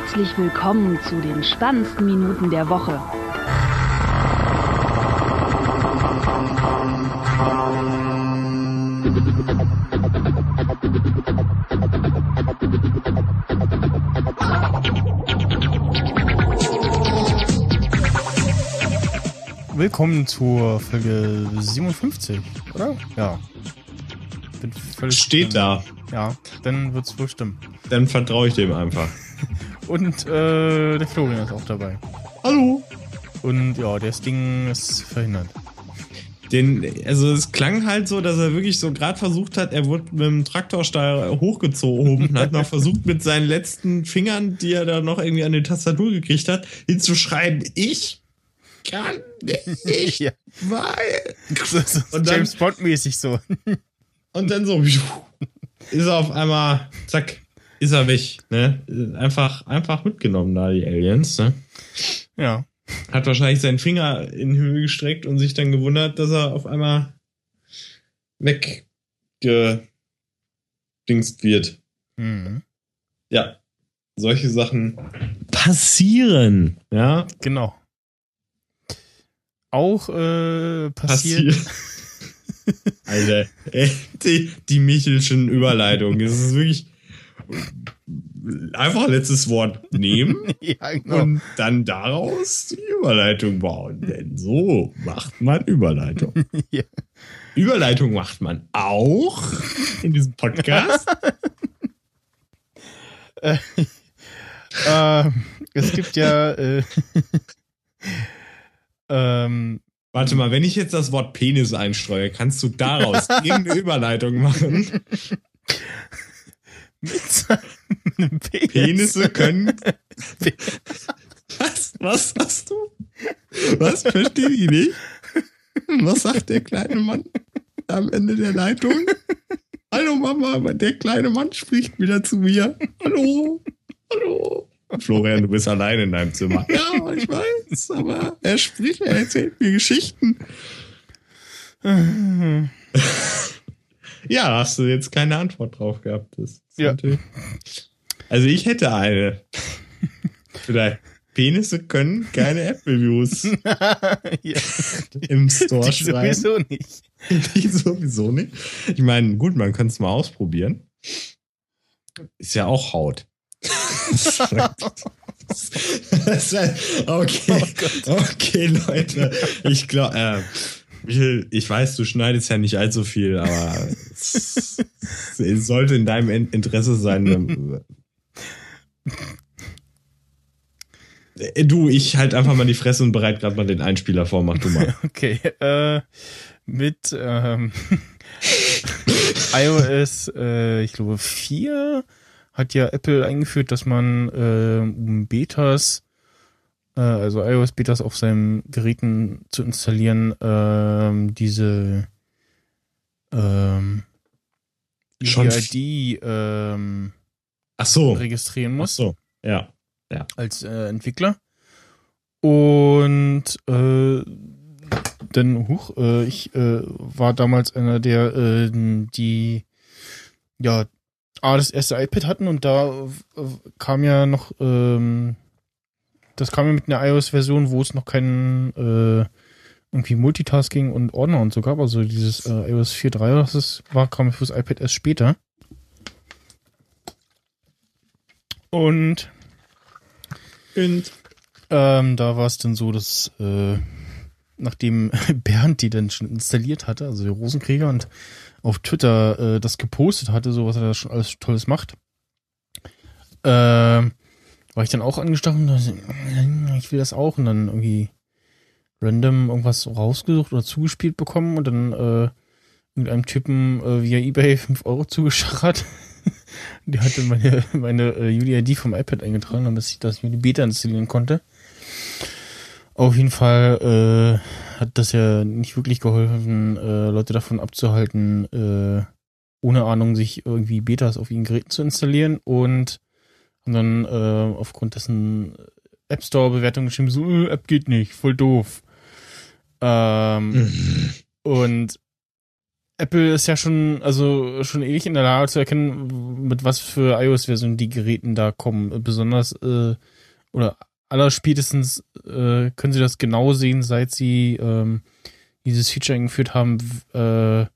Herzlich willkommen zu den spannendsten Minuten der Woche. Willkommen zur Folge 57, oder? Ja. Bin völlig Steht da. Ja, dann wird's wohl stimmen. Dann vertraue ich dem einfach. Und äh, der Florian ist auch dabei. Hallo. Und ja, das Ding ist verhindert. Den, also es klang halt so, dass er wirklich so gerade versucht hat, er wurde mit dem Traktorstall hochgezogen und hat noch versucht mit seinen letzten Fingern, die er da noch irgendwie an die Tastatur gekriegt hat, hinzuschreiben, ich kann nicht, ja. weil. So, so und dann, James Bond-mäßig so. Und dann so ist er auf einmal, zack, ist er weg. Ne? Einfach, einfach mitgenommen da, die Aliens. Ne? Ja. Hat wahrscheinlich seinen Finger in die Höhe gestreckt und sich dann gewundert, dass er auf einmal weggedingst wird. Mhm. Ja. Solche Sachen passieren. Ja. Genau. Auch äh, passiert. Passier Alter, die, die Michelschen Überleitung. Es ist wirklich einfach letztes Wort nehmen ja, genau. und dann daraus die Überleitung bauen. Denn so macht man Überleitung. ja. Überleitung macht man auch in diesem Podcast. äh, äh, es gibt ja äh, ähm, Warte mal, wenn ich jetzt das Wort Penis einstreue, kannst du daraus irgendeine Überleitung machen? Mit seinem Penis. Penisse können. Was? Was hast du? Was verstehe ich nicht? Was sagt der kleine Mann am Ende der Leitung? Hallo Mama, der kleine Mann spricht wieder zu mir. Hallo, hallo. Florian, du bist allein in deinem Zimmer. Ja, ich weiß, aber er spricht, er erzählt mir Geschichten. ja, hast du jetzt keine Antwort drauf gehabt. ja. Also ich hätte eine. Vielleicht. Penisse können keine App-Reviews im Store Die schreiben. Sowieso nicht. Die sowieso nicht. Ich meine, gut, man könnte es mal ausprobieren. Ist ja auch Haut. okay, oh okay, Leute. Ich glaube, äh, ich weiß, du schneidest ja nicht allzu viel, aber es, es sollte in deinem Interesse sein. Äh, du, ich halt einfach mal die Fresse und bereit gerade mal den Einspieler vor, mach du mal. Okay, äh, mit ähm, iOS, äh, ich glaube, 4 hat ja Apple eingeführt, dass man äh, um Betas, äh, also iOS-Betas auf seinen Geräten zu installieren, äh, diese ähm, UID ähm, Ach so. registrieren muss. Ach so, ja. ja. Als äh, Entwickler. Und äh, denn, huch, äh, ich äh, war damals einer der, äh, die ja A, das erste iPad hatten und da äh, kam ja noch, ähm, das kam ja mit einer iOS-Version, wo es noch keinen äh, irgendwie Multitasking und Ordner und so gab. Also dieses äh, iOS 4.3, was es war, kam fürs iPad erst später. Und, und ähm, da war es dann so, dass äh, nachdem Bernd die dann schon installiert hatte, also der Rosenkrieger und auf Twitter äh, das gepostet hatte, so was er da schon alles Tolles macht, äh, war ich dann auch angestochen, ich will das auch und dann irgendwie random irgendwas rausgesucht oder zugespielt bekommen und dann äh, mit Typen äh, via Ebay 5 Euro zugeschachert. Die hatte meine, meine äh, UDID vom iPad eingetragen, damit ich das mir die Beta installieren konnte. Auf jeden Fall äh, hat das ja nicht wirklich geholfen, äh, Leute davon abzuhalten, äh, ohne Ahnung sich irgendwie Betas auf ihren Geräten zu installieren und haben dann äh, aufgrund dessen App Store Bewertungen geschrieben, so äh, App geht nicht, voll doof. Ähm, mhm. Und Apple ist ja schon, also schon ewig in der Lage zu erkennen, mit was für iOS-Versionen die Geräten da kommen. Besonders äh, oder allerspätestens äh, können sie das genau sehen, seit sie ähm, dieses Feature eingeführt haben, äh,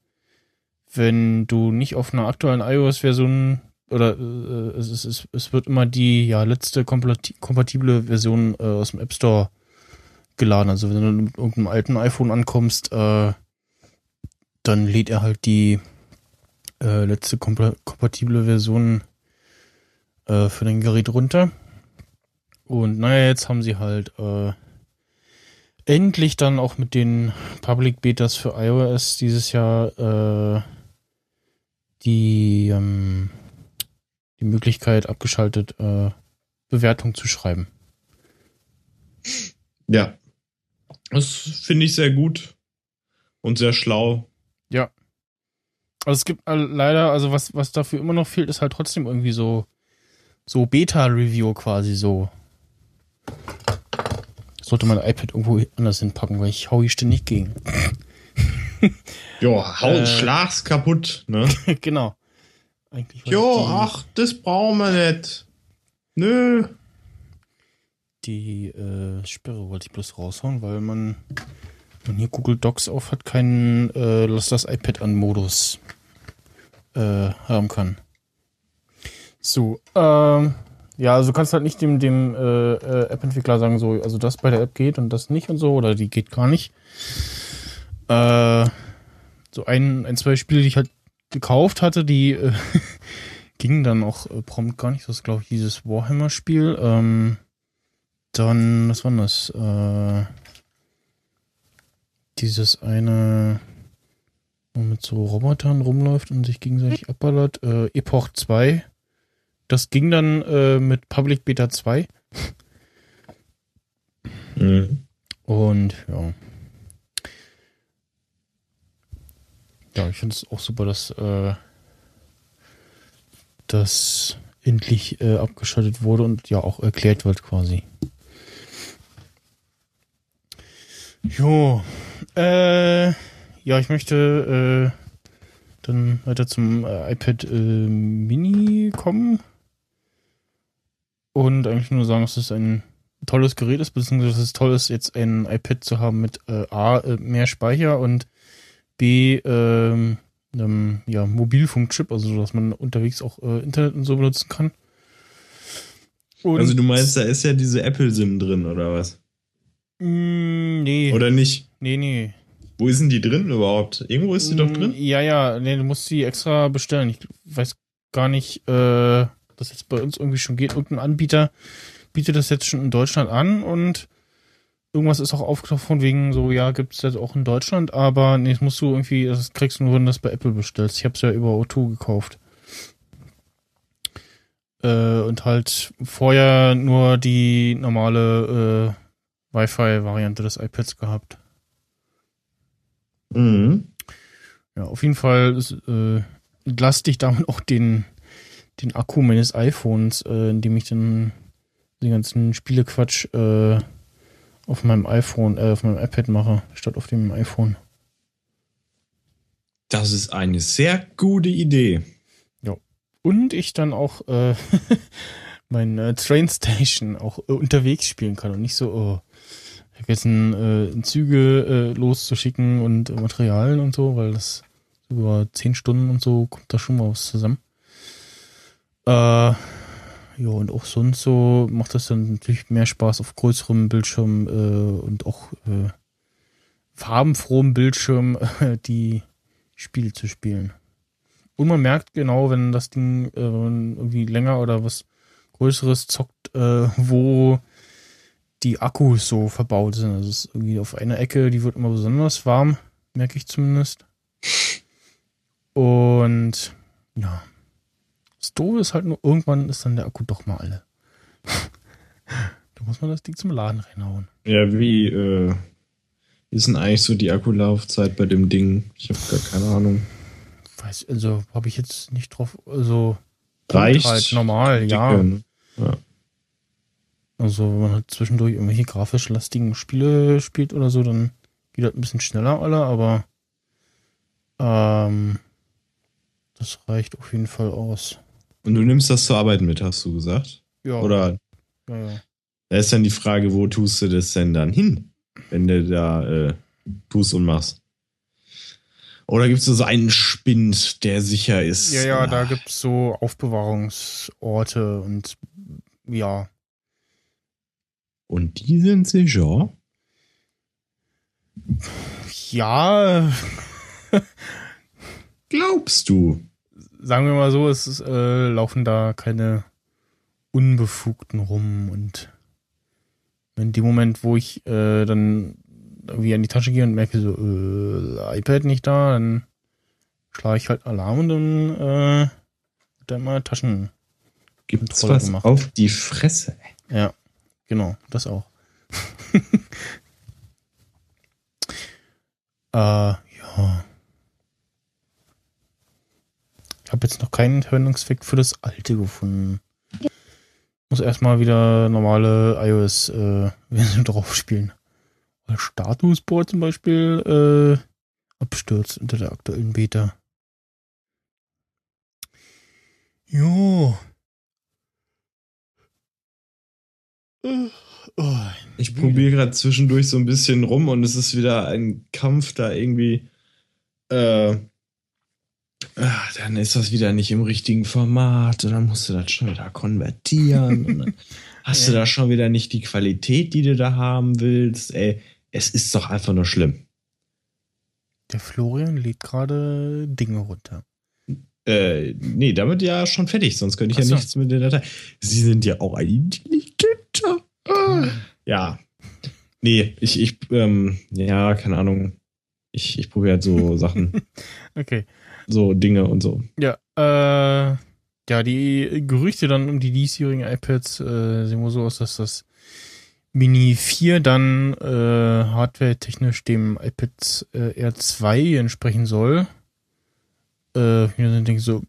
wenn du nicht auf einer aktuellen iOS-Version oder äh, es, es, es wird immer die ja letzte kompatible Version äh, aus dem App Store geladen. Also wenn du mit irgendeinem alten iPhone ankommst, äh, dann lädt er halt die äh, letzte kompatible Version äh, für dein Gerät runter. Und naja, jetzt haben sie halt äh, endlich dann auch mit den Public Betas für iOS dieses Jahr äh, die, ähm, die Möglichkeit abgeschaltet, äh, Bewertung zu schreiben. Ja. Das finde ich sehr gut und sehr schlau. Ja. Also es gibt leider, also was, was dafür immer noch fehlt, ist halt trotzdem irgendwie so, so Beta-Review quasi so. Sollte mein iPad irgendwo anders hinpacken, weil ich hau hier ständig gegen. jo, hau, äh, schlag's kaputt, ne? genau. Eigentlich jo, ach, das brauchen wir nicht. Nö. Die äh, Sperre wollte ich bloß raushauen, weil man, man hier Google Docs auf hat, keinen äh, Lass das iPad an Modus äh, haben kann. So, ähm, ja, also du kannst halt nicht dem, dem äh, äh, App-Entwickler sagen, so, also das bei der App geht und das nicht und so, oder die geht gar nicht. Äh, so ein, ein, zwei Spiele, die ich halt gekauft hatte, die äh, gingen dann auch äh, prompt gar nicht. Das ist, glaube ich, dieses Warhammer-Spiel. Ähm, dann, was war das? Äh, dieses eine, wo mit so Robotern rumläuft und sich gegenseitig abballert. Äh, Epoch 2 das ging dann äh, mit Public Beta 2. Mhm. Und ja. Ja, ich finde es auch super, dass äh, das endlich äh, abgeschaltet wurde und ja auch erklärt wird quasi. Jo, äh, ja, ich möchte äh, dann weiter zum äh, iPad äh, Mini kommen und eigentlich nur sagen, dass es ein tolles Gerät ist, beziehungsweise dass es toll ist, jetzt ein iPad zu haben mit äh, A, äh, mehr Speicher und Ähm, einem ja, Mobilfunkchip, also dass man unterwegs auch äh, Internet und so benutzen kann. Und also du meinst, da ist ja diese Apple-SIM drin, oder was? Mm, nee. Oder nicht? Nee, nee. Wo ist denn die drin überhaupt? Irgendwo ist die mm, doch drin? Ja, ja, nee, du musst sie extra bestellen. Ich weiß gar nicht, äh, das jetzt bei uns irgendwie schon geht. Irgendein Anbieter bietet das jetzt schon in Deutschland an und irgendwas ist auch aufgetaucht von wegen so, ja, gibt es jetzt auch in Deutschland, aber nee, das musst du irgendwie, das kriegst du nur, wenn du das bei Apple bestellst. Ich habe es ja über O2 gekauft. Äh, und halt vorher nur die normale äh, Wi-Fi-Variante des iPads gehabt. Mhm. Ja, auf jeden Fall ist, äh, lass dich damit auch den den Akku meines iPhones, äh, indem ich dann den ganzen Spielequatsch äh, auf meinem iPhone, äh, auf meinem iPad mache, statt auf dem iPhone. Das ist eine sehr gute Idee. Ja. Und ich dann auch äh, mein äh, Train Station auch äh, unterwegs spielen kann und nicht so oh, vergessen, äh, Züge äh, loszuschicken und äh, Materialien und so, weil das über zehn Stunden und so kommt da schon mal was zusammen. Äh, ja, und auch sonst so macht das dann natürlich mehr Spaß auf größerem Bildschirm äh, und auch äh, farbenfrohem Bildschirm äh, die Spiele zu spielen. Und man merkt genau, wenn das Ding äh, irgendwie länger oder was Größeres zockt, äh, wo die Akkus so verbaut sind. Also es ist irgendwie auf einer Ecke, die wird immer besonders warm, merke ich zumindest. Und ja, das Doofe ist halt nur, irgendwann ist dann der Akku doch mal alle. da muss man das Ding zum Laden reinhauen. Ja, wie äh, ist denn eigentlich so die Akkulaufzeit bei dem Ding? Ich habe gar keine Ahnung. Weiß, also habe ich jetzt nicht drauf, also reicht halt normal, ja. Ne? ja. Also wenn man halt zwischendurch irgendwelche grafisch lastigen Spiele spielt oder so, dann geht halt ein bisschen schneller alle, aber Ähm, das reicht auf jeden Fall aus. Und du nimmst das zur Arbeit mit, hast du gesagt? Ja. Oder Ja, ja. da ist dann die Frage, wo tust du das denn dann hin, wenn du da äh, tust und machst? Oder gibt es so einen Spind, der sicher ist? Ja, ja, da Ah, gibt's so Aufbewahrungsorte und ja. Und die sind sicher? Ja, Glaubst du? Sagen wir mal so, es ist, äh, laufen da keine Unbefugten rum und in dem Moment, wo ich äh, dann irgendwie an die Tasche gehe und merke so, äh, iPad nicht da, dann schlage ich halt Alarm und dann äh, wird dann mal Taschen. Gibt's was gemacht. auf die Fresse? Ja, genau, das auch. äh, ja. Ich habe jetzt noch keinen Verwendungszweck für das alte gefunden. Muss erstmal wieder normale iOS-Version drauf spielen. Weil Statusboard zum Beispiel äh, abstürzt unter der aktuellen Beta. Jo. Äh. Ich probiere gerade zwischendurch so ein bisschen rum und es ist wieder ein Kampf da irgendwie. Äh, ah, dann ist das wieder nicht im richtigen Format und dann musst du das schon wieder konvertieren. und dann hast du Ja. da schon wieder nicht die Qualität, die du da haben willst. Ey, es ist doch einfach nur schlimm. Der Florian lädt gerade Dinge runter. Äh, nee, damit ja schon fertig, sonst könnte ich Ach ja nichts mit der Datei. Sie sind ja auch ein intelligenter. Ah. Ja. Nee, ich, ich, ähm, ja, keine Ahnung. Ich, ich probiere halt so Sachen, Okay. So Dinge und so. Ja, äh, ja, die Gerüchte dann um die diesjährigen iPads äh, sehen wohl so aus, dass das Mini 4 dann äh, hardware-technisch dem iPad äh, R2 entsprechen soll. Äh, ich denke so,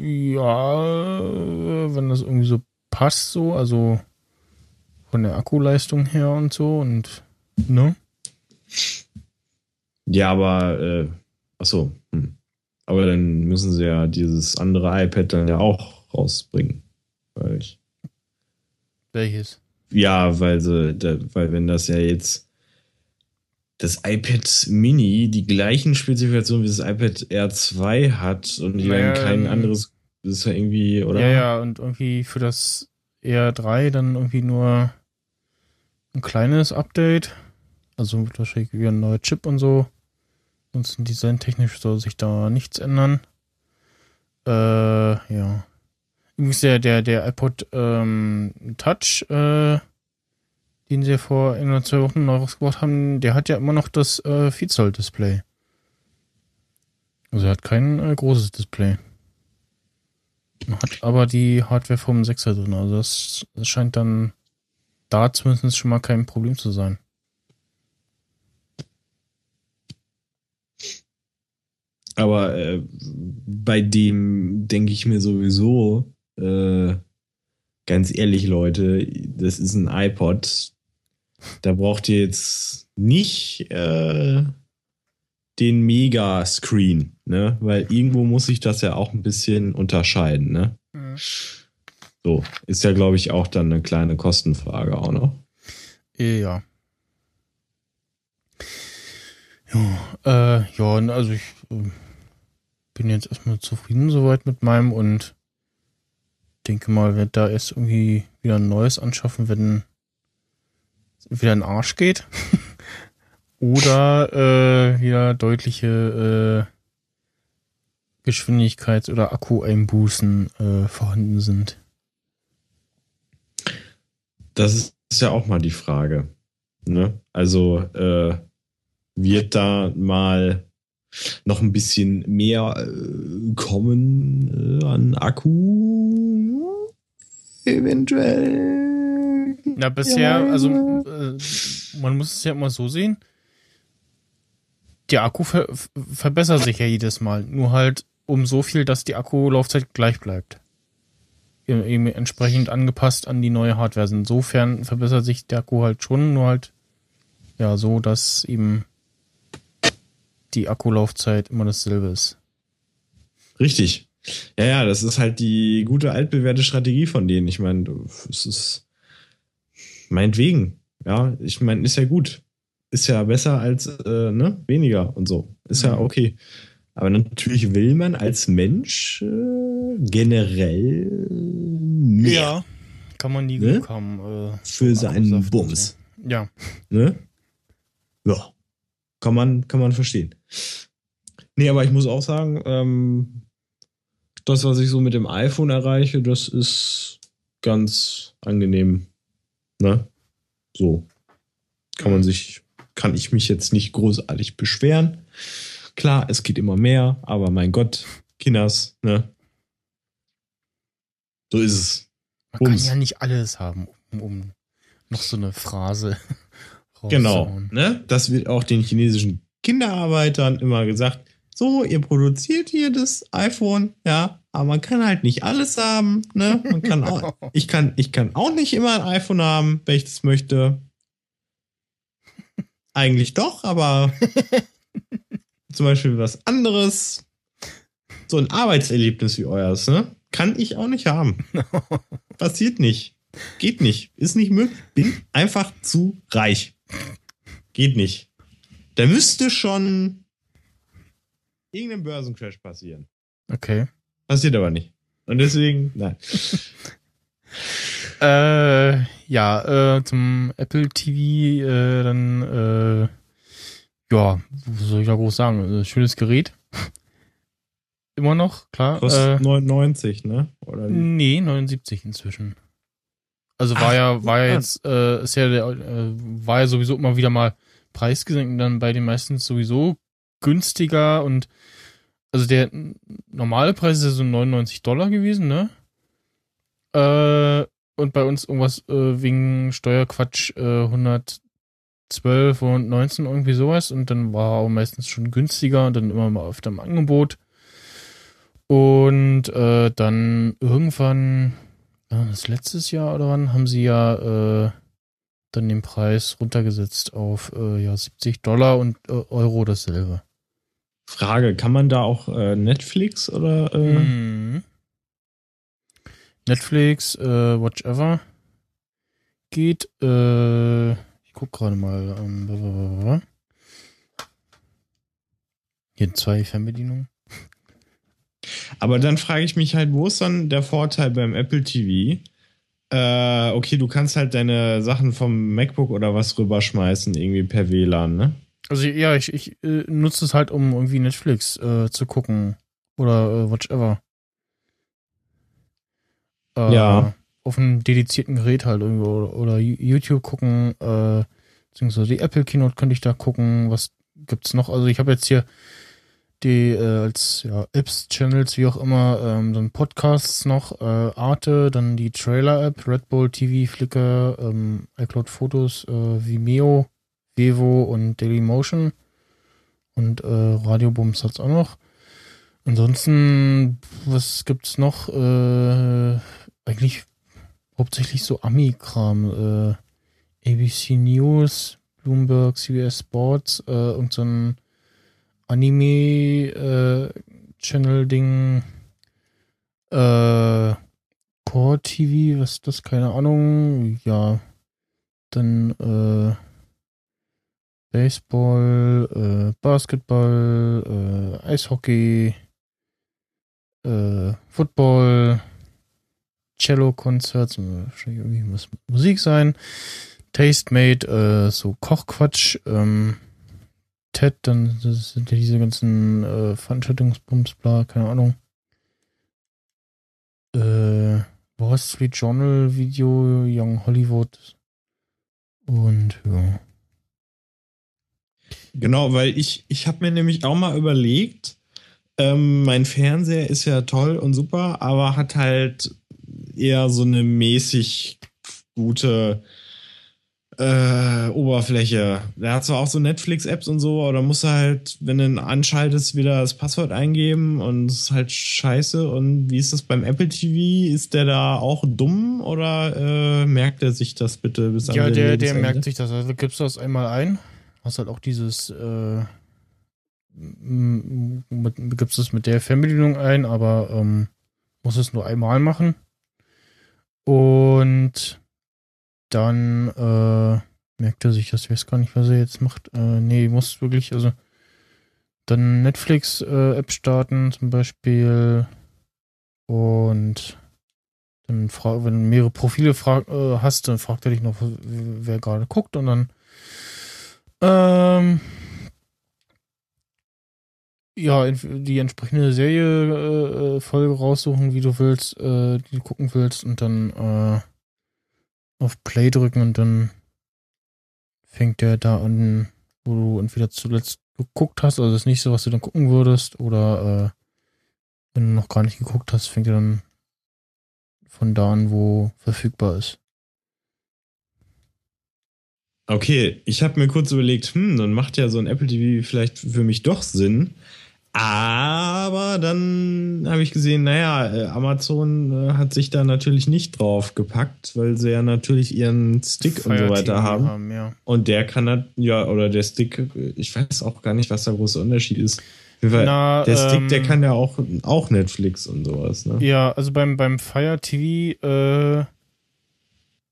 ja, wenn das irgendwie so passt, so, also von der Akkuleistung her und so und ne? Ja, aber, äh, ach so. Hm. Aber dann müssen sie ja dieses andere iPad dann ja auch rausbringen. Weil ich, Welches? ja, weil sie, da, weil wenn das ja jetzt das iPad Mini die gleichen Spezifikationen wie das iPad R2 hat und die Naja, dann kein anderes, das ist ja irgendwie, oder? Ja, ja, und irgendwie für das R3 dann irgendwie nur ein kleines Update. Also wahrscheinlich wieder ein neuer Chip und so. Ansonsten designtechnisch soll sich da nichts ändern. Äh, ja. Übrigens der, der, der iPod ähm, Touch, äh, den sie vor ein oder zwei Wochen neu rausgebracht haben, der hat ja immer noch das äh, 4 Zoll Display. Also er hat kein äh, großes Display. Hat aber die Hardware vom 6er drin. Also das, das scheint dann da zumindest schon mal kein Problem zu sein. Aber äh, bei dem denke ich mir sowieso, äh, ganz ehrlich, Leute, das ist ein iPod. Da braucht ihr jetzt nicht äh, den Mega-Screen, ne? Weil irgendwo muss sich das ja auch ein bisschen unterscheiden, ne? So, ist ja, glaube ich, auch dann eine kleine Kostenfrage auch noch. Ja. Ja, äh, ja, also ich äh, bin jetzt erstmal zufrieden soweit mit meinem und denke mal, wird da erst irgendwie wieder ein neues anschaffen, wenn wieder in den Arsch geht. Oder äh, wieder deutliche äh, Geschwindigkeits- oder Akku-Einbußen äh, vorhanden sind. Das ist ja auch mal die Frage. Ne? Also äh, wird da mal noch ein bisschen mehr äh, kommen äh, an Akku? Eventuell. Na, bisher, also äh, man muss es ja immer so sehen. Der Akku ver verbessert sich ja jedes Mal. Nur halt um so viel, dass die Akkulaufzeit gleich bleibt. Eben eben entsprechend angepasst an die neue Hardware. Insofern verbessert sich der Akku halt schon, nur halt ja so, dass eben die Akkulaufzeit immer dasselbe ist. Richtig. Ja, ja, das ist halt die gute altbewährte Strategie von denen. Ich meine, es ist meinetwegen. Ja, ich meine, ist ja gut. Ist ja besser als äh, ne? weniger und so. Ist ja Mhm. okay. Aber natürlich will man als Mensch äh, generell mehr Kann man nie Ne? genug haben. Äh, für seinen Bums. So. Ja. Ne? Ja. Kann man, kann man verstehen. Nee, aber ich muss auch sagen, ähm, das, was ich so mit dem iPhone erreiche, das ist ganz angenehm. Ne? So. Kann man sich, kann ich mich jetzt nicht großartig beschweren. Klar, es geht immer mehr, aber mein Gott, Kinders, ne? So ist es. Man Bums. kann ja nicht alles haben, um, um noch so eine Phrase Genau. Ne? Das wird auch den chinesischen Kinderarbeitern immer gesagt. So, ihr produziert hier das iPhone, ja, aber man kann halt nicht alles haben. Ne? Man kann auch, ich, kann, ich kann auch nicht immer ein iPhone haben, wenn ich das möchte. Eigentlich doch, aber zum Beispiel was anderes, so ein Arbeitserlebnis wie euers, ne? Kann ich auch nicht haben. Passiert nicht. Geht nicht. Ist nicht möglich. Bin einfach zu reich. Geht nicht. Da müsste schon irgendein Börsencrash passieren. Okay. Passiert aber nicht. Und deswegen, nein. Äh, ja, äh, zum Apple TV, äh, dann, äh, ja, was soll ich da groß sagen? Äh, schönes Gerät. Immer noch, klar. Kostet Äh, 99, ne? Oder wie? nee, 79 inzwischen. Also war Ach, ja, war ja ja. jetzt, äh, ist ja der, äh, war ja sowieso immer wieder mal preisgesenkt dann bei den meisten sowieso günstiger und also der normale Preis ist ja so 99 Dollar gewesen, ne? Äh, und bei uns irgendwas äh, wegen Steuerquatsch äh, 112 und 19 irgendwie sowas und dann war auch meistens schon günstiger und dann immer mal öfter im Angebot. Und äh, dann irgendwann, ja, das letztes Jahr oder wann, haben sie ja äh, dann den Preis runtergesetzt auf äh, ja 70 Dollar und äh, Euro dasselbe. Frage, kann man da auch äh, Netflix oder Mhm. Netflix, äh, Watch Ever geht. Äh, ich guck gerade mal. Ähm, hier zwei Fernbedienungen. Aber dann frage ich mich halt, wo ist dann der Vorteil beim Apple TV? Äh, okay, du kannst halt deine Sachen vom MacBook oder was rüberschmeißen, irgendwie per WLAN, ne? Also ja, ich, ich äh, nutze es halt, um irgendwie Netflix äh, zu gucken. Oder äh, Watch Ever. Äh, Ja. Auf einem dedizierten Gerät halt irgendwo. Oder, oder YouTube gucken. Äh, beziehungsweise die Apple Keynote könnte ich da gucken. Was gibt's noch? Also ich habe jetzt hier die äh, als ja, Apps, Channels, wie auch immer, ähm, dann Podcasts noch, äh, Arte, dann die Trailer-App, Red Bull TV, Flickr, ähm, iCloud Fotos, äh, Vimeo, Vevo und Dailymotion. Und äh, Radiobums hat's auch noch. Ansonsten, was gibt's noch? Äh, eigentlich hauptsächlich so Ami-Kram. Äh, ABC News, Bloomberg, CBS Sports, äh, und so ein Anime-Channel-Ding. Äh, Core TV, was ist das? Keine Ahnung. Ja. Dann, äh, Baseball, äh, Basketball, äh, Eishockey, äh, Football, Cello-Konzert, soll wahrscheinlich irgendwie muss Musik sein, Tastemade, äh, so Kochquatsch, ähm, TED, dann sind ja diese ganzen äh, Veranstaltungsbums, bla, keine Ahnung. Äh, Wall Street Journal Video, Young Hollywood und ja. Genau, weil ich, ich habe mir nämlich auch mal überlegt, ähm, mein Fernseher ist ja toll und super, aber hat halt eher so eine mäßig gute äh, Oberfläche. Der hat zwar auch so Netflix-Apps und so, aber da musst du halt, wenn du ihn anschaltest, wieder das Passwort eingeben und es ist halt scheiße. Und wie ist das beim Apple TV? Ist der da auch dumm oder äh, merkt er sich das bitte bis Ja, der, der merkt sich das. Also gibst du das einmal ein, hast halt auch dieses, äh, gibst es mit der Fernbedienung ein, aber ähm, muss es nur einmal machen. Und dann äh, merkt er sich, das weiß gar nicht, was er jetzt macht. Äh, nee, muss wirklich, also dann Netflix-App äh, starten zum Beispiel und dann frag, wenn du mehrere Profile frag, äh, hast, dann fragt er dich noch, wer gerade guckt und dann ähm, ja, die entsprechende Serie äh, Folge raussuchen, wie du willst, äh, die du gucken willst und dann äh, auf Play drücken und dann fängt der da an, wo du entweder zuletzt geguckt hast, also das nächste, was du dann gucken würdest, oder äh, wenn du noch gar nicht geguckt hast, fängt er dann von da an, wo verfügbar ist. Okay, ich habe mir kurz überlegt, hm, dann macht ja so ein Apple TV vielleicht für mich doch Sinn. Aber dann habe ich gesehen, naja, äh, Amazon äh, hat sich da natürlich nicht drauf gepackt, weil sie ja natürlich ihren Stick Fire und so weiter haben. haben ja. Und der kann halt, ja, oder der Stick, ich weiß auch gar nicht, was der große Unterschied ist. Na, der Stick, ähm, der kann ja auch, auch Netflix und sowas, ne? Ja, also beim, beim Fire TV, äh,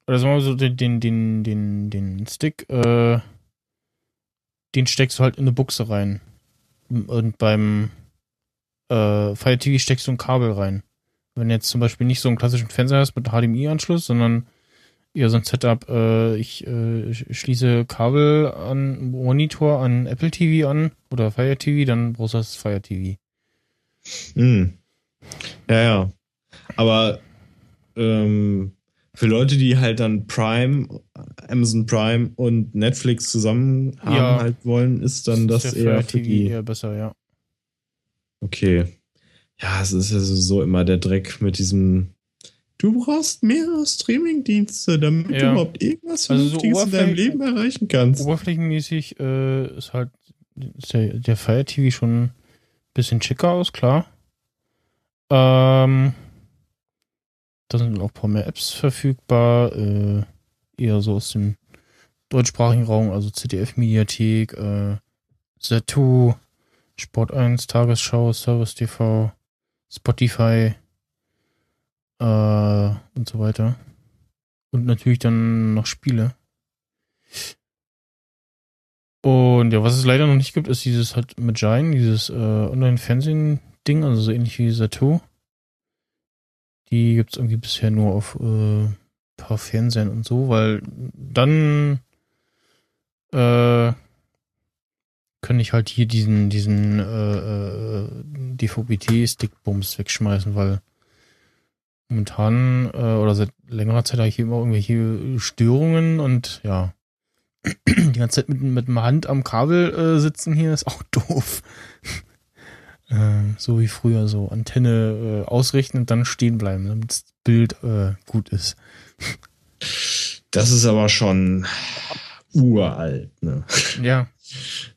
oder sagen wir mal so, den, den, den, den, den Stick, äh, den steckst du halt in eine Buchse rein. Und beim äh, Fire TV steckst du ein Kabel rein. Wenn du jetzt zum Beispiel nicht so einen klassischen Fernseher hast mit HDMI-Anschluss, sondern eher so ein Setup, äh, ich äh, schließe Kabel an Monitor an Apple TV an oder Fire TV, dann brauchst du das Fire TV. Hm. Ja, ja. Aber ähm, für Leute, die halt dann Prime, Amazon Prime und Netflix zusammen haben ja, halt wollen, ist dann das, das eher für die eher besser, ja. Okay. Ja, es ist ja sowieso immer der Dreck mit diesem Du brauchst mehrere Streamingdienste, damit ja. du überhaupt irgendwas Vernünftiges also so in deinem Leben erreichen kannst. Oberflächenmäßig äh, ist halt ist der, der Fire TV schon ein bisschen schicker aus, klar. Ähm, da sind auch ein paar mehr Apps verfügbar, äh, eher so aus dem deutschsprachigen Raum, also ZDF-Mediathek, äh, Z2, Sport 1, Tagesschau, Service TV, Spotify äh, und so weiter. Und natürlich dann noch Spiele. Und ja, was es leider noch nicht gibt, ist dieses halt Magine, dieses äh, Online-Fernsehen-Ding, also so ähnlich wie Sato. Die gibt es irgendwie bisher nur auf äh, paar Fernsehen und so, weil dann äh, kann ich halt hier diesen, diesen äh, äh, DVB-T-Stick-Bums wegschmeißen, weil momentan äh, oder seit längerer Zeit habe ich hier immer irgendwelche Störungen und ja, die ganze Zeit mit, mit einer Hand am Kabel äh, sitzen hier ist auch doof. Äh, so wie früher, so Antenne äh, ausrichten und dann stehen bleiben, damit das Bild äh, gut ist. Das ist aber schon uralt, ne? Ja.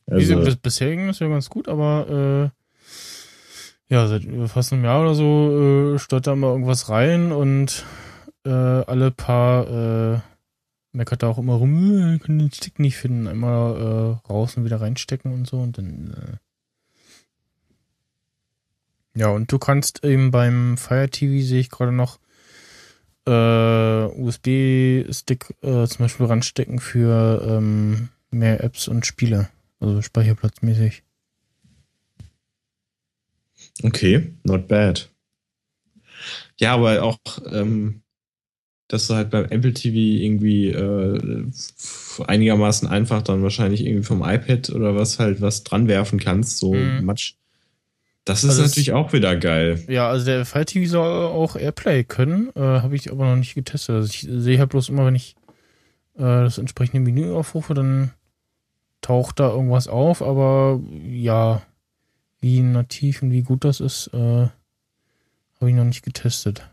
Also, Wie bisher ging das ja ganz gut, aber äh, ja, seit fast einem Jahr oder so äh, stört da mal irgendwas rein und äh, alle paar äh, meckert da auch immer rum, äh, können den Stick nicht finden, einmal äh, raus und wieder reinstecken und so und dann äh, ja, und du kannst eben beim Fire TV, sehe ich gerade noch, äh, USB-Stick äh, zum Beispiel ranstecken für ähm, mehr Apps und Spiele. Also speicherplatzmäßig. Okay, not bad. Ja, aber auch, ähm, dass du halt beim Apple TV irgendwie äh, einigermaßen einfach dann wahrscheinlich irgendwie vom iPad oder was halt was dran werfen kannst, so mhm. Matsch das ist also natürlich es, auch wieder geil. Ja, also der Fire TV soll auch Airplay können, äh, habe ich aber noch nicht getestet. Also ich sehe halt bloß immer, wenn ich äh, das entsprechende Menü aufrufe, dann taucht da irgendwas auf, aber ja, wie nativ und wie gut das ist, äh, habe ich noch nicht getestet.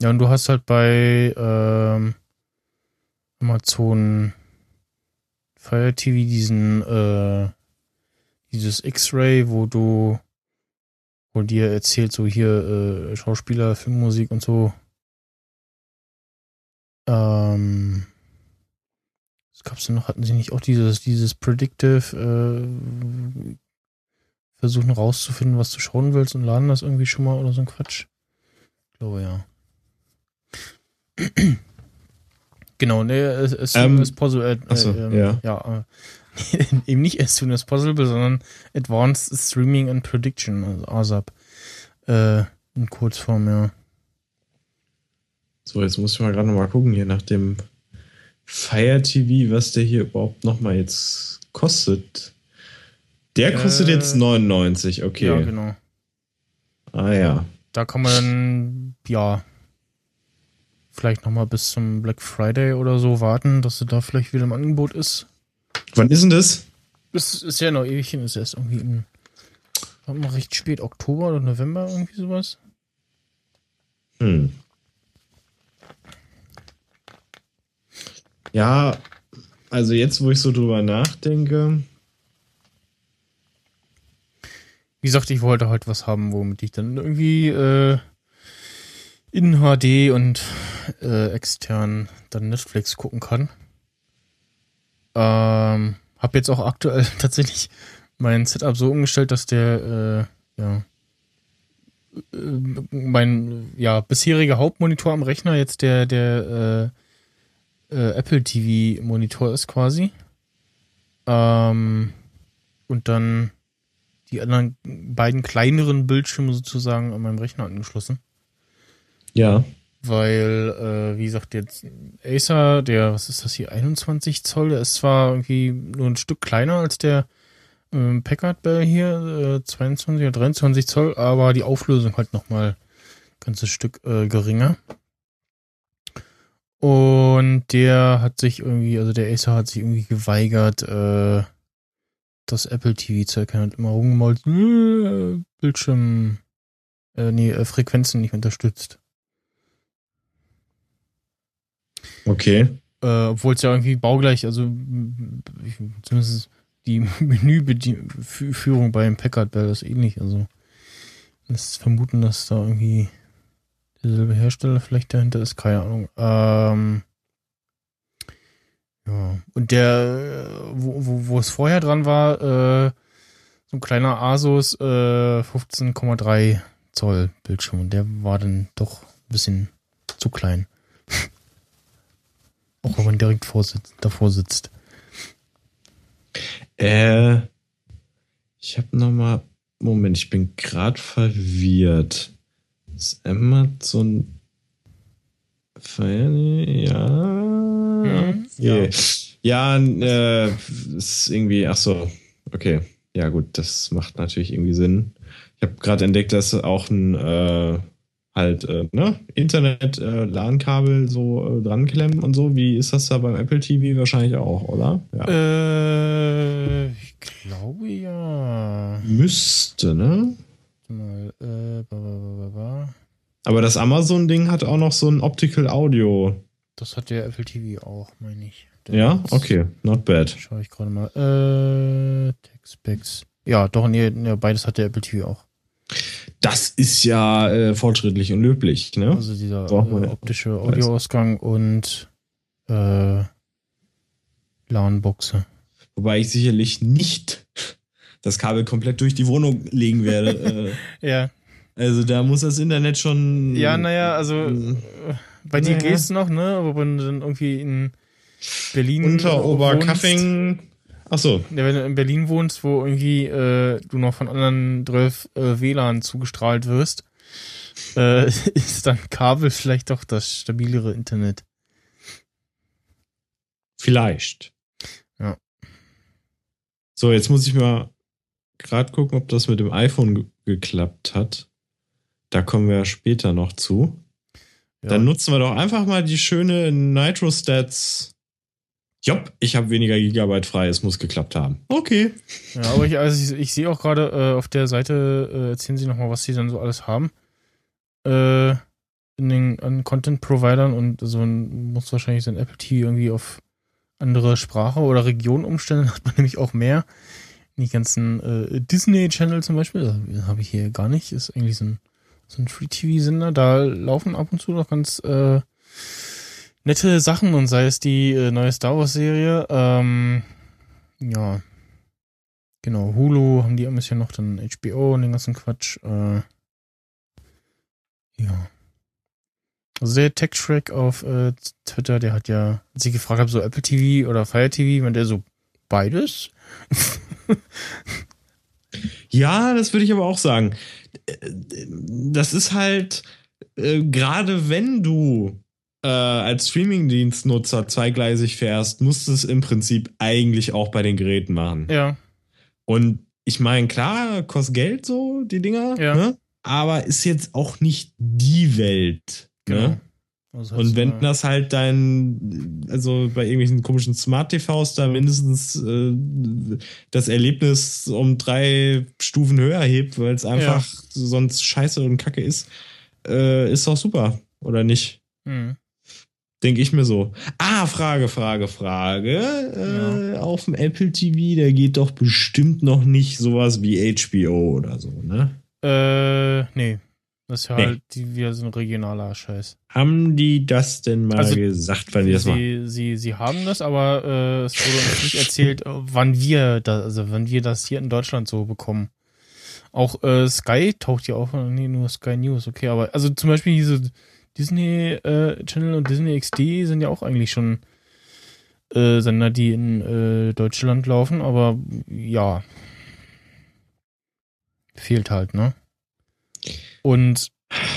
Ja, und du hast halt bei ähm, Amazon Fire TV diesen äh, dieses X-Ray, wo du, wo dir erzählt, so hier äh, Schauspieler, Filmmusik und so. Ähm, Was gab's denn noch? Hatten sie nicht auch dieses, dieses Predictive, äh, versuchen rauszufinden, was du schauen willst und laden das irgendwie schon mal oder so ein Quatsch? Ich glaube ja. genau, ne, as soon Ähm, as possible. Äh, ach so, ähm, ja. ja äh, eben nicht as soon as possible, sondern Advanced Streaming and Prediction, also ASAP. Äh, in Kurzform, ja. So, jetzt muss ich mal gerade noch mal gucken hier nach dem Fire TV, was der hier überhaupt noch mal jetzt kostet. Der kostet Äh, jetzt 99, okay. Ja, genau. Ah ja. Da kann man dann, ja, vielleicht nochmal bis zum Black Friday oder so warten, dass er da vielleicht wieder im Angebot ist. Wann ist denn das? Das ist ja noch ewig hin, ist erst irgendwie im, warte mal, recht spät, Oktober oder November, irgendwie sowas. Hm. Ja, also jetzt, wo ich so drüber nachdenke, Wie gesagt, ich wollte halt was haben, womit ich dann irgendwie äh, in HD und äh, extern dann Netflix gucken kann. Ähm, hab jetzt auch aktuell tatsächlich mein Setup so umgestellt, dass der äh, ja äh, mein ja bisheriger Hauptmonitor am Rechner jetzt der der äh, äh, Apple TV Monitor ist quasi. Ähm, und dann die anderen beiden kleineren Bildschirme sozusagen an meinem Rechner angeschlossen. ja. Weil, äh, wie gesagt, jetzt Acer, der, was ist das hier, 21 Zoll, der ist zwar irgendwie nur ein Stück kleiner als der ähm, Packard Bell hier, äh, 22 oder 23 Zoll, aber die Auflösung halt nochmal ein ganzes Stück äh, geringer. Und der hat sich irgendwie, also der Acer hat sich irgendwie geweigert, äh, das Apple TV zu erkennen und immer rumgemalt, äh, Bildschirm, äh, nee, äh, Frequenzen nicht unterstützt. Okay. Äh, Obwohl es ja irgendwie baugleich, also ich, zumindest die Menüführung beim Packard Bell ist ähnlich. Also lässt vermuten, dass da irgendwie derselbe Hersteller vielleicht dahinter ist, keine Ahnung. Ähm, ja, und der, äh, wo, wo, wo es vorher dran war, äh, so ein kleiner Asus äh, 15,3 Zoll Bildschirm und der war dann doch ein bisschen zu klein. Auch wenn man direkt vorsitzt, davor sitzt. Äh, ich habe noch mal, Moment, ich bin gerade verwirrt. Ist Amazon? Ja. Mhm. Okay. Ja, äh, ist irgendwie, ach so, okay. Ja, gut, das macht natürlich irgendwie Sinn. Ich habe gerade entdeckt, dass auch ein äh, halt, äh, ne, Internet, äh, LAN-Kabel so äh, dran klemmen und so. Wie ist das da beim Apple TV wahrscheinlich auch, oder? Ja. Äh, ich glaube ja. Müsste, ne? Mal, äh, ba, ba, ba. Aber das Amazon-Ding hat auch noch so ein Optical Audio. Das hat der Apple TV auch, meine ich. Ja, Das okay, not bad. Schau ich gerade mal. Äh, Tech-Specs. Ja, doch, nee, nee, beides hat der Apple TV auch. Das ist ja äh, fortschrittlich und löblich, ne? Also dieser äh, optische Audioausgang und äh, LAN-Buchse. Wobei ich sicherlich nicht das Kabel komplett durch die Wohnung legen werde. äh, Ja, also da muss das Internet schon. ja, naja, also äh, äh, bei dir Naja. geht's noch, ne? Aber wenn du dann irgendwie in Berlin unter Oberkaffing. Ach so, wenn du in Berlin wohnst, wo irgendwie äh, du noch von anderen 12 äh, WLAN zugestrahlt wirst, äh, ist dann Kabel vielleicht doch das stabilere Internet. vielleicht. Ja. So, jetzt muss ich mal gerade gucken, ob das mit dem iPhone ge geklappt hat. Da kommen wir später noch zu. Ja, Dann nutzen wir doch einfach mal die schöne Nitro-Stats. Jopp, ich habe weniger Gigabyte frei, es muss geklappt haben. Okay. ja aber ich, also ich, ich sehe auch gerade äh, auf der Seite, äh, erzählen sie nochmal, was sie dann so alles haben. Äh, in den an Content-Providern und so ein, muss wahrscheinlich sein Apple TV irgendwie auf andere Sprache oder Region umstellen, hat man nämlich auch mehr. Die ganzen äh, Disney-Channel zum Beispiel, das habe ich hier gar nicht, ist eigentlich so ein, so ein Free-TV-Sender, da laufen ab und zu noch ganz äh, nette Sachen und sei es die äh, neue Star Wars Serie. Ähm, ja. Genau, Hulu haben die ein bisschen noch, dann HBO und den ganzen Quatsch. Äh, ja. Also der Tech Track auf äh, Twitter, der hat ja, als ich gefragt habe, so Apple TV oder Fire TV, wenn der so beides. ja, das würde ich aber auch sagen. Das ist halt, äh, gerade wenn du äh, als Streamingdienstnutzer zweigleisig fährst, musst du es im Prinzip eigentlich auch bei den Geräten machen. Ja. Und ich meine, klar, kostet Geld so, die Dinger, Ja. ne? aber ist jetzt auch nicht die Welt. Ne? Also Und hast wenn das halt dein, also bei irgendwelchen komischen Smart-TVs da mindestens äh, das Erlebnis um drei Stufen höher hebt, weil es einfach sonst scheiße und kacke ist, äh, ist doch super, oder nicht? Hm. Denke ich mir so. Ah, Frage, Frage, Frage. Äh, Auf dem Apple TV, da geht doch bestimmt noch nicht sowas wie HBO oder so, ne? Äh, nee. Das ist ja Nee. halt die, wieder so ein regionaler Scheiß. Haben die das denn mal Also, gesagt, wann die das machen? Sie, sie, sie haben das, aber äh, es wurde uns nicht erzählt, äh, wann wir da, also wann wir das hier in Deutschland so bekommen. Auch äh, Sky taucht ja auf, nee, nur Sky News, okay, aber also zum Beispiel diese Disney äh, Channel und Disney XD sind ja auch eigentlich schon äh, Sender, die in äh, Deutschland laufen, aber ja. Fehlt halt, ne? Und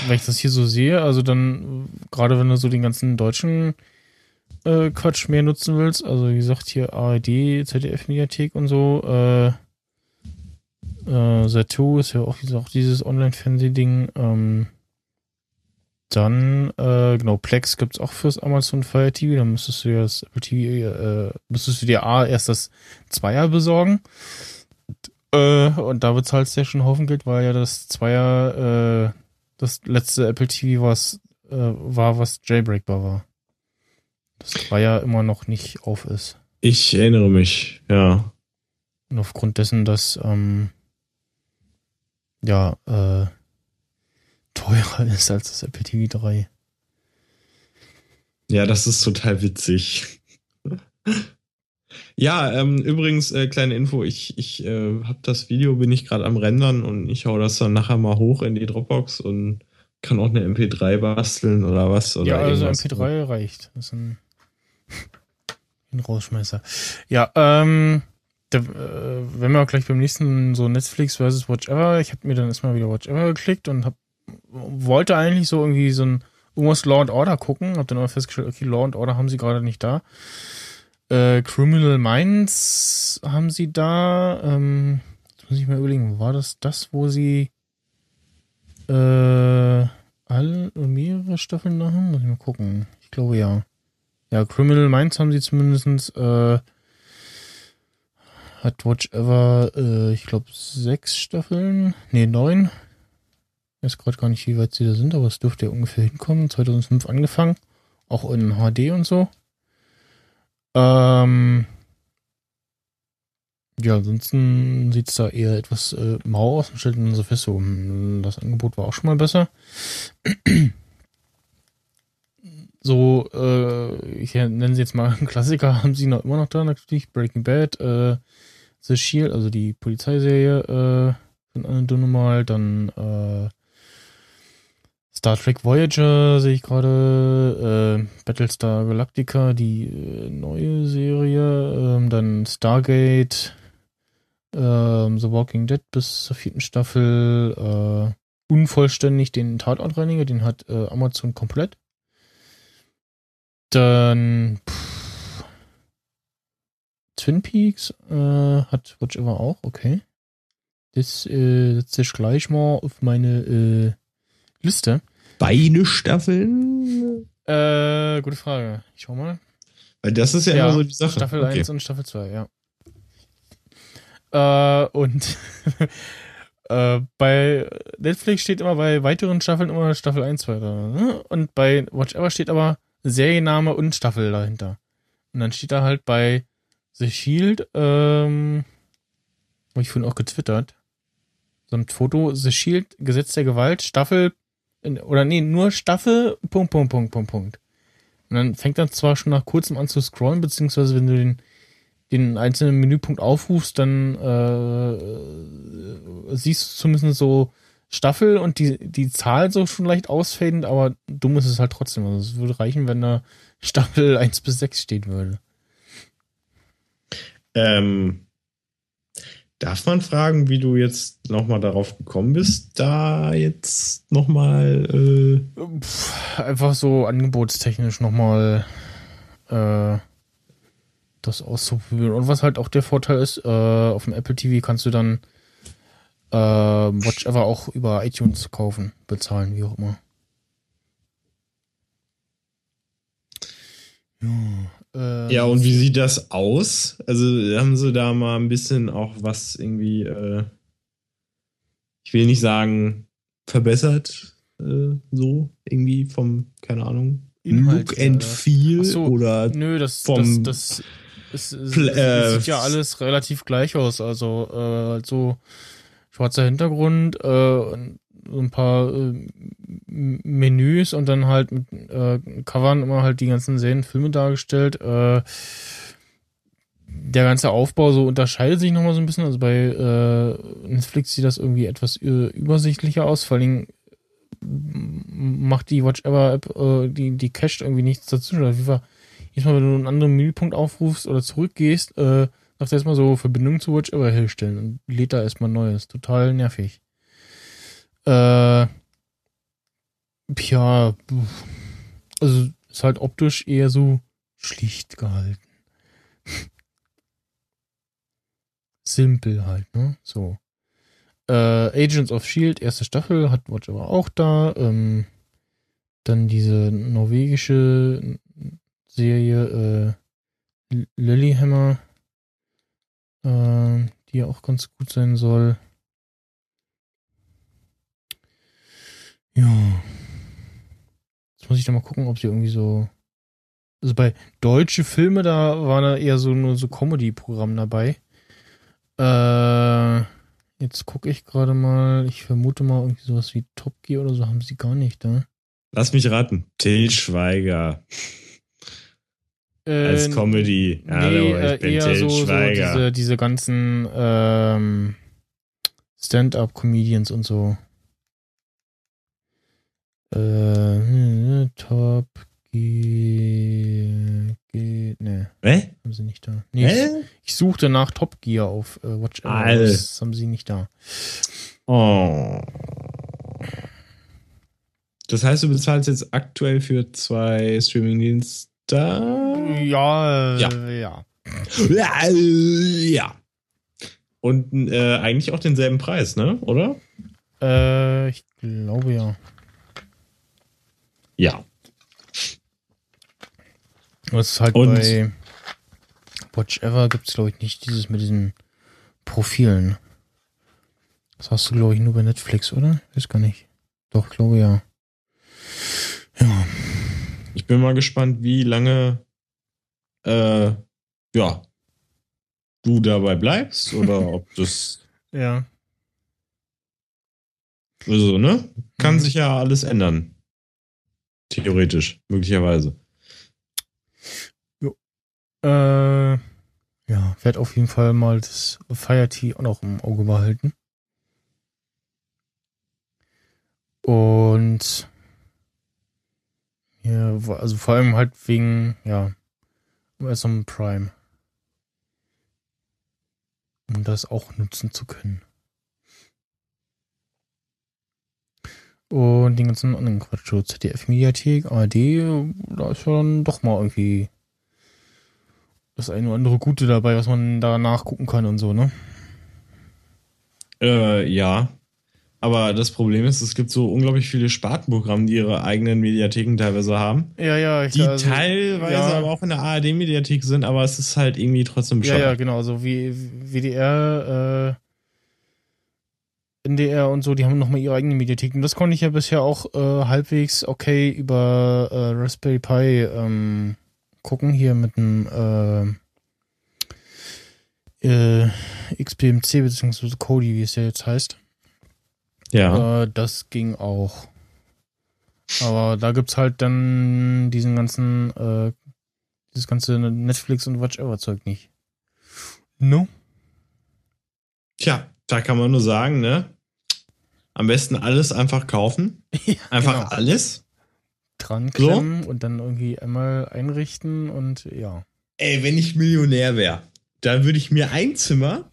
wenn ich das hier so sehe, also dann, gerade wenn du so den ganzen deutschen äh, Quatsch mehr nutzen willst, also wie gesagt, hier ARD, ZDF-Mediathek und so, äh, äh, Sat2 ist ja auch, gesagt, dieses Online-Fernsehding, ähm, dann, äh, genau, Plex gibt's auch fürs Amazon Fire TV, dann müsstest du ja das Apple TV, äh, müsstest du dir A, erst das Zweier besorgen, äh, und da bezahlst du ja schon einen Haufen Geld, weil ja das Zweier, äh, das letzte Apple TV was, äh, war, was jailbreakbar war. Das Zweier immer noch nicht auf ist. Ich erinnere mich, ja. Und aufgrund dessen, dass, ähm, ja, äh, teurer ist als das Apple TV 3. Ja, das ist total witzig. ja, ähm, übrigens, äh, kleine Info, ich, ich äh, habe das Video, bin ich gerade am Rendern und ich hau das dann nachher mal hoch in die Dropbox und kann auch eine MP3 basteln oder was. Oder ja, also irgendwas. MP3 reicht. Das ist ein, ein Rausschmeißer. Ja, ähm, da, äh, wenn wir auch gleich beim nächsten so Netflix versus Watch Ever, ich habe mir dann erstmal wieder Watch Ever geklickt und hab, wollte eigentlich so irgendwie so ein irgendwas Law and Order gucken, hab dann aber festgestellt, okay, Law and Order haben sie gerade nicht da. Äh, Criminal Minds haben sie da. Ähm, jetzt muss ich mal überlegen, war das das, wo sie äh, alle mehrere Staffeln da haben? Muss ich mal gucken. Ich glaube ja. Ja, Criminal Minds haben sie zumindestens äh, hat Watch Ever, äh, ich glaube, sechs Staffeln. Nee, neun. Weiß gerade gar nicht, wie weit sie da sind, aber es dürfte ja ungefähr hinkommen. 2005 angefangen. Auch in HD und so. Ähm, ja, ansonsten sieht's da eher etwas äh, mau aus und stellt dann so fest, so, hm, das Angebot war auch schon mal besser. so, äh, ich nenne sie jetzt mal einen Klassiker, haben sie noch immer noch da natürlich. Breaking Bad, äh, The Shield, also die Polizeiserie äh, von Anne Dunnemal, dann äh, Star Trek Voyager sehe ich gerade, äh, Battlestar Galactica, die äh, neue Serie, ähm, dann Stargate, ähm, The Walking Dead bis zur vierten Staffel, äh, unvollständig den Tatortreiniger, den hat äh, Amazon komplett. Dann pff, Twin Peaks äh, hat Watch Ever auch, okay. Das äh, setze ich gleich mal auf meine äh, Liste. Beide Staffeln? Äh, gute Frage. Ich schau mal. Weil das ist ja, immer so die Sache. Staffel Okay. 1 und Staffel 2, ja. Äh, und äh, bei Netflix steht immer bei weiteren Staffeln immer Staffel 1, 2 da. Ne? Und bei Watch Ever steht aber Serienname und Staffel dahinter. Und dann steht da halt bei The Shield, ähm, habe ich vorhin auch getwittert, so ein Foto, The Shield, Gesetz der Gewalt, Staffel, oder nee, nur Staffel, Punkt, Punkt, Punkt, Punkt, Punkt. Und dann fängt er zwar schon nach kurzem an zu scrollen, beziehungsweise wenn du den, den einzelnen Menüpunkt aufrufst, dann äh, siehst du zumindest so Staffel und die, die Zahl so schon leicht ausfadend, aber dumm ist es halt trotzdem. Also es würde reichen, wenn da Staffel 1 bis 6 stehen würde. Ähm, darf man fragen, wie du jetzt nochmal darauf gekommen bist, da jetzt nochmal äh einfach so angebotstechnisch nochmal äh, das auszuprobieren. Und was halt auch der Vorteil ist, äh, auf dem Apple TV kannst du dann äh, Watch Ever auch über iTunes kaufen, bezahlen, wie auch immer. Ja. Äh, ja, und wie sieht das aus? Also haben sie da mal ein bisschen auch was irgendwie, äh, ich will nicht sagen, verbessert, äh, so irgendwie vom, keine Ahnung, Inhalt, Look and Feel so, oder nö, das, vom das, das, es, es, es sieht ja alles relativ gleich aus. Also äh, halt so schwarzer Hintergrund, äh, so ein paar äh, Menüs und dann halt mit äh, Covern immer halt die ganzen Serien, Filme dargestellt. Äh, der ganze Aufbau so unterscheidet sich nochmal so ein bisschen. Also bei äh, Netflix sieht das irgendwie etwas übersichtlicher aus. Vor allem macht die Watch Ever App, äh, die, die cached irgendwie nichts dazu. Oder jedes Mal, wenn du einen anderen Menüpunkt aufrufst oder zurückgehst, äh, sagt er erstmal so Verbindung zu Watch Ever herstellen und lädt da erstmal Neues. Total nervig. Äh, ja, also ist halt optisch eher so schlicht gehalten. Simpel halt, ne? So. Äh, Agents of Shield, erste Staffel, hat Watch aber auch da. Ähm, dann diese norwegische Serie äh, Lilyhammer, äh, die ja auch ganz gut sein soll. Ja. Jetzt muss ich da mal gucken, ob sie irgendwie so. Also bei deutsche Filme, da war da eher so nur so Comedy-Programm dabei. Äh, jetzt gucke ich gerade mal. Ich vermute mal irgendwie sowas wie Top Gear oder so haben sie gar nicht da. Ne? Lass mich raten. Till Schweiger. Äh, Als Comedy. Nee, Hallo, ich bin Till so, Schweiger. So diese, diese ganzen ähm, Stand-up-Comedians und so. Äh, Top Gear. Ge ne. Hä? Haben sie nicht da. Nee, Hä? Ich, ich suchte nach Top Gear auf äh, Watch Ever. Das haben sie nicht da. Oh. Das heißt, du bezahlst jetzt aktuell für zwei Streamingdienste? Ja, ja. Ja. Ja. Und äh, eigentlich auch denselben Preis, ne? Oder? Äh, ich glaube ja. Ja. Was ist halt Und bei Watch Ever gibt es, glaube ich, nicht dieses mit diesen Profilen. Das hast du, glaube ich, nur bei Netflix, oder? Weiß gar nicht. Doch, glaube ja. Ja. Ich bin mal gespannt, wie lange äh, ja, du dabei bleibst oder ob das. Ja. Also, ne? Kann mhm. sich ja alles ändern. Theoretisch, möglicherweise. Jo. Äh, ja, werde auf jeden Fall mal das Fire Tea auch noch im Auge behalten. Und ja, also vor allem halt wegen, ja, Amazon Prime. Um das auch nutzen zu können. Und den ganzen anderen Quatsch, so ZDF-Mediathek, ARD, da ist ja dann doch mal irgendwie das eine oder andere Gute dabei, was man da nachgucken kann und so, ne? Äh, ja. Aber das Problem ist, es gibt so unglaublich viele Spartenprogramme, die ihre eigenen Mediatheken teilweise haben. Ja, ja. Ich, die also, teilweise ja. aber auch in der ARD-Mediathek sind, aber es ist halt irgendwie trotzdem bescheuert. Ja, ja, genau. So wie WDR, äh, NDR und so, die haben nochmal ihre eigenen Mediatheken. Das konnte ich ja bisher auch äh, halbwegs okay über äh, Raspberry Pi ähm, gucken, hier mit einem äh, äh, XBMC bzw. Kodi, wie es ja jetzt heißt. Ja. Äh, das ging auch. Aber da gibt's halt dann diesen ganzen, äh, dieses ganze Netflix und Watch Ever Zeug nicht. No? Tja, da kann man nur sagen, ne? Am besten alles einfach kaufen. Ja, Einfach genau. alles. dran klemmen und dann irgendwie einmal einrichten und ja. Ey, wenn ich Millionär wäre, dann würde ich mir ein Zimmer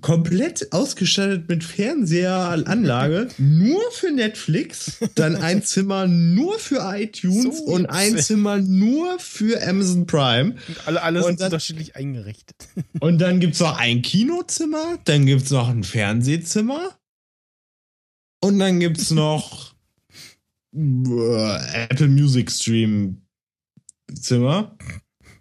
komplett ausgestattet mit Fernseheranlage nur für Netflix, dann ein Zimmer nur für iTunes So und ein Zimmer nur für Amazon Prime. Und alle, alles Und dann- unterschiedlich eingerichtet. Und dann gibt's noch ein Kinozimmer, dann gibt's noch ein Fernsehzimmer und dann gibt's noch äh, Apple Music Stream Zimmer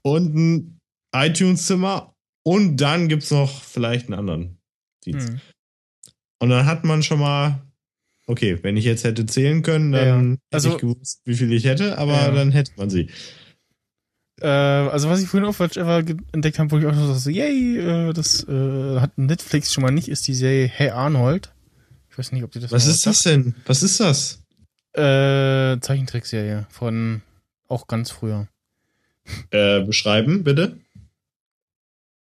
und ein iTunes Zimmer und dann gibt's noch vielleicht einen anderen Dienst. Hm. Und dann hat man schon mal okay, wenn ich jetzt hätte zählen können, dann Ja, hätte Also- ich gewusst, wie viel ich hätte, aber Ja. dann hätte man sie. Äh, also was ich vorhin auf Watch Ever ge- entdeckt habe, wo ich auch so so, yay, äh, das äh, hat Netflix schon mal nicht, ist die Serie Hey Arnold. Ich weiß nicht, ob die das Was ist das denn? Was ist das? Äh, Zeichentrickserie von auch ganz früher. Äh, beschreiben, bitte.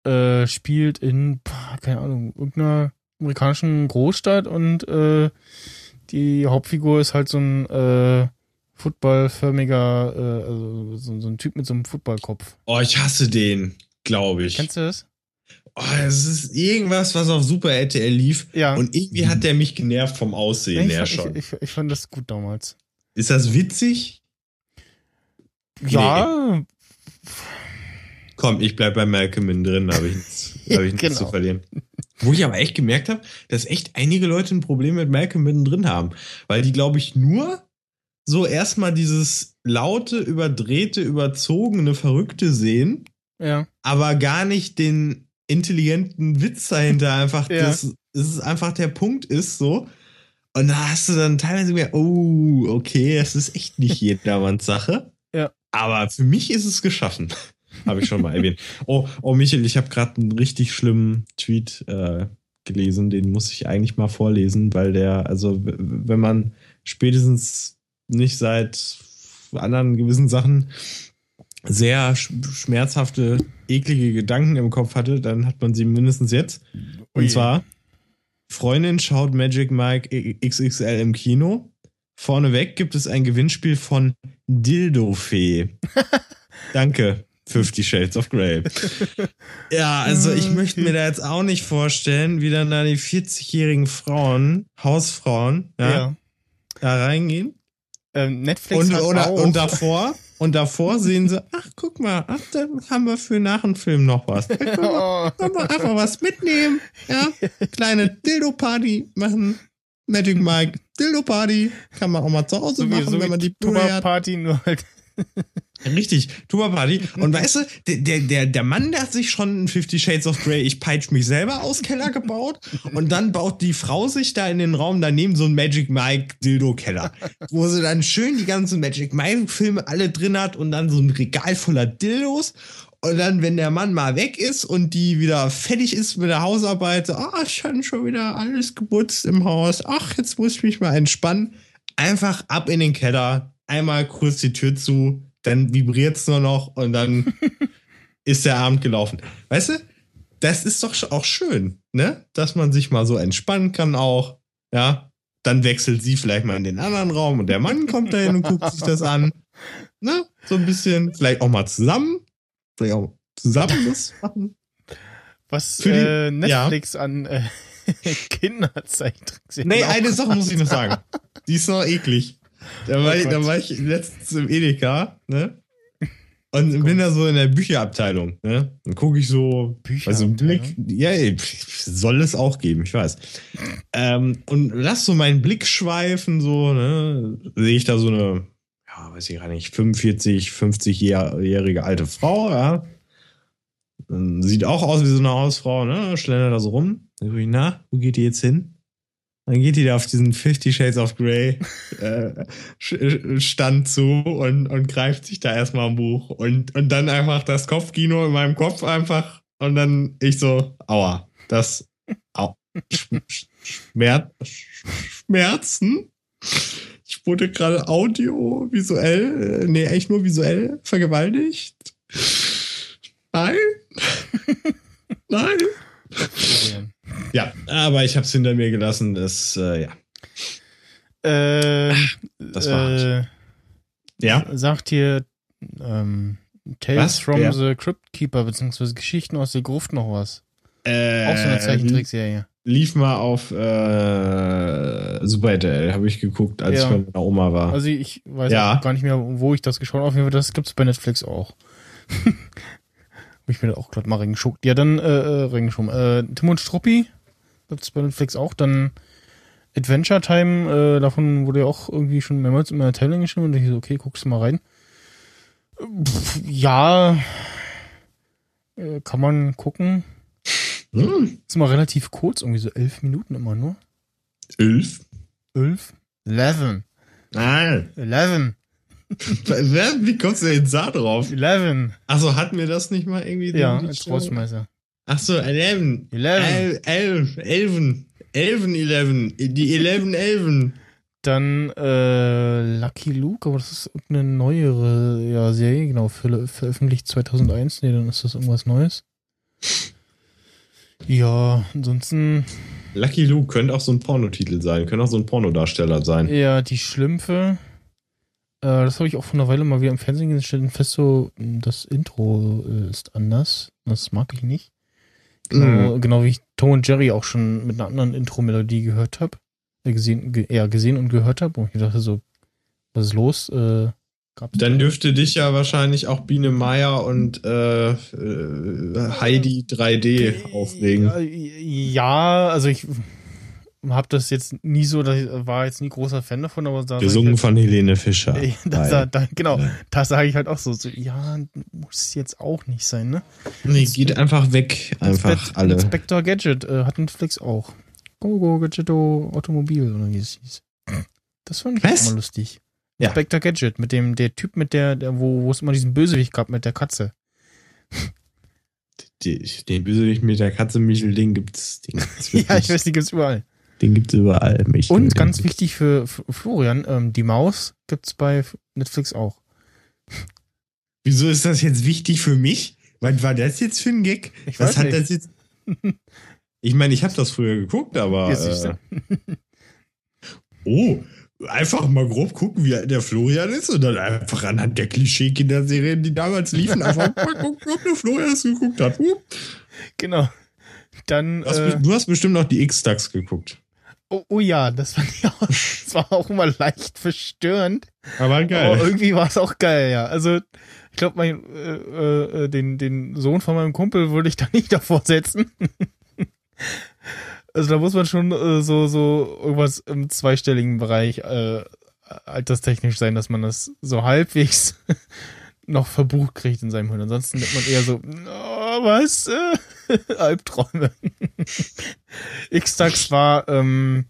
Äh, spielt in, keine Ahnung, irgendeiner amerikanischen Großstadt und äh, die Hauptfigur ist halt so ein äh, footballförmiger, äh, also so, so ein Typ mit so einem Footballkopf. Oh, ich hasse den, glaube ich. Kennst du das? Oh, es ist irgendwas, was auf Super RTL lief. Ja. Und irgendwie hat der mich genervt vom Aussehen ich, her fand- schon. Ich, ich, ich fand das gut damals. ist das witzig? Ja, Komm, ich bleib bei Malcolm in drin, da habe ich nichts, hab ich nichts Genau. zu verlieren. Wo ich aber echt gemerkt habe, dass echt einige Leute ein Problem mit Malcolm mittendrin haben. Weil die, glaube ich, nur so erstmal dieses laute, überdrehte, überzogene, verrückte sehen, ja. aber gar nicht den intelligenten Witz dahinter einfach, Ja. dass es einfach der Punkt ist, so. Und da hast du dann teilweise mehr, oh, okay, das ist echt nicht jedermanns Sache. Ja. Aber für mich ist es geschaffen. Habe ich schon mal erwähnt. Oh, oh, Michael, ich habe gerade einen richtig schlimmen Tweet äh, gelesen, den muss ich eigentlich mal vorlesen, weil der, also wenn man spätestens nicht seit anderen gewissen Sachen sehr sch schmerzhafte, eklige Gedanken im Kopf hatte, dann hat man sie mindestens jetzt. Und Ui. zwar, Freundin schaut Magic Mike XXL im Kino. Vorneweg gibt es ein Gewinnspiel von Dildofee. Danke. 50 Shades of Grey. Ja, also ich möchte mir da jetzt auch nicht vorstellen, wie dann da die 40-jährigen Frauen, Hausfrauen, ja, ja. da reingehen. Ähm, Netflix Und, hat oder, auch, und davor, und davor sehen sie, ach, guck mal, ach, da haben wir für nach dem Film noch was. Da können wir, können wir einfach was mitnehmen, ja. Kleine Dildo-Party machen. Magic Mike, Dildo-Party. Kann man auch mal zu Hause so wie, machen, so wenn wie man die Blu-ray hat. Party nur halt. Richtig, Tuba-Party. Und weißt du, der, der, der, Mann, der hat sich schon ein Fifty Shades of Grey, ich peitsch mich selber aus Keller gebaut. Und dann baut die Frau sich da in den Raum daneben so einen Magic Mike Dildo-Keller. Wo sie dann schön die ganzen Magic Mike-Filme alle drin hat und dann so ein Regal voller Dildos. Und dann, wenn der Mann mal weg ist und die wieder fertig ist mit der Hausarbeit, so, ah, ich hatte schon wieder alles geputzt im Haus. Ach, jetzt muss ich mich mal entspannen. Einfach ab in den Keller, einmal kurz die Tür zu, dann vibriert's nur noch und dann ist der Abend gelaufen. Weißt du, das ist doch auch schön, ne? Dass man sich mal so entspannen kann auch, ja. Dann wechselt sie vielleicht mal in den anderen Raum und der Mann kommt dahin und guckt sich das an. Ne? So ein bisschen, vielleicht auch mal zusammen. Vielleicht auch zusammen das machen. Was Für die- äh, Netflix an äh, Kinderzeichentrickserien Nee, eine Sache muss ich noch sagen. Die ist noch eklig. Da war, Oh ich, da war ich letztens im Edeka, ne? Und bin da so in der Bücherabteilung, ne? Dann gucke ich so, also einen Blick, ja, ey, soll es auch geben, ich weiß. Ähm, und lass so meinen Blick schweifen, so, ne? Sehe ich da so eine, ja, weiß ich gar nicht, 45, 50-jährige alte Frau, ja? Sieht auch aus wie so eine Hausfrau, ne? Schlendert da so rum. Dann ich, na, wo geht die jetzt hin? Dann geht die da auf diesen 50 Shades of Grey äh, Stand zu und, und greift sich da erstmal am Buch und, und dann einfach das Kopfkino in meinem Kopf einfach und dann ich so, aua, das au, Sch- Sch- Schmerz, Schmerzen. Ich Wurde gerade audio, visuell, äh, nee, echt nur visuell vergewaltigt? Nein? Nein? Ja, aber ich habe es hinter mir gelassen. Das, äh, ja. Äh, Das war äh. Ja? sagt hier ähm, Tales Was? from Wer? the Crypt Keeper, beziehungsweise Geschichten aus der Gruft noch was. Äh, Auch so eine Zeichentrickserie. Lief mal auf äh, Super RTL, habe ich geguckt, als Ja. ich bei meiner Oma war. Also ich weiß Ja. gar nicht mehr, wo ich das geschaut habe. Auf jeden Fall, das gibt's bei Netflix auch. Hab ich mir da auch gerade mal reingeschuckt. Ja, dann äh, äh, reingeschoben. Äh, Tim und Struppi gibt's bei Netflix auch. Dann Adventure Time, äh, davon wurde ja auch irgendwie schon mehrmals immer Teilen geschrieben. Und ich so, okay, guckst du mal rein. Pff, ja, äh, kann man gucken. hm, Ist immer relativ kurz, irgendwie so elf Minuten immer nur. elf? Elf? Eleven. Nein. Eleven. Wie kommst du denn jetzt da drauf? Eleven. Achso, hatten wir das nicht mal irgendwie? Ja, als Show? Rausschmeißer. Achso, 11. Eleven. El- Elf. Elfen. Elfen, Eleven. Die Eleven, Elfen. Dann äh, Lucky Luke, aber das ist irgendeine neuere ja, Serie, genau, ver veröffentlicht 2001. Nee, dann ist das irgendwas Neues. Ja, ansonsten, Lucky Luke könnte auch so ein Pornotitel sein, könnte auch so ein Pornodarsteller sein. ja, die Schlümpfe. Äh, das habe ich auch vor einer Weile mal wieder im Fernsehen gesehen, stellen fest so, das Intro äh, ist anders. Das mag ich nicht. Genau, genau wie ich Tom und Jerry auch schon mit einer anderen Intro-Melodie gehört habe. Äh, gesehen, ge ja, gesehen und gehört habe. Und ich dachte so, was ist los? Äh, Dann da- dürfte dich ja wahrscheinlich auch Biene Meier und äh, äh, Heidi 3D aufregen. Ja, ja, also ich habe das jetzt nie so, dass ich, war jetzt nie großer Fan davon, aber da Gesungen von Helene Fischer. Ey, das, da, da, genau, Ja. das sage ich halt auch so, so. Ja, muss jetzt auch nicht sein, ne? Nee, geht einfach weg. Einfach Inspect- alle. Inspector Gadget äh, hat Netflix auch. Go Go Gadgeto Automobil oder wie es hieß. Das fand ich Was? auch mal lustig. Ja. Inspector Gadget mit dem der Typ mit der, der wo wo es immer diesen Bösewicht gab mit der Katze. Den Bösewicht mit der Katze Michel, den gibt's. Den gibt's, ja, ich weiß, die gibt's überall. Den gibt's überall. Michel, Und ganz gibt's. wichtig für, für Florian, ähm, die Maus gibt's bei Netflix auch. Wieso ist das jetzt wichtig für mich? Was war das jetzt für ein Gag? Ich Was weiß hat nicht. das jetzt? Ich meine, ich habe das früher geguckt, aber. Äh, oh, einfach mal grob gucken, wie alt der Florian ist und dann einfach anhand der Klischee-Kinderserien, die damals liefen, einfach mal gucken, ob der Florian es geguckt hat. Huh. Genau. Dann, Du hast, äh, du hast bestimmt noch die X-Tags geguckt. Oh, oh ja, das fand ich auch, das war auch immer leicht verstörend. Aber Aber irgendwie war es auch geil, ja. Also, ich glaube, mein, äh, äh, den, den Sohn von meinem Kumpel würde ich da nicht davor setzen. also da muss man schon äh, so, so irgendwas im zweistelligen Bereich äh, alterstechnisch sein, dass man das so halbwegs noch verbucht kriegt in seinem Hirn. Ansonsten nimmt man eher so, oh, was? Albträume. X-Tax war, ähm,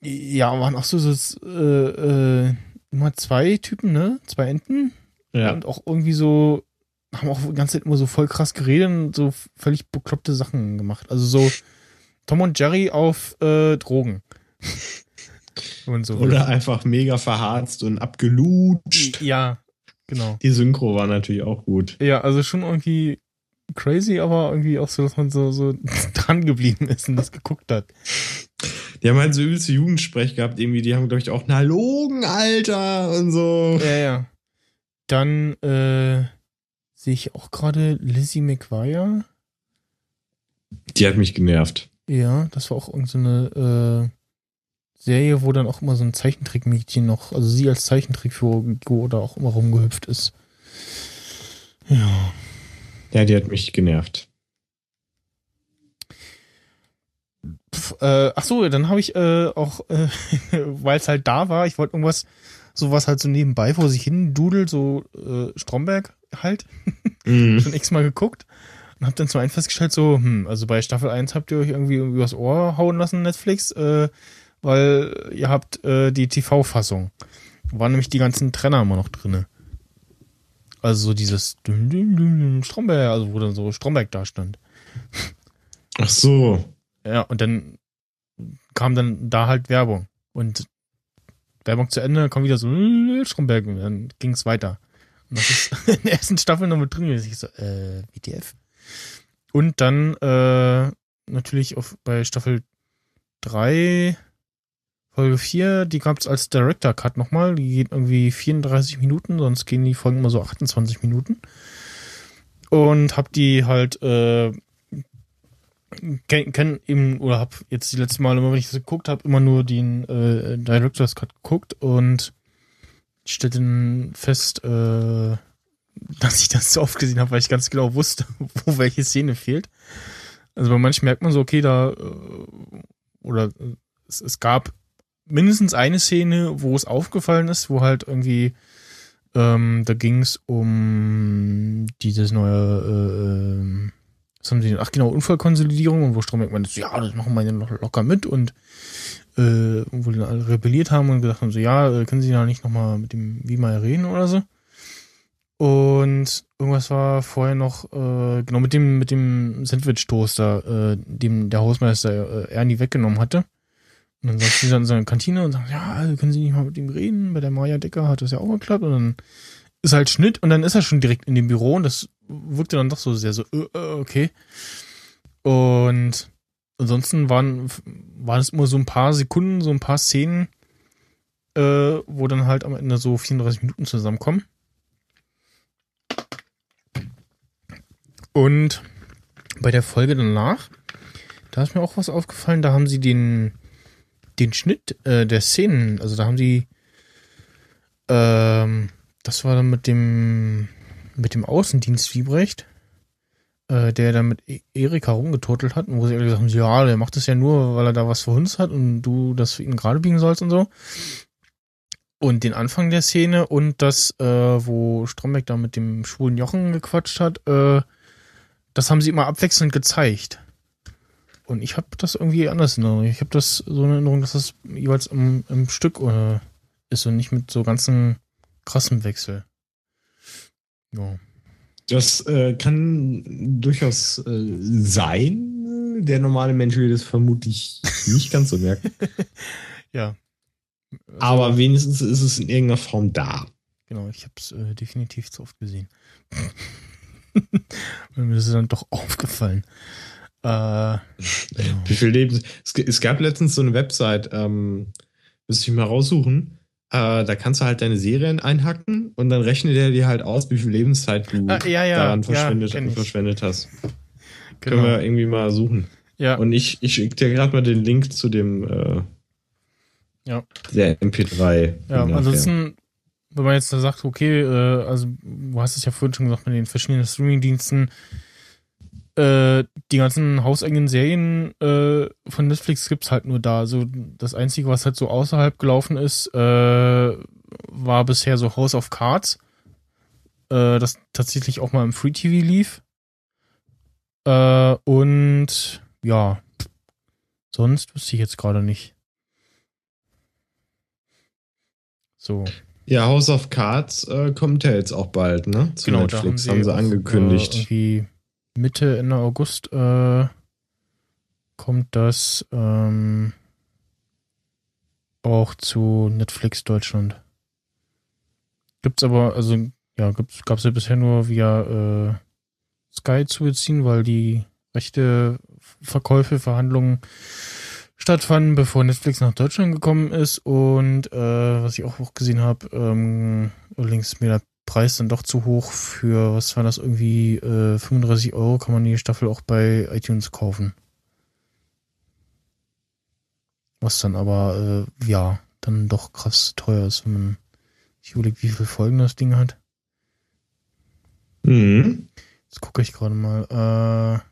ja, waren auch so, so äh, äh, immer zwei Typen, ne? Zwei Enten. ja. Und auch irgendwie so, haben auch die ganze Zeit immer so voll krass geredet und so völlig bekloppte Sachen gemacht. Also so Tom und Jerry auf äh, Drogen. und so. Oder einfach mega verharzt und abgelutscht. Ja, genau. Die Synchro war natürlich auch gut. Ja, also schon irgendwie crazy, aber irgendwie auch so, dass man so, so dran geblieben ist und das geguckt hat. Die haben halt so übelste Jugendsprech gehabt, irgendwie. Die haben, glaube ich, auch na Logen, Alter und so. Ja, ja. Dann äh, sehe ich auch gerade Lizzie McGuire. Die hat mich genervt. Ja, das war auch irgendeine so eine, äh, Serie, wo dann auch immer so ein Zeichentrickmädchen noch, also sie als Zeichentrickfigur da auch immer rumgehüpft ist. Ja. Ja, die hat mich genervt. Pff, äh, ach so, dann habe ich äh, auch, äh, weil es halt da war, ich wollte irgendwas, sowas halt so nebenbei vor sich hin dudelt, so äh, Stromberg halt, Mhm. schon x-mal geguckt und hab dann zum einen festgestellt, so, hm, also bei Staffel 1 habt ihr euch irgendwie übers Ohr hauen lassen, Netflix, äh, weil ihr habt äh, die TV-Fassung. Da waren nämlich die ganzen Trenner immer noch drinne. Also so dieses Stromberg, also wo dann so Stromberg da stand. Ach so. Ja, und dann kam dann da halt Werbung. Und Werbung zu Ende, kommt wieder so äh, Stromberg und dann ging es weiter. Und das ist in der ersten Staffel noch mit drin gewesen. Ich so, äh, WTF. Und dann äh, natürlich auf, bei Staffel 3, Folge 4, die gab es als Director Cut nochmal. Die geht irgendwie 34 Minuten, sonst gehen die Folgen immer so 28 Minuten. Und hab die halt äh, kenn, kenn eben oder hab jetzt die letzten Mal immer, wenn ich das geguckt habe, immer nur den äh, Director's Cut geguckt und stellte dann fest, äh, dass ich das so oft gesehen habe, weil ich ganz genau wusste, wo welche Szene fehlt. Also bei manchen merkt man so, okay, da äh, oder es, es gab mindestens eine Szene, wo es aufgefallen ist, wo halt irgendwie ähm, da ging es um dieses neue äh, ähm, was haben sie ach genau, Unfallkonsolidierung und wo Stromberg meinte, ja, das machen wir ja noch locker mit und äh, wo die dann alle rebelliert haben und gesagt haben, so, ja, äh, können Sie da nicht nochmal mit dem Wiemeyer reden oder so? Und irgendwas war vorher noch, äh, genau, mit dem, mit dem Sandwich-Toaster, äh, dem der Hausmeister äh, Ernie weggenommen hatte. Und dann sagt sie dann in seine Kantine und sagt, ja, können Sie nicht mal mit ihm reden? Bei der Maya Decker hat das ja auch geklappt. Und dann ist halt Schnitt und dann ist er schon direkt in dem Büro und das wirkte dann doch so sehr so, äh, äh okay. Und ansonsten waren, waren es immer so ein paar Sekunden, so ein paar Szenen, äh, wo dann halt am Ende so 34 Minuten zusammenkommen. Und bei der Folge danach, da ist mir auch was aufgefallen, da haben sie den, den Schnitt äh, der Szenen, also da haben sie, ähm, das war dann mit dem, mit dem Außendienst Wiebrecht, äh, der dann mit e- Erika rumgeturtelt hat und wo sie alle gesagt haben, ja, der macht das ja nur, weil er da was für uns hat und du das für ihn gerade biegen sollst und so. Und den Anfang der Szene und das, äh, wo Stromberg da mit dem schwulen Jochen gequatscht hat, äh, das haben sie immer abwechselnd gezeigt. Und ich habe das irgendwie anders in Erinnerung. Ich habe das so in Erinnerung, dass das jeweils im, im Stück äh, ist und nicht mit so ganzen krassen Wechsel. Ja. Das äh, kann durchaus äh, sein. Der normale Mensch will das vermutlich nicht ganz so merken. ja. Also, Aber wenigstens ist es in irgendeiner Form da. Genau, ich habe es äh, definitiv zu oft gesehen. mir ist es dann doch aufgefallen. Äh, ja. Wie viel Leben. Es, es, gab letztens so eine Website, ähm, müsste ich mal raussuchen. Äh, da kannst du halt deine Serien einhacken und dann rechnet er dir halt aus, wie viel Lebenszeit du ah, ja, ja, daran verschwendet, verschwendet hast. Genau. Können wir irgendwie mal suchen. Ja. Und ich, ich schicke dir gerade mal den Link zu dem äh, ja. der MP3. Ja, ansonsten wenn man jetzt da sagt, okay, äh, also du hast es ja vorhin schon gesagt mit den verschiedenen Streaming-Diensten, äh, die ganzen hauseigenen Serien äh, von Netflix gibt's halt nur da. Also das Einzige, was halt so außerhalb gelaufen ist, äh, war bisher so House of Cards, äh, das tatsächlich auch mal im Free TV lief. Äh, und ja, sonst wüsste ich jetzt gerade nicht. So. Ja, House of Cards äh, kommt ja jetzt auch bald, ne? Zu genau, Netflix haben sie, haben sie auch, angekündigt. Äh, irgendwie Mitte, Ende August äh, kommt das ähm, auch zu Netflix Deutschland. Gibt's aber, also ja, gibt's, gab's ja bisher nur via äh, Sky zu beziehen, weil die rechte Verkäufe, Verhandlungen stattfanden, bevor Netflix nach Deutschland gekommen ist. Und äh, was ich auch, auch gesehen habe, ähm, ist mir Preis dann doch zu hoch für, was war das, irgendwie äh, 35 Euro kann man die Staffel auch bei iTunes kaufen. Was dann aber, äh, ja, dann doch krass teuer ist, wenn man sich überlegt, wie viele Folgen das Ding hat. Mhm. Jetzt gucke ich gerade mal. Äh,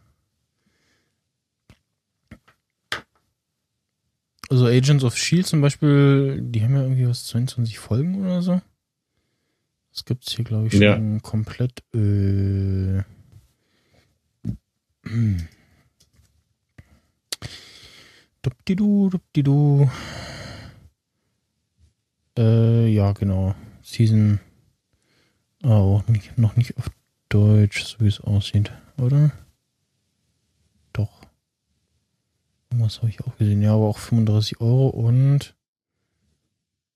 Also Agents of Shield zum Beispiel, die haben ja irgendwie was 22 Folgen oder so. Das gibt's hier, glaube ich, schon ja. komplett. Äh, hm. Dupdidu, dupdidu. Äh, ja, genau. Season. Oh, nicht, noch nicht auf Deutsch, so wie es aussieht, oder? Was habe ich auch gesehen? Ja, aber auch 35 Euro und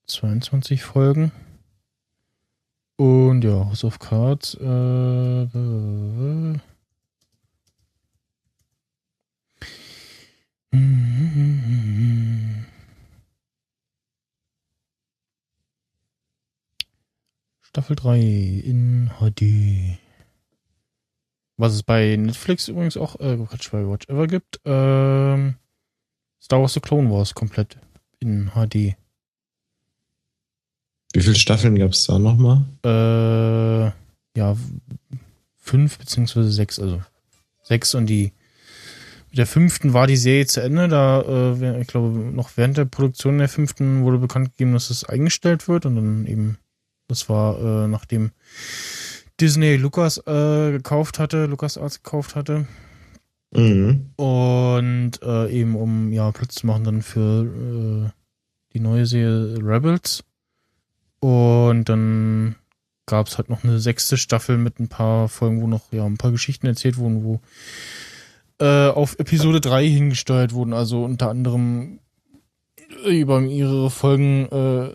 22 Folgen. Und ja, House of Cards. Äh, äh, Staffel 3 in HD. Was es bei Netflix übrigens auch, äh, Quatsch, bei Watch Ever gibt. Ähm, Star Wars The Clone Wars komplett in HD. Wie viele Staffeln gab es da nochmal? Äh, ja, fünf beziehungsweise sechs, also sechs und die mit der fünften war die Serie zu Ende. Da, äh, ich glaube, noch während der Produktion der fünften wurde bekannt gegeben, dass es eingestellt wird und dann eben, das war äh, nachdem Disney Lucas äh, gekauft hatte, Lucas Arts gekauft hatte. Mhm. Und äh, eben um ja Platz zu machen dann für äh, die neue Serie Rebels. Und dann gab es halt noch eine sechste Staffel mit ein paar Folgen, wo noch ja ein paar Geschichten erzählt wurden, wo äh, auf Episode 3 hingesteuert wurden. Also unter anderem über mehrere Folgen äh,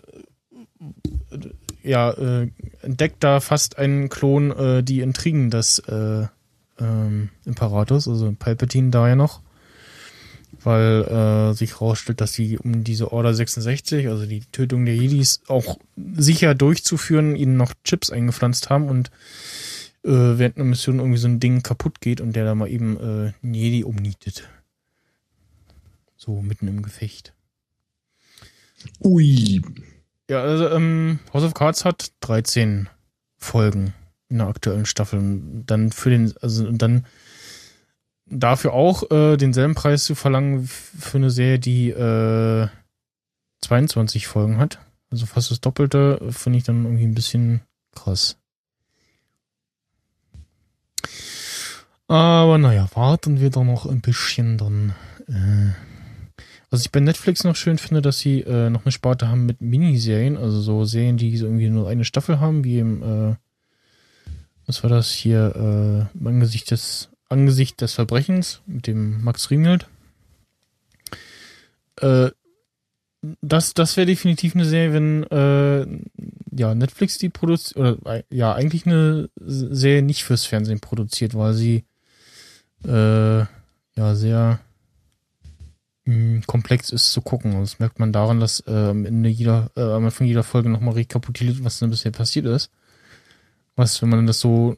ja, äh, entdeckt da fast ein Klon äh, die Intrigen des äh, ähm, Imperators, also Palpatine da ja noch, weil äh, sich herausstellt, dass sie um diese Order 66, also die Tötung der Jedis, auch sicher durchzuführen, ihnen noch Chips eingepflanzt haben und äh, während einer Mission irgendwie so ein Ding kaputt geht und der da mal eben äh, einen Jedi umnietet. So mitten im Gefecht. Ui. Ja, also ähm, House of Cards hat 13 Folgen in der aktuellen Staffel. Und dann für den, also und dann dafür auch äh, denselben Preis zu verlangen für eine Serie, die äh, 22 Folgen hat. Also fast das Doppelte, finde ich dann irgendwie ein bisschen krass. Aber naja, warten wir doch noch ein bisschen dann. Äh, was ich bei Netflix noch schön finde, dass sie äh, noch eine Sparte haben mit Miniserien, also so Serien, die so irgendwie nur eine Staffel haben, wie im, äh, was war das hier, äh, Angesicht des, Angesicht des Verbrechens mit dem Max Riemelt. Äh, das, das wäre definitiv eine Serie, wenn äh, ja, Netflix die produziert, oder äh, ja, eigentlich eine Serie nicht fürs Fernsehen produziert, weil sie äh, ja sehr mh, komplex ist zu gucken. Das merkt man daran, dass äh, am Ende jeder, äh, am Anfang jeder Folge nochmal rekapituliert, was denn bisher passiert ist. Was, wenn man das so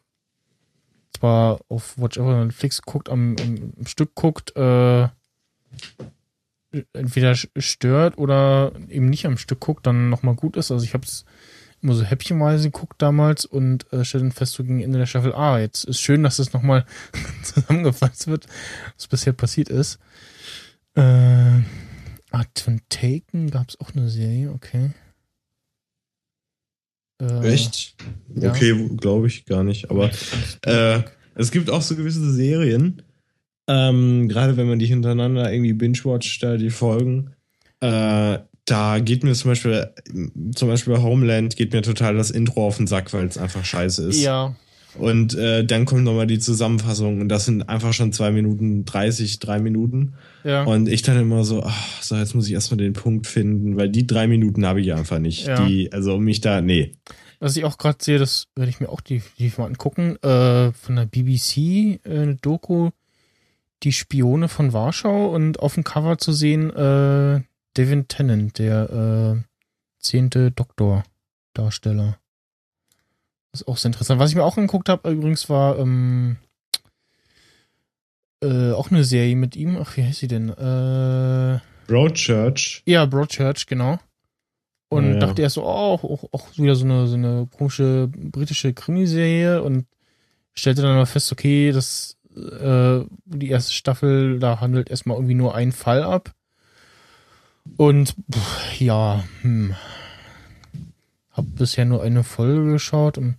zwar auf Watch Ever Netflix guckt, am, am, Stück guckt, äh, entweder stört oder eben nicht am Stück guckt, dann nochmal gut ist. Also ich habe es immer so häppchenweise geguckt damals und äh, stelle dann fest, so gegen Ende der Staffel, ah, jetzt ist schön, dass das nochmal zusammengefasst wird, was bisher passiert ist. Äh, Advent Taken gab es auch eine Serie, okay. Äh, Echt? ja. Okay, glaube ich gar nicht. Aber äh, es gibt auch so gewisse Serien, ähm, gerade wenn man die hintereinander irgendwie binge-watcht, da die Folgen, äh, da geht mir zum Beispiel, zum Beispiel bei Homeland geht mir total das Intro auf den Sack, weil es einfach scheiße ist. Ja. Und äh, dann kommt nochmal die Zusammenfassung und das sind einfach schon zwei Minuten 30, drei Minuten. Ja. Und ich dann immer so, ach, so, jetzt muss ich erstmal den Punkt finden, weil die drei Minuten habe ich einfach nicht. Ja. Die, also um mich da, nee. Was ich auch gerade sehe, das werde ich mir auch definitiv mal angucken, äh, von der BBC, äh, eine Doku, die Spione von Warschau und auf dem Cover zu sehen, äh, Devin Tennant, der äh, zehnte Doktor-Darsteller. Ist auch sehr interessant. Was ich mir auch angeguckt habe, übrigens, war ähm, äh, auch eine Serie mit ihm. Ach, wie heißt sie denn? Äh, Broadchurch. ja, Broadchurch, genau. Und Ja, ja. dachte erst so, oh, auch, auch, auch wieder so eine, so eine komische britische Krimiserie und stellte dann mal fest, okay, das äh, die erste Staffel, da handelt erstmal irgendwie nur ein Fall ab. Und pff, ja, hm. Hab bisher nur eine Folge geschaut. Im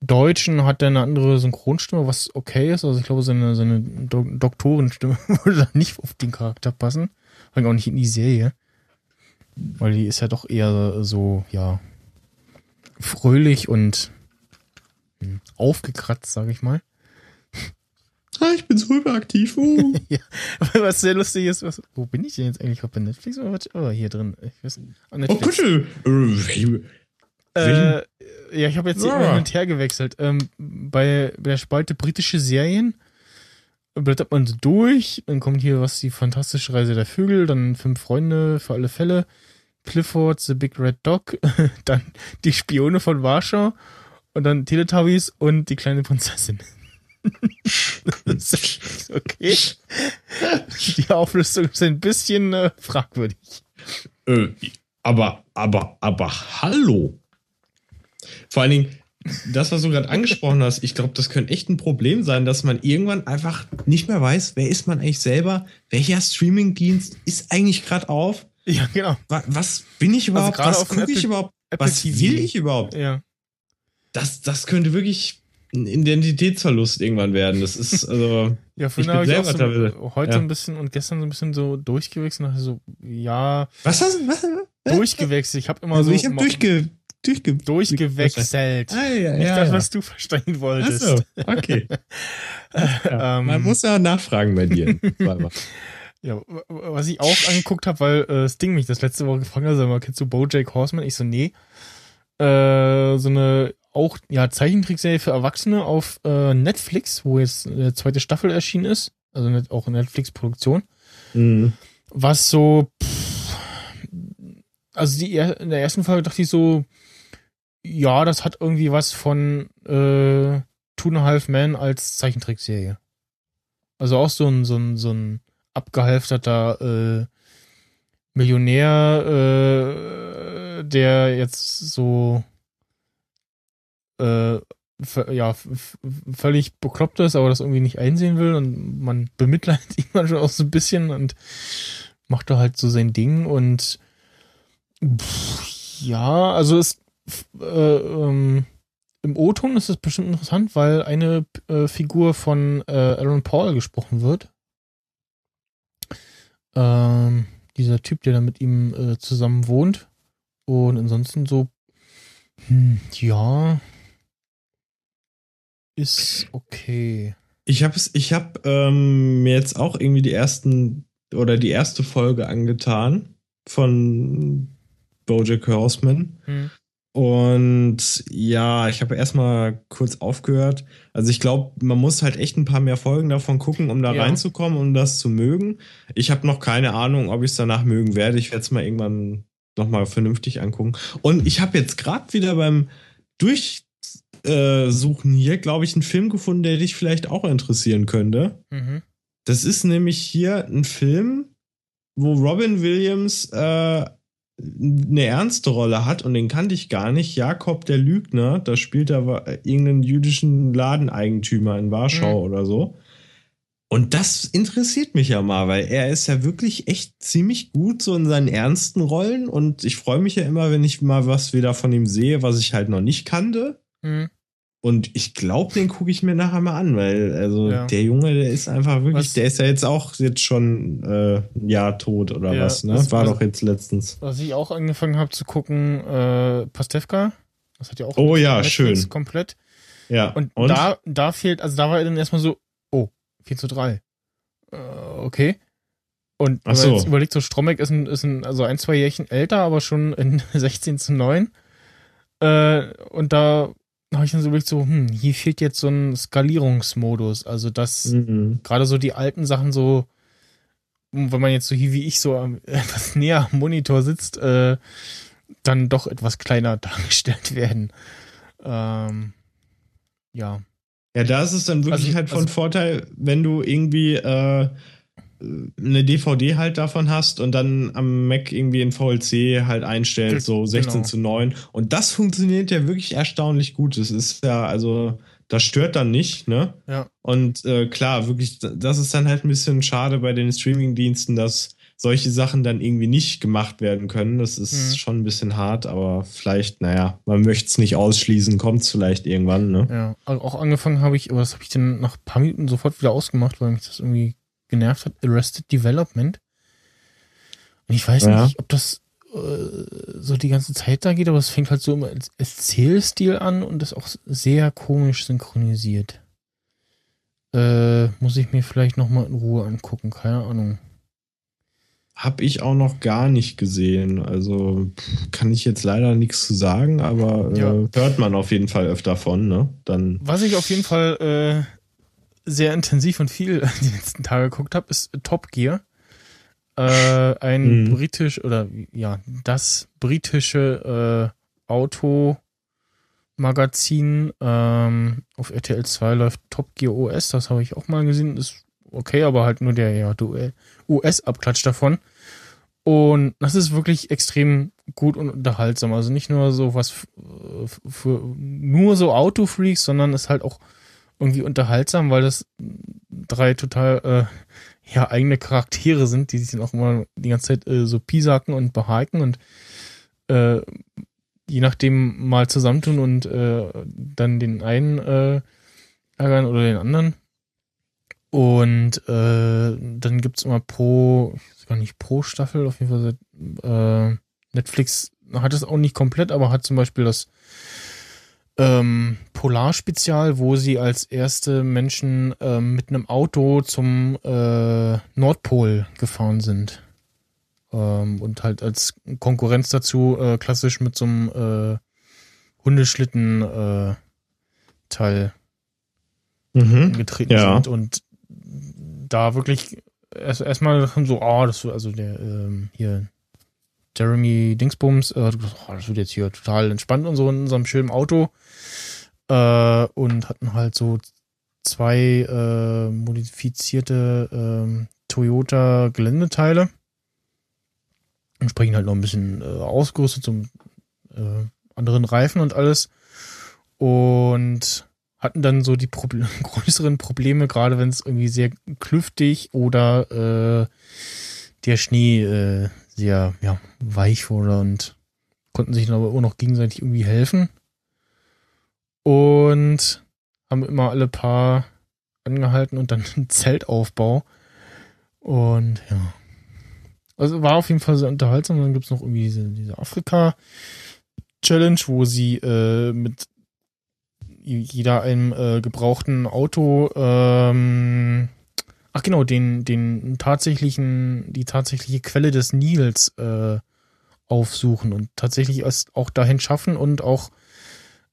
Deutschen hat er eine andere Synchronstimme, was okay ist. Also ich glaube, seine, seine Do Doktorenstimme würde da nicht auf den Charakter passen. Vor allem auch nicht in die Serie. Weil die ist ja doch eher so, ja, fröhlich und hm, aufgekratzt, sage ich mal. Hi. ich bin so hyperaktiv. Uh. ja, was sehr lustig ist, was, wo bin ich denn jetzt eigentlich? Ob bei Netflix oder was? Oh, hier drin. Ich weiß, oh, oh, bitte. Äh, ja, ich habe jetzt ja. hin und her gewechselt. Ähm, bei, bei der Spalte britische Serien blättert man so durch, dann kommt hier was die fantastische Reise der Vögel, dann fünf Freunde für alle Fälle, Clifford, The Big Red Dog, dann die Spione von Warschau und dann Teletubbies und die kleine Prinzessin. okay. Die Auflistung ist ein bisschen äh, fragwürdig. Äh, aber, aber, aber, hallo. Vor allen Dingen, das, was du gerade angesprochen hast, ich glaube, das könnte echt ein Problem sein, dass man irgendwann einfach nicht mehr weiß, wer ist man eigentlich selber, welcher Streamingdienst ist eigentlich gerade auf. Ja, genau. Was, bin ich also überhaupt? Also was gucke ich überhaupt? Apple was will ich überhaupt? Ja. Das, das könnte wirklich ein Identitätsverlust irgendwann werden. Das ist also. ja, habe ich auch so, heute ja. ein bisschen und gestern so ein bisschen so durchgewechselt. So, ja. Was hast du? Was? Durchgewechselt. Ich habe immer also so. Ich habe durchge durchge durchgewechselt. Ah, ja, Nicht ja, das, was du verstehen wolltest. Ach so, okay. ja, man ähm. muss ja nachfragen bei dir. ja, was ich auch angeguckt habe, weil äh, Sting mich das letzte Woche gefragt hat, sag mal, kennst du Bojack Horseman? Ich so, nee. Äh, so eine auch ja Zeichentrickserie für Erwachsene auf äh, Netflix, wo jetzt eine zweite Staffel erschienen ist, also nicht, auch Netflix-Produktion. Mhm. Was so, pff, also die in der ersten Folge dachte ich so, ja, das hat irgendwie was von äh, Two and a Half Men als Zeichentrickserie. Also auch so ein, so ein, so ein abgehalfterter äh, Millionär, äh, der jetzt so äh, ja, völlig bekloppt ist, aber das irgendwie nicht einsehen will und man bemitleidet ihn manchmal auch so ein bisschen und macht da halt so sein Ding und pff, ja, also es äh, ähm, im O-Ton ist es bestimmt interessant, weil eine äh, Figur von äh, Aaron Paul gesprochen wird. Ähm, dieser Typ, der da mit ihm äh, zusammen wohnt. Und ansonsten so, hm, ja, ist okay. Ich habe ich habe ähm, mir jetzt auch irgendwie die ersten oder die erste Folge angetan von BoJack Horseman. Hm. Und ja, ich habe erstmal kurz aufgehört. Also ich glaube, man muss halt echt ein paar mehr Folgen davon gucken, um da ja. reinzukommen, um das zu mögen. Ich habe noch keine Ahnung, ob ich es danach mögen werde. Ich werde es mal irgendwann nochmal vernünftig angucken. Und ich habe jetzt gerade wieder beim Durchsuchen hier, glaube ich, einen Film gefunden, der dich vielleicht auch interessieren könnte. Mhm. Das ist nämlich hier ein Film, wo Robin Williams äh, eine ernste Rolle hat und den kannte ich gar nicht. Jakob der Lügner, da spielt er irgendeinen jüdischen Ladeneigentümer in Warschau mhm. oder so. Und das interessiert mich ja mal, weil er ist ja wirklich echt ziemlich gut so in seinen ernsten Rollen und ich freue mich ja immer, wenn ich mal was wieder von ihm sehe, was ich halt noch nicht kannte. Mhm. Und ich glaube, den gucke ich mir nachher mal an, weil also ja. der Junge, der ist einfach wirklich, was, der ist ja jetzt auch jetzt schon äh, ein Jahr tot oder ja, was, ne? Was, War was, doch jetzt letztens. Was ich auch angefangen habe zu gucken, äh, Pastewka. Das hat ja auch oh, ja, schön. komplett. Ja. Und, und, da, da fehlt, also da war er dann erstmal so, oh, 4 zu 3. Äh, okay. Und wenn so. man jetzt überlegt, so Strombeck ist ein, ist ein, also ein, zwei Jährchen älter, aber schon in 16 zu 9. Äh, und da habe ich dann so überlegt, so, hm, hier fehlt jetzt so ein Skalierungsmodus. Also, dass mhm. gerade so die alten Sachen so, wenn man jetzt so hier wie ich so etwas näher am Monitor sitzt, äh, dann doch etwas kleiner dargestellt werden. Ähm, ja. Ja, da ist es dann wirklich also, halt von also, Vorteil, wenn du irgendwie äh, eine DVD halt davon hast und dann am Mac irgendwie in VLC halt einstellst, so 16 genau. zu 9. Und das funktioniert ja wirklich erstaunlich gut. Das ist ja, also, das stört dann nicht, ne? Ja. Und äh, klar, wirklich, das ist dann halt ein bisschen schade bei den Streaming-Diensten, dass solche Sachen dann irgendwie nicht gemacht werden können. Das ist mhm. schon ein bisschen hart, aber vielleicht, naja, man möchte es nicht ausschließen, kommt es vielleicht irgendwann, ne? Ja, auch angefangen habe ich, aber das habe ich dann nach ein paar Minuten sofort wieder ausgemacht, weil mich das irgendwie genervt hat, Arrested Development. Und ich weiß ja. nicht, ob das äh, so die ganze Zeit da geht, aber es fängt halt so immer als Erzählstil an und ist auch sehr komisch synchronisiert. Äh, muss ich mir vielleicht nochmal in Ruhe angucken, keine Ahnung. Hab ich auch noch gar nicht gesehen. Also kann ich jetzt leider nichts zu sagen, aber äh, Ja. hört man auf jeden Fall öfter von, ne? Dann. Was ich auf jeden Fall äh, sehr intensiv und viel die letzten Tage geguckt habe, ist Top Gear. Äh, ein Mhm. britisch oder ja, das britische äh, Automagazin ähm, auf RTL 2 läuft Top Gear OS, das habe ich auch mal gesehen, ist okay, aber halt nur der ja, US-Abklatsch davon. Und das ist wirklich extrem gut und unterhaltsam. Also nicht nur so was f- für nur so Autofreaks, sondern ist halt auch irgendwie unterhaltsam, weil das drei total äh, ja eigene Charaktere sind, die sich dann auch immer die ganze Zeit äh, so piesacken und behaken und äh, je nachdem mal zusammentun und äh, dann den einen äh, ärgern oder den anderen. Und äh, dann gibt's immer pro, ich weiß gar nicht, pro Staffel, auf jeden Fall seit, äh, Netflix hat es auch nicht komplett, aber hat zum Beispiel das ähm, Polar-Spezial, wo sie als erste Menschen ähm, mit einem Auto zum äh, Nordpol gefahren sind. Ähm, und halt als Konkurrenz dazu äh, klassisch mit so einem äh, Hundeschlitten äh, Mhm. getreten Ja. sind und da wirklich erst erstmal haben so, ah, das wird also der ähm, hier Jeremy Dingsbums, äh, oh, das wird jetzt hier total entspannt und so in unserem schönen Auto äh, und hatten halt so zwei äh, modifizierte ähm, Toyota Geländeteile entsprechend halt noch ein bisschen äh, ausgerüstet zum äh, anderen Reifen und alles und hatten dann so die Proble größeren Probleme, gerade wenn es irgendwie sehr klüftig oder äh, der Schnee äh, sehr ja, weich wurde und konnten sich dann aber immer noch gegenseitig irgendwie helfen. Und haben immer alle paar angehalten und dann einen Zeltaufbau. Und ja. Also war auf jeden Fall sehr unterhaltsam. Dann gibt's noch irgendwie diese, diese Afrika-Challenge, wo sie äh, mit jeder einem äh, gebrauchten Auto ähm, ach genau den den tatsächlichen die tatsächliche Quelle des Nils äh, aufsuchen und tatsächlich erst auch dahin schaffen und auch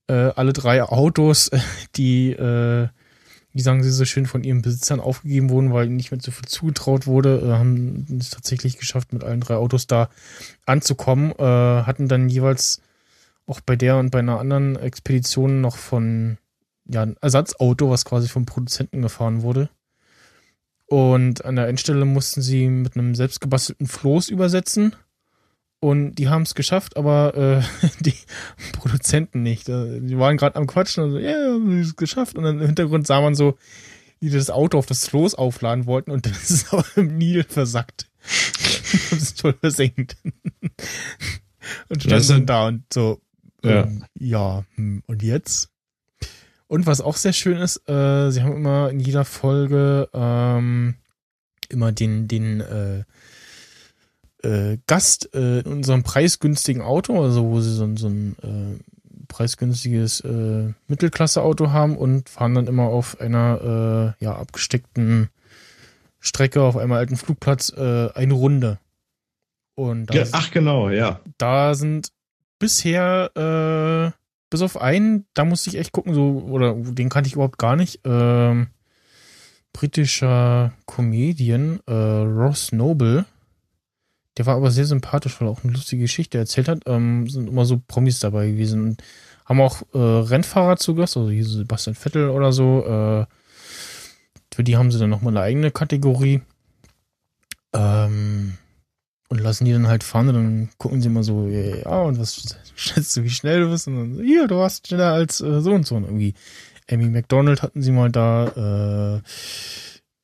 äh, alle drei Autos die äh, wie sagen sie so schön von ihren Besitzern aufgegeben wurden weil ihnen nicht mehr so viel zugetraut wurde äh, haben es tatsächlich geschafft mit allen drei Autos da anzukommen äh, hatten dann jeweils auch bei der und bei einer anderen Expedition noch von ja, ein Ersatzauto, was quasi vom Produzenten gefahren wurde. Und an der Endstelle mussten sie mit einem selbstgebastelten Floß übersetzen. Und die haben es geschafft, aber äh, die Produzenten nicht. Äh, Die waren gerade am Quatschen und so, ja, yeah, haben es geschafft. Und dann im Hintergrund sah man so, wie die das Auto auf das Floß aufladen wollten und dann ist es aber im Nil versackt. und ist voll versenkt. und Ja, das dann sind- da und so, Ja. ähm, ja, hm, und jetzt? Und was auch sehr schön ist, äh, sie haben immer in jeder Folge ähm, immer den, den äh, äh, Gast äh, in unserem preisgünstigen Auto, also wo sie so, ein- so ein äh, preisgünstiges äh, Mittelklasse-Auto haben und fahren dann immer auf einer äh, ja, abgesteckten Strecke, auf einem alten Flugplatz äh, eine Runde. Und da Ge- Ach genau, ja. da sind bisher, äh, bis auf einen, da musste ich echt gucken, so, oder den kannte ich überhaupt gar nicht. Ähm, britischer Comedian, äh, Ross Noble. Der war aber sehr sympathisch, weil er auch eine lustige Geschichte erzählt hat. Ähm, sind immer so Promis dabei gewesen und haben auch äh, Rennfahrer zu Gast, also hier Sebastian Vettel oder so. Äh, für die haben sie dann nochmal eine eigene Kategorie. Ähm, und lassen die dann halt fahren und dann gucken sie immer so, ja, ja, und was schätzt du, wie schnell du bist? Und dann so, hier, du warst schneller als äh, so und so. Und irgendwie Amy McDonald hatten sie mal da, äh,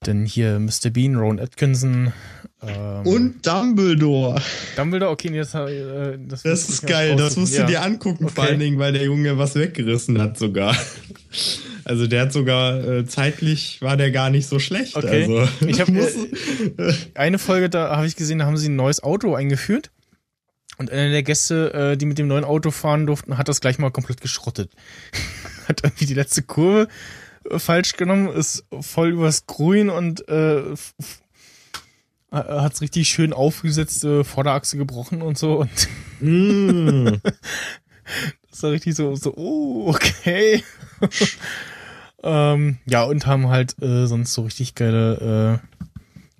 dann hier Mr. Bean, Ron Atkinson. Ähm, Und Dumbledore. Dumbledore, okay, das, äh, das, Das ist geil, das musst du Ja. dir angucken, vor Okay. allen Dingen, weil der Junge was weggerissen hat sogar. Also der hat sogar äh, zeitlich war der gar nicht so schlecht. Okay. Also, Ich hab, muss, Eine Folge, da habe ich gesehen, da haben sie ein neues Auto eingeführt. Und einer der Gäste, äh, die mit dem neuen Auto fahren durften, hat das gleich mal komplett geschrottet. hat irgendwie die letzte Kurve falsch genommen, ist voll übers Grün und äh, hat's richtig schön aufgesetzt, äh, Vorderachse gebrochen und so und Mm. das war richtig so, so, oh, okay. ähm, ja, und haben halt äh, sonst so richtig geile äh,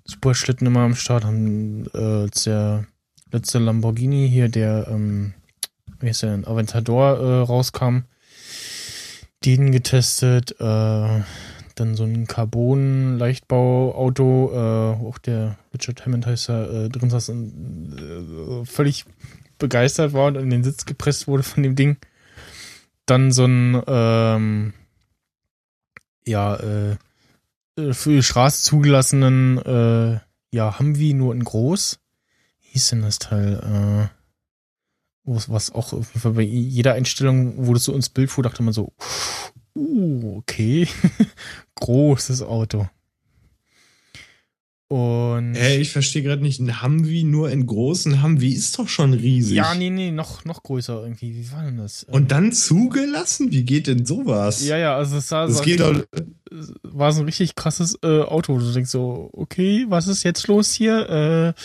Superschlitten immer am Start. Haben äh, der letzte Lamborghini hier, der, ähm, wie heißt der denn, Aventador äh, rauskam, den getestet. Äh, dann so ein Carbon-Leichtbauauto, äh, auch der Richard Hammond heißt er, äh, drin saß und äh, völlig begeistert war und in den Sitz gepresst wurde von dem Ding. Dann so ein, ähm, ja, äh, äh, für die Straße zugelassenen, ja, Humvee nur in groß. Wie hieß denn das Teil? Äh, was, was auch bei jeder Einstellung, wo das so ins Bild fuhr, dachte man so, uh, okay, großes Auto. Und Hä, ich verstehe gerade nicht, ein Humvee nur in großen Humvee ist doch schon riesig. ja, nee, nee, noch, noch größer irgendwie. Wie war denn das? Und dann zugelassen? Wie geht denn sowas? ja, ja, also es sah das so geht doch. war so ein richtig krasses äh, Auto. Du denkst so, okay, was ist jetzt los hier? Äh,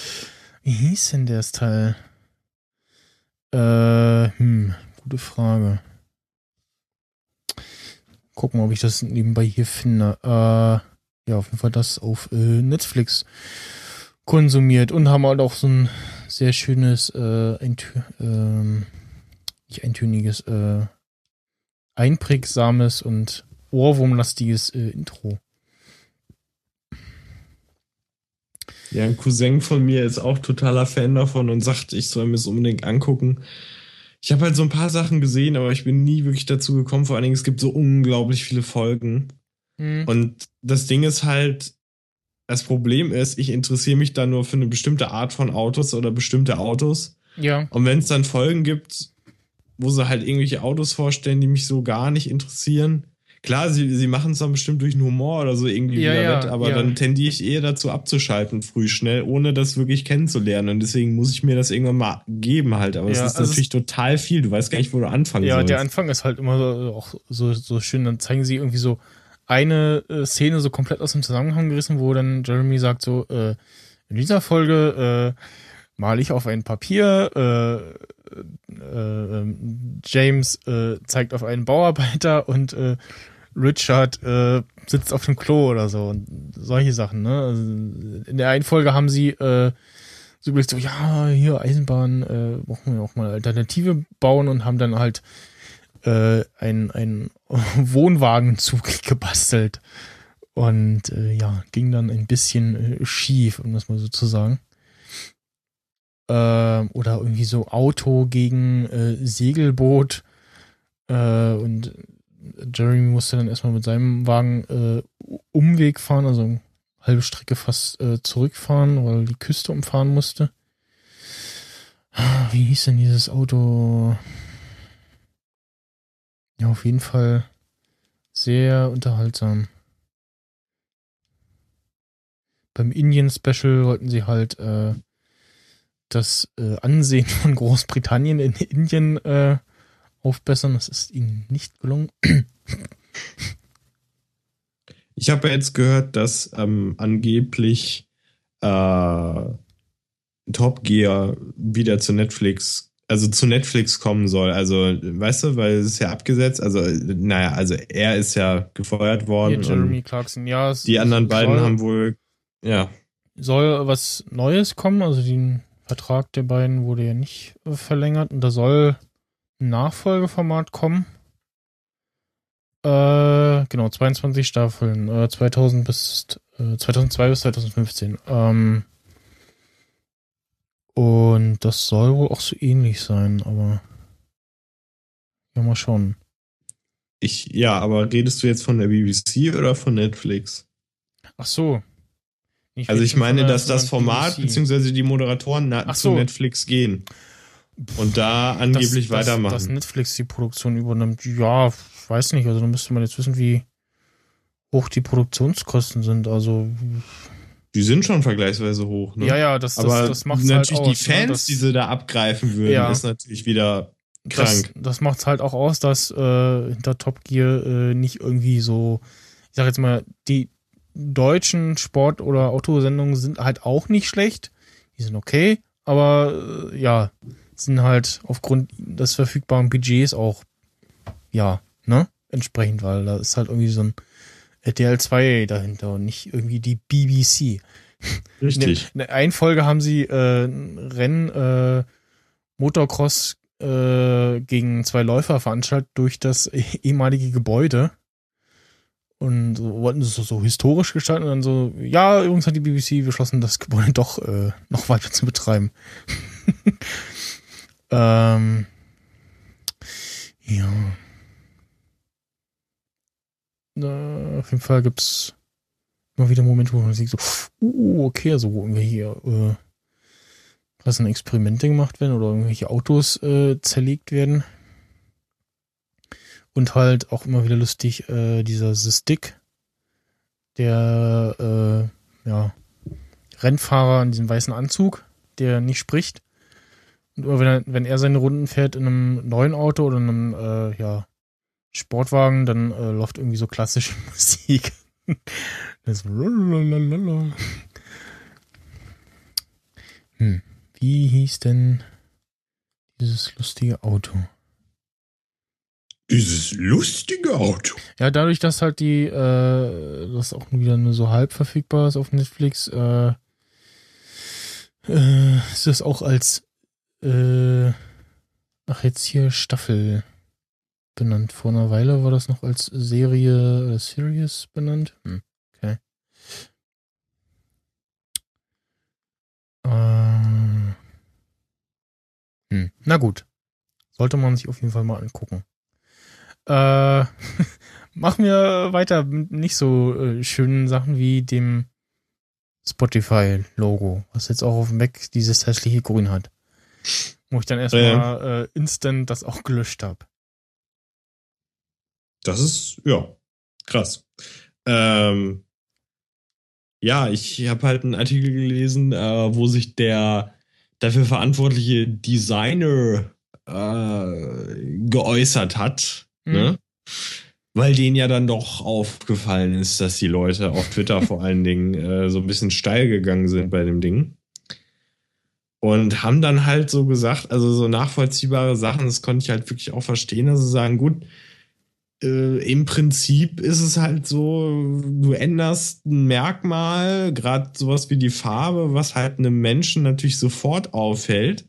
wie hieß denn das Teil? Äh, hm, gute Frage. Gucken, ob ich das nebenbei hier finde. Äh, ja, auf jeden Fall das auf äh, Netflix konsumiert und haben halt auch so ein sehr schönes, äh, eintö ähm, nicht eintöniges, äh, einprägsames und ohrwurmlastiges äh, Intro. Ja, ein Cousin von mir ist auch totaler Fan davon und sagt, ich soll mir es unbedingt angucken. Ich habe halt so ein paar Sachen gesehen, aber ich bin nie wirklich dazu gekommen. Vor allen Dingen, es gibt so unglaublich viele Folgen. Hm. Und das Ding ist halt, das Problem ist, ich interessiere mich da nur für eine bestimmte Art von Autos oder bestimmte Autos. Ja. Und wenn es dann Folgen gibt, wo sie halt irgendwelche Autos vorstellen, die mich so gar nicht interessieren. Klar, sie, sie machen es dann bestimmt durch einen Humor oder so irgendwie Ja, wieder ja, wett, aber ja. dann tendiere ich eher dazu abzuschalten früh schnell, ohne das wirklich kennenzulernen. Und deswegen muss ich mir das irgendwann mal geben halt. Aber es Ja, ist also natürlich total viel. Du weißt gar nicht, wo du anfangen Ja, sollst. der Anfang ist halt immer so, auch so, so schön. Dann zeigen sie irgendwie so eine äh, Szene so komplett aus dem Zusammenhang gerissen, wo dann Jeremy sagt so, äh, in dieser Folge äh, male ich auf ein Papier, äh, äh, ähm, James äh, zeigt auf einen Bauarbeiter und äh, Richard äh, sitzt auf dem Klo oder so und solche Sachen. Ne? Also in der einen Folge haben sie äh, so überlegt, so, ja, hier Eisenbahn, äh, brauchen wir auch mal Alternative bauen und haben dann halt äh, ein, ein Wohnwagenzug gebastelt. Und äh, ja, ging dann ein bisschen äh, schief, um das mal so zu sagen. Ähm, oder irgendwie so Auto gegen äh, Segelboot. Äh, und Jeremy musste dann erstmal mit seinem Wagen äh, Umweg fahren, also halbe Strecke fast äh, zurückfahren, weil die Küste umfahren musste. Wie hieß denn dieses Auto? Ja, auf jeden Fall sehr unterhaltsam. Beim Indian Special wollten sie halt äh, das äh, Ansehen von Großbritannien in Indien äh, aufbessern. Das ist ihnen nicht gelungen. Ich habe ja jetzt gehört, dass ähm, angeblich äh, Top Gear wieder zu Netflix, also zu Netflix kommen soll. Also, weißt du, weil es ist ja abgesetzt. Also, naja, also er ist ja gefeuert Hier worden. Jeremy und Clarkson, ja. es- die anderen beiden soll, haben wohl, ja, Soll was Neues kommen, also den Vertrag der beiden wurde ja nicht äh, verlängert und da soll Nachfolgeformat kommen. Äh, genau, 22 Staffeln, äh, 2000 bis, äh, 2002 bis 2015. Ähm, und das soll wohl auch so ähnlich sein, aber ja, mal schauen. ich, ja, aber redest du jetzt von der BBC oder von Netflix? Ach so. Also ich meine, dass das Format beziehungsweise die Moderatoren Ach zu so. Netflix gehen und da angeblich dass, weitermachen. Dass, dass Netflix die Produktion übernimmt, ja, ich weiß nicht. Also da müsste man jetzt wissen, wie hoch die Produktionskosten sind. Also die sind schon vergleichsweise hoch, ne? ja, ja, das, das, Aber das macht natürlich halt aus, die Fans, ne? das, die sie da abgreifen würden, Ja. ist natürlich wieder das, krank. das macht's halt auch aus, dass äh, hinter Top Gear äh, nicht irgendwie so sag jetzt mal, die deutschen Sport- oder Autosendungen sind halt auch nicht schlecht. Die sind okay, aber äh, ja, sind halt aufgrund des verfügbaren Budgets auch, ja, ne, entsprechend, weil da ist halt irgendwie so ein RTL 2 dahinter und nicht irgendwie die BBC. Richtig. In der einen Folge haben sie äh, ein Rennen äh, Motocross äh, gegen zwei Läufer veranstaltet durch das ehemalige Gebäude. Und so, wollten sie so, so historisch gestalten und dann so, ja, übrigens hat die BBC beschlossen, das Gebäude doch äh, noch weiter zu betreiben. ähm, ja. Na, auf jeden Fall gibt's immer wieder Momente, wo man sieht so, uh, okay, so irgendwie hier äh, was ein Experimente gemacht werden oder irgendwelche Autos äh, zerlegt werden. Und halt auch immer wieder lustig, äh, dieser The Stick, der äh, ja, Rennfahrer in diesem weißen Anzug, der nicht spricht. Immer wenn er, wenn er seine Runden fährt in einem neuen Auto oder in einem äh, ja, Sportwagen, dann äh, läuft irgendwie so klassische Musik. das hm. Wie hieß denn dieses lustige Auto? Dieses lustige Auto. Ja, dadurch, dass halt die, äh, das auch wieder nur so halb verfügbar ist auf Netflix, äh, äh, ist das auch als, äh, ach jetzt hier Staffel benannt. Vor einer Weile war das noch als Serie äh, Series benannt. Hm, okay. Äh, hm, na gut. Sollte man sich auf jeden Fall mal angucken. Äh, machen wir weiter mit nicht so äh, schönen Sachen wie dem Spotify-Logo, was jetzt auch auf dem Mac dieses hässliche Grün hat. Wo ich dann erstmal äh, instant das auch gelöscht habe. Das ist, ja, krass. Ähm, ja, ich habe halt einen Artikel gelesen, äh, wo sich der dafür verantwortliche Designer äh, geäußert hat Mhm. Ne? Weil denen ja dann doch aufgefallen ist, dass die Leute auf Twitter vor allen Dingen äh, so ein bisschen steil gegangen sind bei dem Ding. Und haben dann halt so gesagt, also so nachvollziehbare Sachen, das konnte ich halt wirklich auch verstehen, dass sie sagen, gut, äh, im Prinzip ist es halt so, du änderst ein Merkmal, gerade sowas wie die Farbe, was halt einem Menschen natürlich sofort auffällt.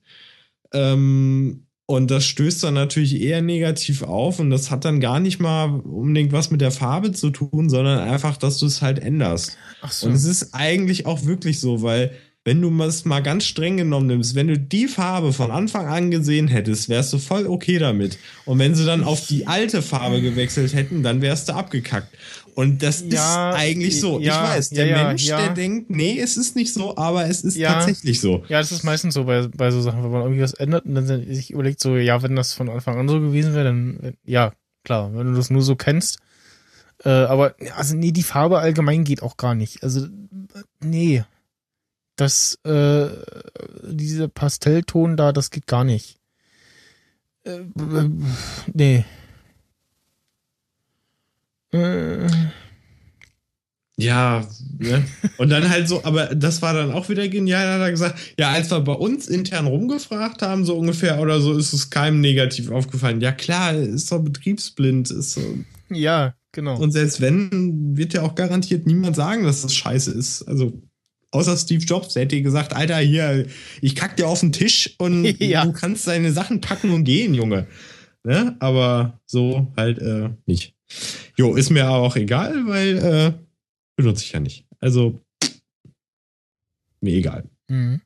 Ähm, und das stößt dann natürlich eher negativ auf und das hat dann gar nicht mal unbedingt was mit der Farbe zu tun, sondern einfach, dass du es halt änderst. Ach so. Und es ist eigentlich auch wirklich so, weil wenn du es mal ganz streng genommen nimmst, wenn du die Farbe von Anfang an gesehen hättest, wärst du voll okay damit. Und wenn sie dann auf die alte Farbe gewechselt hätten, dann wärst du abgekackt. Und das ja, ist eigentlich so. Ja, ich weiß, der ja, Mensch, der denkt, nee, es ist nicht so, aber es ist tatsächlich so. Ja, das ist meistens so bei, bei so Sachen, wenn man irgendwie was ändert und dann sich überlegt so, ja, wenn das von Anfang an so gewesen wäre, dann, ja, klar, wenn du das nur so kennst. Äh, aber, also nee, die Farbe allgemein geht auch gar nicht. Also, nee. Das, äh, dieser Pastellton da, das geht gar nicht. Äh, nee. Äh. Ja, ne? Und dann halt so, aber das war dann auch wieder genial, hat er gesagt, ja, als wir bei uns intern rumgefragt haben, so ungefähr oder so, ist es keinem negativ aufgefallen. Ja, klar, ist doch betriebsblind, ist so. Ja, genau. Und selbst wenn, wird ja auch garantiert niemand sagen, dass das scheiße ist. Also, außer Steve Jobs, der hätte gesagt, Alter, hier, ich kack dir auf den Tisch und ja. du kannst deine Sachen packen und gehen, Junge. Ne? Aber so halt äh, nicht. Jo, ist mir auch egal, weil äh, benutze ich ja nicht. Also, mir egal. Mhm.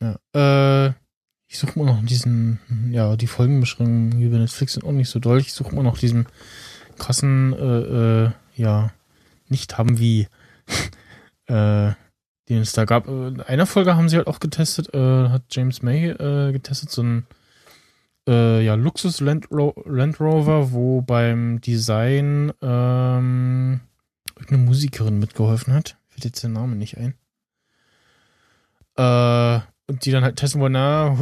Ja, äh, ich suche mal noch diesen, ja, die Folgenbeschreibungen bei Netflix sind auch nicht so doll. Ich suche mal noch diesen krassen, äh, äh, ja, nicht haben wie, äh, den es da gab. In einer Folge haben sie halt auch getestet, äh, hat James May äh, getestet, so ein äh, ja, Luxus Land, Ro Land, Rover, wo beim Design ähm, irgendeine Musikerin mitgeholfen hat. Fällt jetzt der Name nicht ein. Äh, und die dann halt testen wollen, na,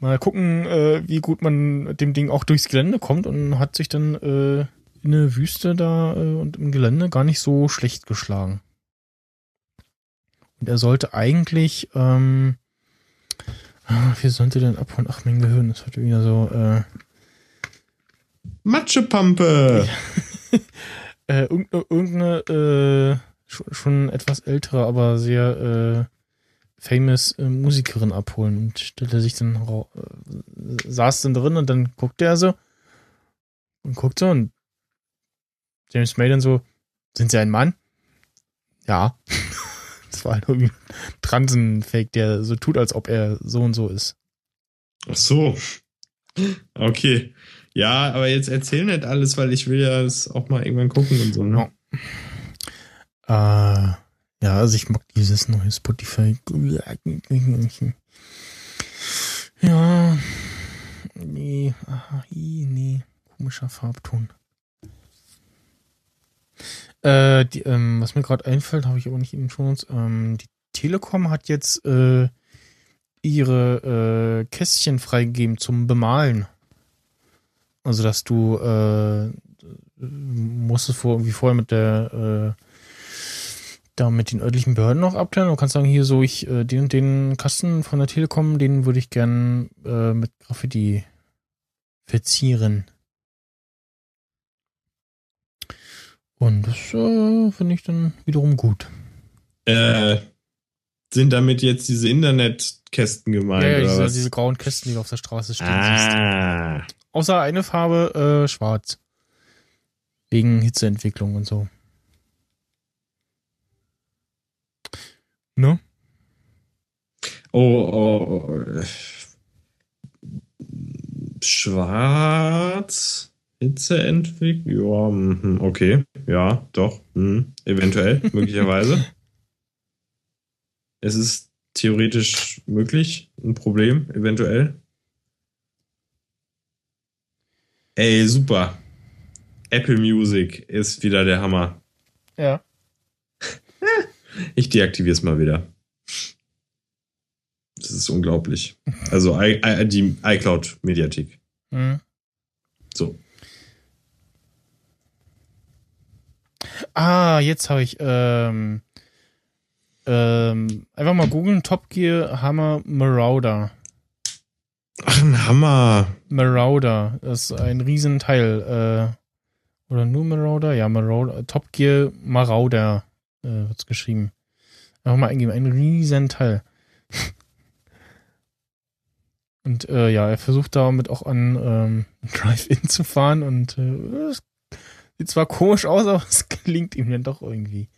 mal gucken, äh, wie gut man mit dem Ding auch durchs Gelände kommt und hat sich dann äh, in der Wüste da äh, und im Gelände gar nicht so schlecht geschlagen. Und er sollte eigentlich, ähm, ah, wie sollte denn abhauen? Ach, mein Gehirn ist heute wieder so, äh, Matschepampe! äh, irgendeine, äh, schon, schon etwas ältere, aber sehr äh, famous äh, Musikerin abholen und stellte sich dann äh, saß dann drin und dann guckte er so und guckt so und James May dann so, sind Sie ein Mann? Ja. Das war halt irgendwie ein Transenfake, der so tut, als ob er so und so ist. Ach so. Okay. Ja, aber jetzt erzähl nicht alles, weil ich will ja es auch mal irgendwann gucken und so. Ne? Äh, ja, also ich mag dieses neue Spotify. Ja. Nee, aha, nee. Komischer Farbton. Äh, die, ähm, was mir gerade einfällt, habe ich aber nicht in den Shownotes. Ähm, die Telekom hat jetzt äh, ihre äh, Kästchen freigegeben zum Bemalen. Also, dass du äh, musstest vor, irgendwie vorher mit der äh, da mit den örtlichen Behörden noch abklären. Du kannst sagen, hier so, ich, äh, den und den Kasten von der Telekom, den würde ich gern äh, mit Graffiti verzieren. Und das äh, finde ich dann wiederum gut. Äh, sind damit jetzt diese Internetkästen gemeint, ja, ja, oder diese, was? diese grauen Kästen, die du auf der Straße stehen siehst. ah. Außer eine Farbe äh, schwarz. Wegen Hitzeentwicklung und so. Ne? Oh, oh, oh. Schwarz. Hitzeentwicklung. Ja, mhm, okay. Ja, doch. mhm, Eventuell, möglicherweise. Es ist theoretisch möglich, ein Problem, eventuell. Ey, super. Apple Music ist wieder der Hammer. Ja. Ich deaktiviere es mal wieder. Das ist unglaublich. Also I, I, die iCloud-Mediathek. Mhm. So. Ah, jetzt habe ich ähm, ähm, einfach mal googeln Top Gear Hammer Marauder. Ach, ein Hammer. Marauder, das ist ein Riesenteil. Äh, oder nur Marauder? Ja, Marauder. Top Gear Marauder äh, wird's geschrieben. Einfach mal eingeben, ein Riesenteil. Und äh, ja, er versucht damit auch an ähm, Drive-In zu fahren und äh, es sieht zwar komisch aus, aber es klingt ihm dann doch irgendwie.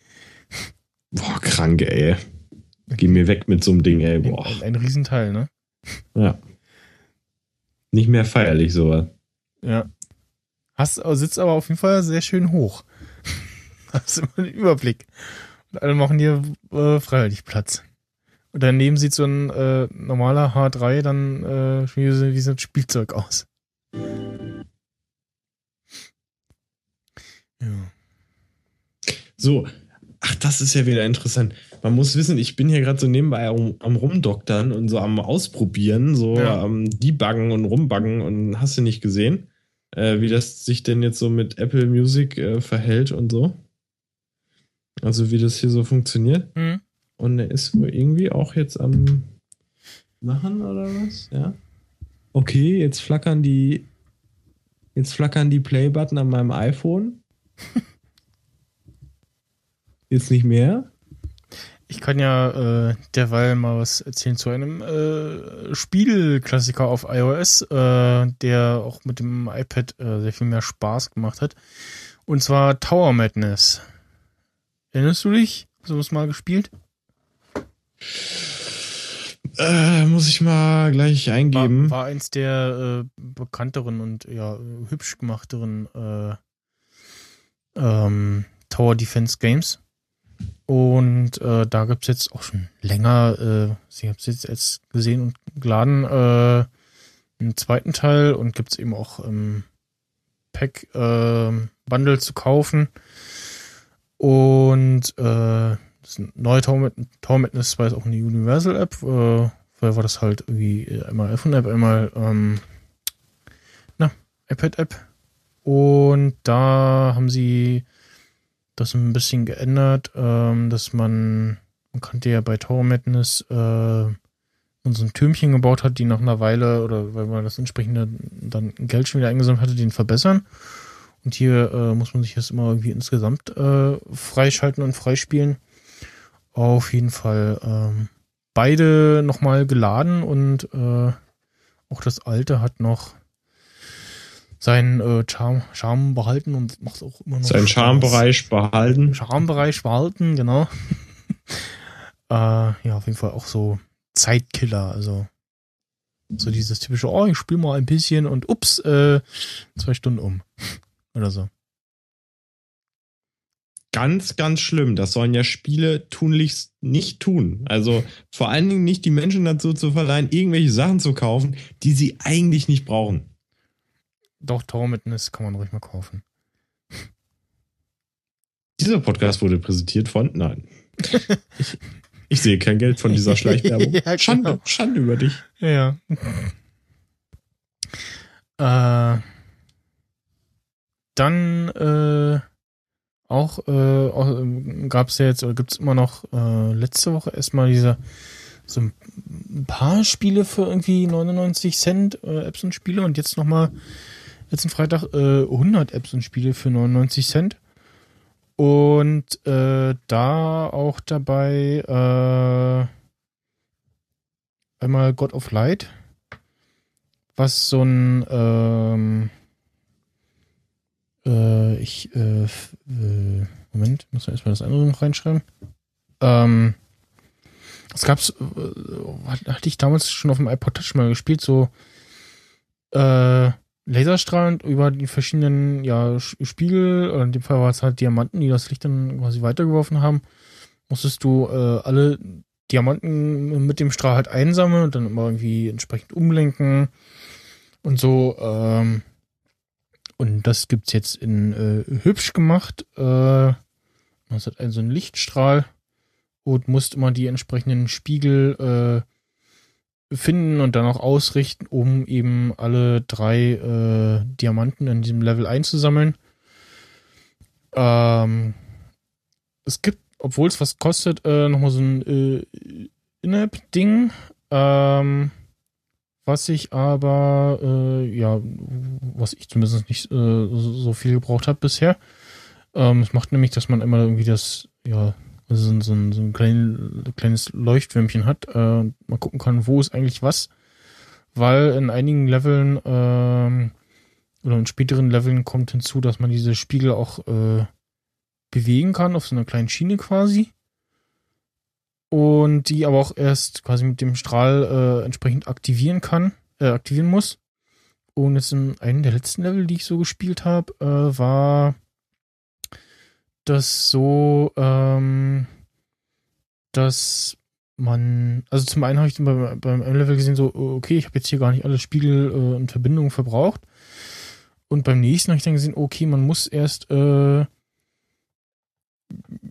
Boah, krank, ey. Geh mir weg mit so einem Ding, ey. Ein, Boah. ein, ein Riesenteil, ne? Ja. Nicht mehr feierlich, sowas. Ja. Hast, sitzt aber auf jeden Fall sehr schön hoch. Hast immer den Überblick. Und alle machen hier äh, freiwillig Platz. Und daneben sieht so ein äh, normaler H3 dann äh, wie, wie so ein Spielzeug aus. Ja. So. Ach, das ist ja wieder interessant. Man muss wissen, ich bin hier gerade so nebenbei am, am Rumdoktern und so am Ausprobieren, so Ja. am Debuggen und Rumbuggen und hast du nicht gesehen, äh, wie das sich denn jetzt so mit Apple Music äh, verhält und so. Also wie das hier so funktioniert. Hm. Und er ist wohl irgendwie auch jetzt am machen oder was? Ja. Okay, jetzt flackern die jetzt flackern die Play-Button an meinem iPhone. jetzt nicht mehr. Ich kann ja äh, derweil mal was erzählen zu einem äh, Spielklassiker auf iOS, äh, der auch mit dem iPad äh, sehr viel mehr Spaß gemacht hat. Und zwar Tower Madness. Erinnerst du dich? Hast du das mal gespielt? Äh, muss ich mal gleich War, eingeben. war eins der äh, bekannteren und ja hübsch gemachteren äh, ähm, Tower Defense Games. Und äh, da gibt's jetzt auch schon länger, äh, ich habe es jetzt, jetzt gesehen und geladen, äh, einen zweiten Teil und gibt's eben auch im Pack äh, Bundle zu kaufen. Und äh, das neue Tower Tower Madness 2 ist auch eine Universal App. Äh, vorher war das halt irgendwie einmal iPhone App, einmal ähm, na, iPad App. Und da haben sie das ein bisschen geändert, ähm, dass man, man kannte ja bei Tower Madness äh, so ein Türmchen gebaut hat, die nach einer Weile oder weil man das entsprechende dann Geld schon wieder eingesammelt hatte, den verbessern. Und hier äh, muss man sich das immer irgendwie insgesamt äh, freischalten und freispielen. Auf jeden Fall ähm, beide nochmal geladen und äh, auch das alte hat noch seinen äh, Charme, Charme behalten und macht auch immer noch. Seinen Charmebereich behalten. Charmebereich behalten, genau. äh, ja, auf jeden Fall auch so Zeitkiller, also so dieses typische, oh, ich spiele mal ein bisschen und ups, äh, zwei Stunden um. Oder so. Ganz, ganz schlimm. Das sollen ja Spiele tunlichst nicht tun. Also vor allen Dingen nicht die Menschen dazu zu verleihen, irgendwelche Sachen zu kaufen, die sie eigentlich nicht brauchen. Doch, Tormitness kann man ruhig mal kaufen. Dieser Podcast wurde präsentiert von. Nein. ich, ich, sehe kein Geld von dieser Schleichwerbung. ja, Schande, genau. Schande über dich. Ja. äh, dann äh, auch, äh, gab es ja jetzt, oder gibt es immer noch äh, letzte Woche erstmal diese so ein paar Spiele für irgendwie 99 Cent äh, Apps und Spiele und jetzt nochmal letzten Freitag äh, 100 Apps und Spiele für 99 Cent. Und äh, da auch dabei äh, einmal God of Light, was so ein ähm, äh, ich äh, äh, Moment, muss man erstmal das andere noch reinschreiben. Ähm, es gab's, äh, hatte ich damals schon auf dem iPod Touch mal gespielt, so äh, Laserstrahlend über die verschiedenen ja, Spiegel, in dem Fall war es halt Diamanten, die das Licht dann quasi weitergeworfen haben, musstest du äh, alle Diamanten mit dem Strahl halt einsammeln und dann immer irgendwie entsprechend umlenken und so. Ähm, und das gibt's jetzt in äh, hübsch gemacht. Äh, das hat einen so einen Lichtstrahl und musst immer die entsprechenden Spiegel äh, finden und dann auch ausrichten, um eben alle drei äh, Diamanten in diesem Level einzusammeln. Ähm, es gibt, obwohl es was kostet, äh, nochmal so ein äh, In-App-Ding. Ähm, was ich aber, äh, ja, was ich zumindest nicht äh, so viel gebraucht habe bisher. Ähm, es macht nämlich, dass man immer irgendwie das, ja, so, so, so ein klein, kleines Leuchtwürmchen hat, äh, man gucken kann, wo ist eigentlich was. Weil in einigen Leveln ähm, oder in späteren Leveln kommt hinzu, dass man diese Spiegel auch äh, bewegen kann auf so einer kleinen Schiene quasi und die aber auch erst quasi mit dem Strahl äh, entsprechend aktivieren kann, äh, aktivieren muss. Und jetzt in einem der letzten Level, die ich so gespielt habe, äh, war das so, ähm, dass man, also zum einen habe ich beim, beim Level gesehen, so, okay, ich habe jetzt hier gar nicht alle Spiegel äh, und Verbindungen verbraucht. Und beim nächsten habe ich dann gesehen, okay, man muss erst äh,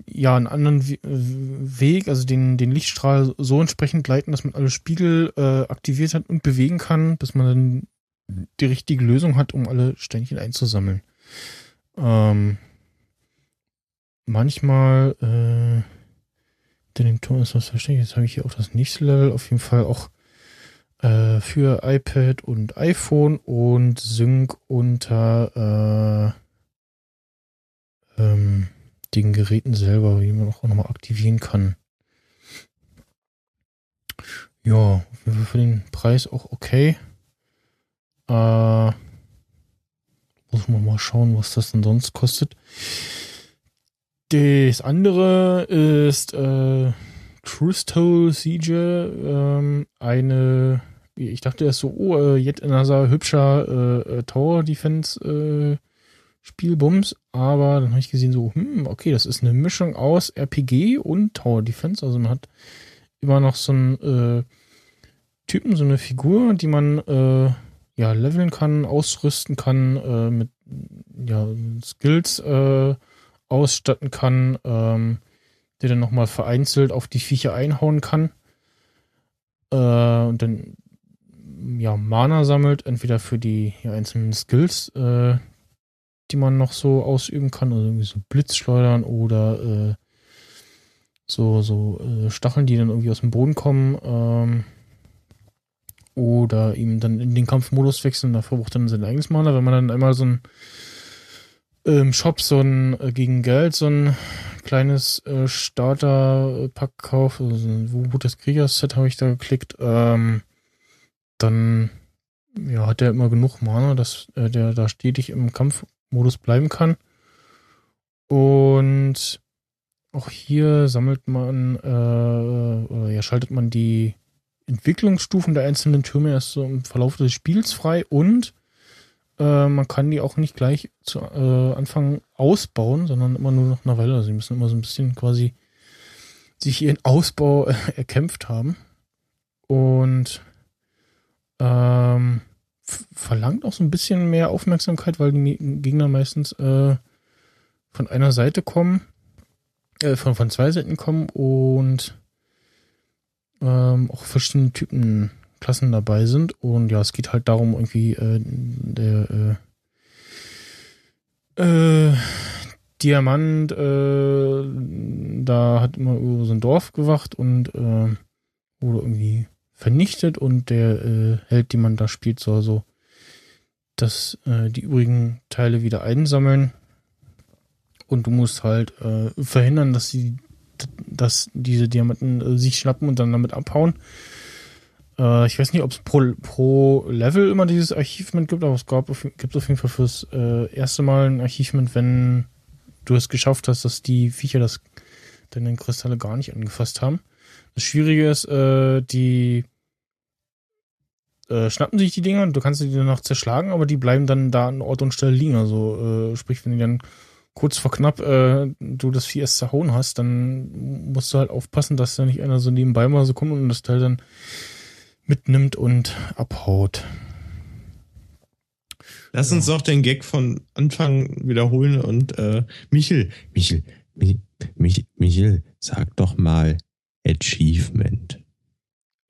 ja einen anderen Weg, also den, den Lichtstrahl so entsprechend leiten, dass man alle Spiegel äh, aktiviert hat und bewegen kann, bis man dann die richtige Lösung hat, um alle Ständchen einzusammeln. Ähm, manchmal äh, denn im Ton ist was versteckt. Jetzt habe ich hier auch das nächste Level. Auf jeden Fall auch äh, für iPad und iPhone und Sync unter äh, ähm, den Geräten selber, wie man auch nochmal aktivieren kann. Ja, für den Preis auch okay. Äh, muss man mal schauen, was das denn sonst kostet. Das andere ist äh, Trusto Siege, ähm, eine, ich dachte erst so, oh, äh, Yet Another hübscher äh, äh, Tower Defense äh, Spielbums, aber dann habe ich gesehen, so, hm, okay, das ist eine Mischung aus RPG und Tower Defense. Also man hat immer noch so einen äh, Typen, so eine Figur, die man äh, ja leveln kann, ausrüsten kann, äh, mit ja, Skills äh, ausstatten kann, ähm, der dann nochmal vereinzelt auf die Viecher einhauen kann. Äh, und dann ja, Mana sammelt, entweder für die ja, einzelnen Skills, äh, die man noch so ausüben kann. Also irgendwie so Blitzschleudern oder äh, so, so äh, Stacheln, die dann irgendwie aus dem Boden kommen. Ähm, oder ihm dann in den Kampfmodus wechseln. Da verbraucht dann sein eigenes Mana. Wenn man dann einmal so ein im Shop so ein äh, gegen Geld so ein kleines äh, Starter-Pack kauft, also ein Wut des Kriegers-Set habe ich da geklickt, ähm, dann ja, hat er immer genug Mana, dass äh, der da stetig im Kampfmodus bleiben kann. Und auch hier sammelt man, äh, oder ja, schaltet man die Entwicklungsstufen der einzelnen Türme erst so im Verlauf des Spiels frei und äh, man kann die auch nicht gleich zu äh, Anfang ausbauen, sondern immer nur noch eine Weile. Also sie müssen immer so ein bisschen quasi sich ihren Ausbau äh, erkämpft haben. Und ähm, verlangt auch so ein bisschen mehr Aufmerksamkeit, weil die Gegner meistens äh, von einer Seite kommen, äh, von, von zwei Seiten kommen und ähm, auch verschiedene Typen Klassen dabei sind. Und ja, es geht halt darum, irgendwie äh, der äh, äh, Diamant, äh, da hat immer über so ein Dorf gewacht und äh, wurde irgendwie vernichtet und der äh, Held, den man da spielt, soll so dass die übrigen Teile wieder einsammeln und du musst halt verhindern, dass sie dass diese Diamanten sich schnappen und dann damit abhauen. Äh, ich weiß nicht, ob es pro, pro Level immer dieses Achievement gibt, aber es gab, gibt auf jeden Fall fürs äh, erste Mal ein Achievement, wenn du es geschafft hast, dass die Viecher das deine Kristalle gar nicht angefasst haben. Das Schwierige ist, äh, die äh, schnappen sich die Dinger und du kannst sie dann noch zerschlagen, aber die bleiben dann da an Ort und Stelle liegen. Also äh, sprich, wenn die dann kurz vor knapp äh, du das Vieh erst zerhauen hast, dann musst du halt aufpassen, dass da nicht einer so nebenbei mal so kommt und das Teil dann mitnimmt und abhaut. Lass uns doch den Gag von Anfang wiederholen und äh, Michel, Michel, Michel, Michel, sag doch mal Achievement.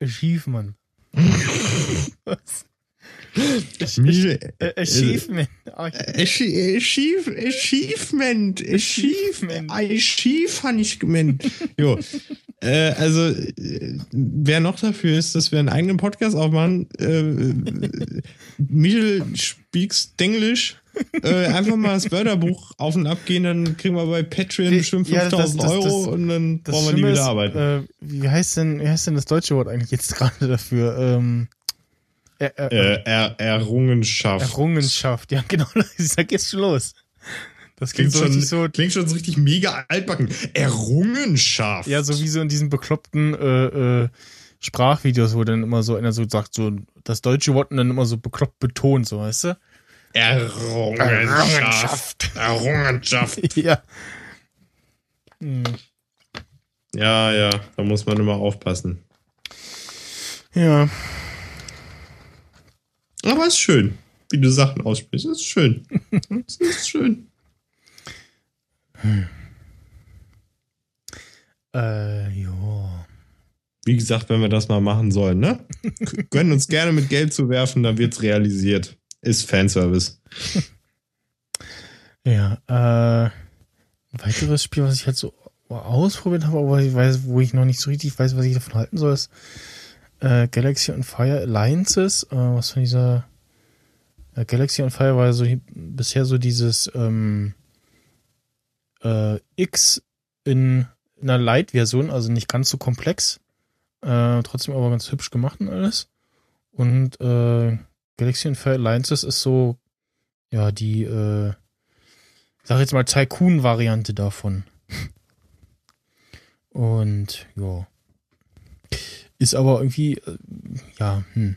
Achievement. Was? Achievement. Achievement. Achievement. Achieve habe ich gemeint. Jo. äh, also, äh, wer noch dafür ist, dass wir einen eigenen Podcast aufmachen, äh, Michel speaks Denglisch. äh, einfach mal das Wörterbuch auf und ab gehen, dann kriegen wir bei Patreon bestimmt 5000 ja, Euro das, und dann brauchen wir nie wieder arbeiten. Äh, wie, heißt denn, wie heißt denn das deutsche Wort eigentlich jetzt gerade dafür? Ähm, er, er, äh, er, Errungenschaft. Errungenschaft, ja, genau. Da geht's schon los. Das klingt, klingt, schon, so, klingt schon so richtig mega altbacken. Errungenschaft. Ja, so wie so in diesen bekloppten äh, äh, Sprachvideos, wo dann immer so einer so sagt, so das deutsche Wort und dann immer so bekloppt betont, so, weißt du? Errungenschaft. Errungenschaft. ja. Hm. Ja, ja, da muss man immer aufpassen. Ja. Aber es ist schön, wie du Sachen aussprichst. Es ist schön. Es ist schön. Hm. Äh, ja. Wie gesagt, wenn wir das mal machen sollen, ne? Können uns gerne mit Geld zu werfen, dann wird's realisiert. Ist Fanservice. ja, äh, ein weiteres Spiel, was ich halt so ausprobiert habe, aber ich weiß, wo ich noch nicht so richtig weiß, was ich davon halten soll, ist äh, Galaxy on Fire Alliances, äh, was von dieser äh, Galaxy on Fire war so bisher so dieses ähm, äh, X in, in einer Light-Version, also nicht ganz so komplex, äh, trotzdem aber ganz hübsch gemacht und alles. Und äh, Galaxy on Fire Alliances ist so, ja, die, äh, sag jetzt mal Tycoon-Variante davon. Und ja. Ist aber irgendwie, äh, ja, hm.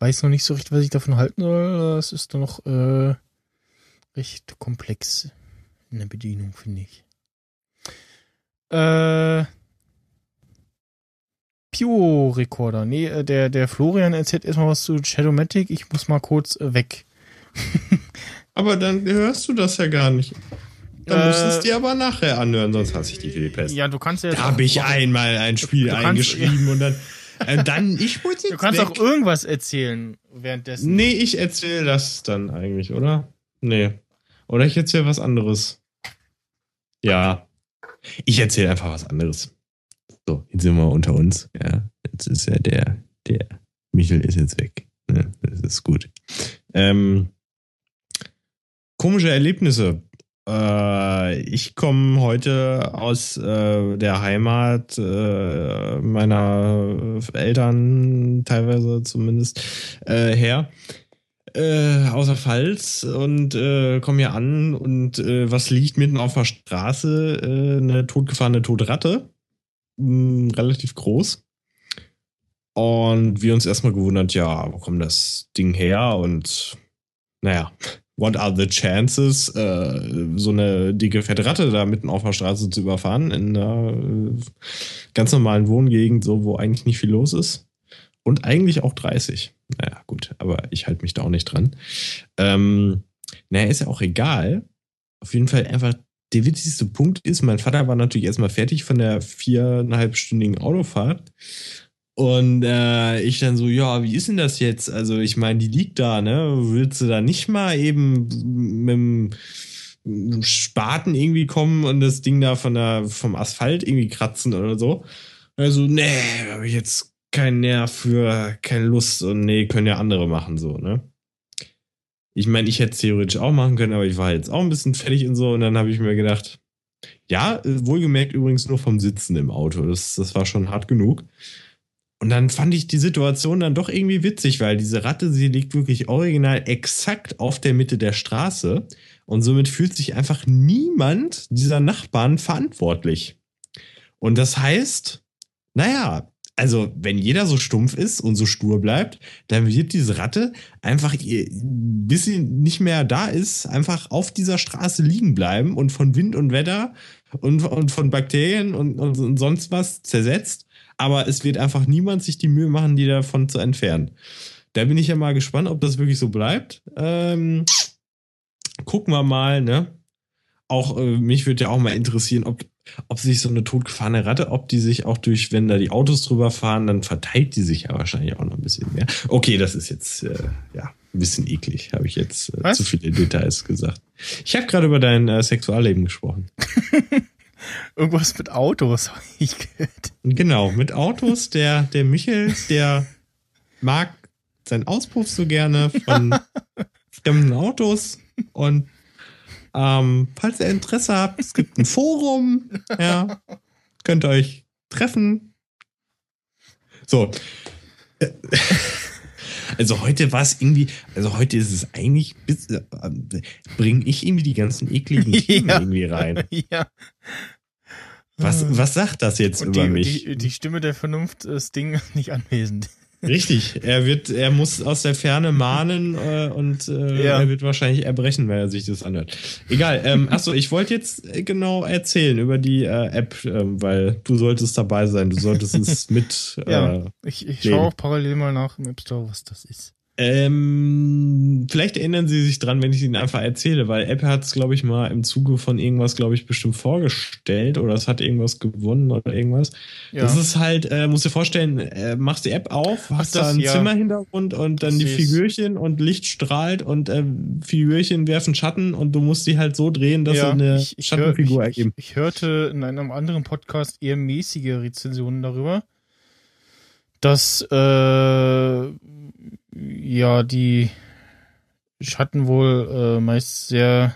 Weiß noch nicht so richtig, was ich davon halten soll. Das ist doch noch äh, recht komplex in der Bedienung, finde ich. Äh, Pure-Recorder. Nee, äh, der, der Florian erzählt erstmal was zu Shadowmatic. Ich muss mal kurz äh, weg. aber dann hörst du das ja gar nicht. Dann äh, musst du es dir aber nachher anhören, sonst hasse ich die Pest. Ja, du kannst ja. Da habe ich einmal ein Spiel kannst, eingeschrieben ja. und dann. Äh, dann, ich muss jetzt Du kannst weg. auch irgendwas erzählen währenddessen. Nee, ich erzähle das dann eigentlich, oder? Nee. Oder ich erzähle was anderes. Ja. Ich erzähle einfach was anderes. So, jetzt sind wir unter uns. Ja, jetzt ist ja der, der Michel ist jetzt weg. Ne? Das ist gut. Ähm, komische Erlebnisse. Äh, ich komme heute aus äh, der Heimat äh, meiner Eltern, teilweise zumindest, äh, her. Äh, außer Pfalz und äh, komme hier an und was liegt mitten auf der Straße? eine totgefahrene Todratte. Mh, hm, relativ groß. Und wir uns erstmal gewundert, ja, wo kommt das Ding her? Und naja, what are the chances, äh, so eine dicke fette Ratte da mitten auf der Straße zu überfahren, in einer äh, ganz normalen Wohngegend, so wo eigentlich nicht viel los ist. Und eigentlich auch 30. Naja, gut, aber ich halte mich da auch nicht dran. Ähm, naja, ist ja auch egal. Auf jeden Fall einfach der witzigste Punkt ist, mein Vater war natürlich erstmal fertig von der viereinhalbstündigen Autofahrt und äh, ich dann so, ja, wie ist denn das jetzt? Also, ich meine, die liegt da, ne? Willst du da nicht mal eben mit dem Spaten irgendwie kommen und das Ding da von der, vom Asphalt irgendwie kratzen oder so? Also, nee, habe ich jetzt keinen Nerv für, keine Lust und nee, können ja andere machen, so, ne? Ich meine, ich hätte es theoretisch auch machen können, aber ich war jetzt auch ein bisschen fertig und so und dann habe ich mir gedacht, ja, wohlgemerkt übrigens nur vom Sitzen im Auto. Das, das war schon hart genug. Und dann fand ich die Situation dann doch irgendwie witzig, weil diese Ratte, sie liegt wirklich original exakt auf der Mitte der Straße. Und somit fühlt sich einfach niemand dieser Nachbarn verantwortlich. Und das heißt, naja, also wenn jeder so stumpf ist und so stur bleibt, dann wird diese Ratte einfach, bis sie nicht mehr da ist, einfach auf dieser Straße liegen bleiben und von Wind und Wetter und, und von Bakterien und, und sonst was zersetzt aber es wird einfach niemand sich die Mühe machen, die davon zu entfernen. Da bin ich ja mal gespannt, ob das wirklich so bleibt. Ähm, gucken wir mal, ne? Auch äh, mich würde ja auch mal interessieren, ob, ob sich so eine totgefahrene Ratte, ob die sich auch durch, wenn da die Autos drüber fahren, dann verteilt die sich ja wahrscheinlich auch noch ein bisschen mehr. Okay, das ist jetzt äh, ja ein bisschen eklig, habe ich jetzt äh, zu viele Details gesagt. Ich habe gerade über dein äh, Sexualleben gesprochen. Irgendwas mit Autos, habe ich gehört. Genau, mit Autos. Der, der Michel, der mag seinen Auspuff so gerne von fremden Autos. Und ähm, falls ihr Interesse habt, es gibt ein Forum. Ja, könnt ihr euch treffen. So. Also heute war es irgendwie, also heute ist es eigentlich, äh, bringe ich irgendwie die ganzen ekligen Themen ja. irgendwie rein. Ja. Was, was sagt das jetzt Und über die, mich? Die, die Stimme der Vernunft ist Ding nicht anwesend. Richtig, er wird, er muss aus der Ferne mahnen äh, und äh, ja. er wird wahrscheinlich erbrechen, wenn er sich das anhört. Egal. Ähm, achso, ich wollte jetzt genau erzählen über die äh, App, äh, weil du solltest dabei sein, du solltest es mit. ja, äh, ich, ich schaue auch parallel mal nach im App Store, was das ist. Ähm, vielleicht erinnern Sie sich dran, wenn ich Ihnen einfach erzähle, weil Apple hat es, glaube ich, mal im Zuge von irgendwas, glaube ich, bestimmt vorgestellt oder es hat irgendwas gewonnen oder irgendwas. Ja. Das ist halt, äh, musst dir vorstellen, äh, machst die App auf, hast da einen ja. Zimmerhintergrund und dann die Figürchen und Licht strahlt und äh, Figürchen werfen Schatten und du musst die halt so drehen, dass ja, sie eine ich, ich Schattenfigur hör, ergeben. Ich, ich hörte in einem anderen Podcast eher mäßige Rezensionen darüber, dass äh, ja, die Schatten wohl äh, meist sehr,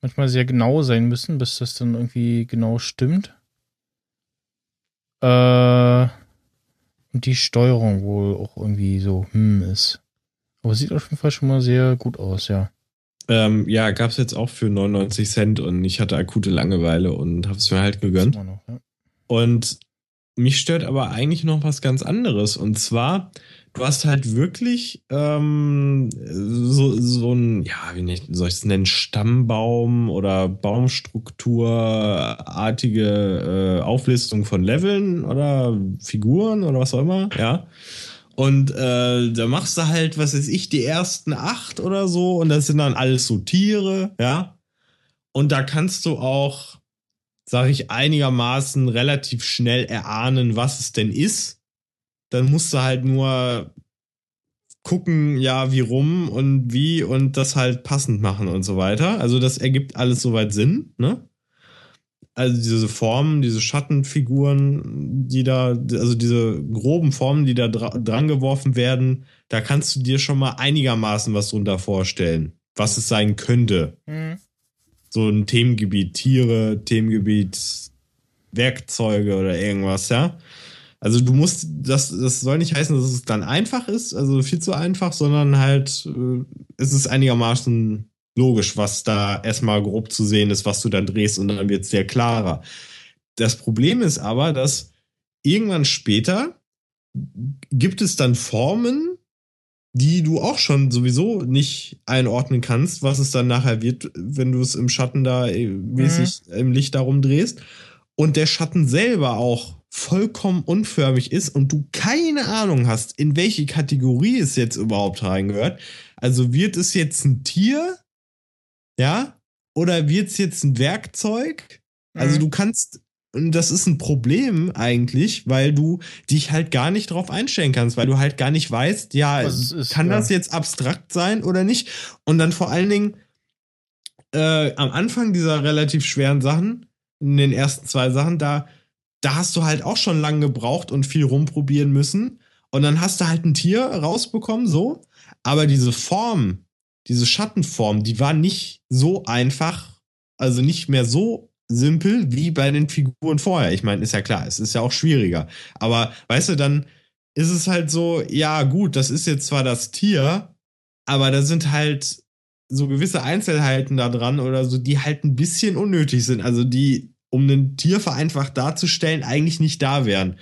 manchmal sehr genau sein müssen, bis das dann irgendwie genau stimmt. Äh, und die Steuerung wohl auch irgendwie so, hm, ist. Aber sieht auf jeden Fall schon mal sehr gut aus, ja. Ähm, ja, gab es jetzt auch für 99 Cent und ich hatte akute Langeweile und habe es mir halt gegönnt. Noch, ja. Und mich stört aber eigentlich noch was ganz anderes. Und zwar, du hast halt wirklich ähm, so, so ein, ja, wie nicht, soll ich es nennen, Stammbaum oder Baumstrukturartige äh, Auflistung von Leveln oder Figuren oder was auch immer, ja. Und äh, da machst du halt, was weiß ich, die ersten acht oder so und das sind dann alles so Tiere, ja. Und da kannst du auch, sag ich, einigermaßen relativ schnell erahnen, was es denn ist dann musst du halt nur gucken, ja, wie rum und wie und das halt passend machen und so weiter. Also das ergibt alles soweit Sinn, ne? Also diese Formen, diese Schattenfiguren, die da, also diese groben Formen, die da dra dran geworfen werden, da kannst du dir schon mal einigermaßen was drunter vorstellen, was es sein könnte. Mhm. So ein Themengebiet Tiere, Themengebiet Werkzeuge oder irgendwas, ja. Also du musst, das, das soll nicht heißen, dass es dann einfach ist, also viel zu einfach, sondern halt, äh, es ist einigermaßen logisch, was da erstmal grob zu sehen ist, was du dann drehst und dann wird es sehr klarer. Das Problem ist aber, dass irgendwann später gibt es dann Formen, die du auch schon sowieso nicht einordnen kannst, was es dann nachher wird, wenn du es im Schatten da äh, mäßig mhm. im Licht darum drehst. Und der Schatten selber auch vollkommen unförmig ist und du keine Ahnung hast, in welche Kategorie es jetzt überhaupt reingehört. Also wird es jetzt ein Tier? Ja? Oder wird es jetzt ein Werkzeug? Also mhm. du kannst, und das ist ein Problem eigentlich, weil du dich halt gar nicht drauf einstellen kannst, weil du halt gar nicht weißt, ja, ist, kann ja. das jetzt abstrakt sein oder nicht? Und dann vor allen Dingen äh, am Anfang dieser relativ schweren Sachen, in den ersten zwei Sachen, da da hast du halt auch schon lange gebraucht und viel rumprobieren müssen. Und dann hast du halt ein Tier rausbekommen, so. Aber diese Form, diese Schattenform, die war nicht so einfach, also nicht mehr so simpel wie bei den Figuren vorher. Ich meine, ist ja klar, es ist ja auch schwieriger. Aber weißt du, dann ist es halt so, ja, gut, das ist jetzt zwar das Tier, aber da sind halt so gewisse Einzelheiten da dran oder so, die halt ein bisschen unnötig sind. Also die um ein Tier vereinfacht darzustellen, eigentlich nicht da wären.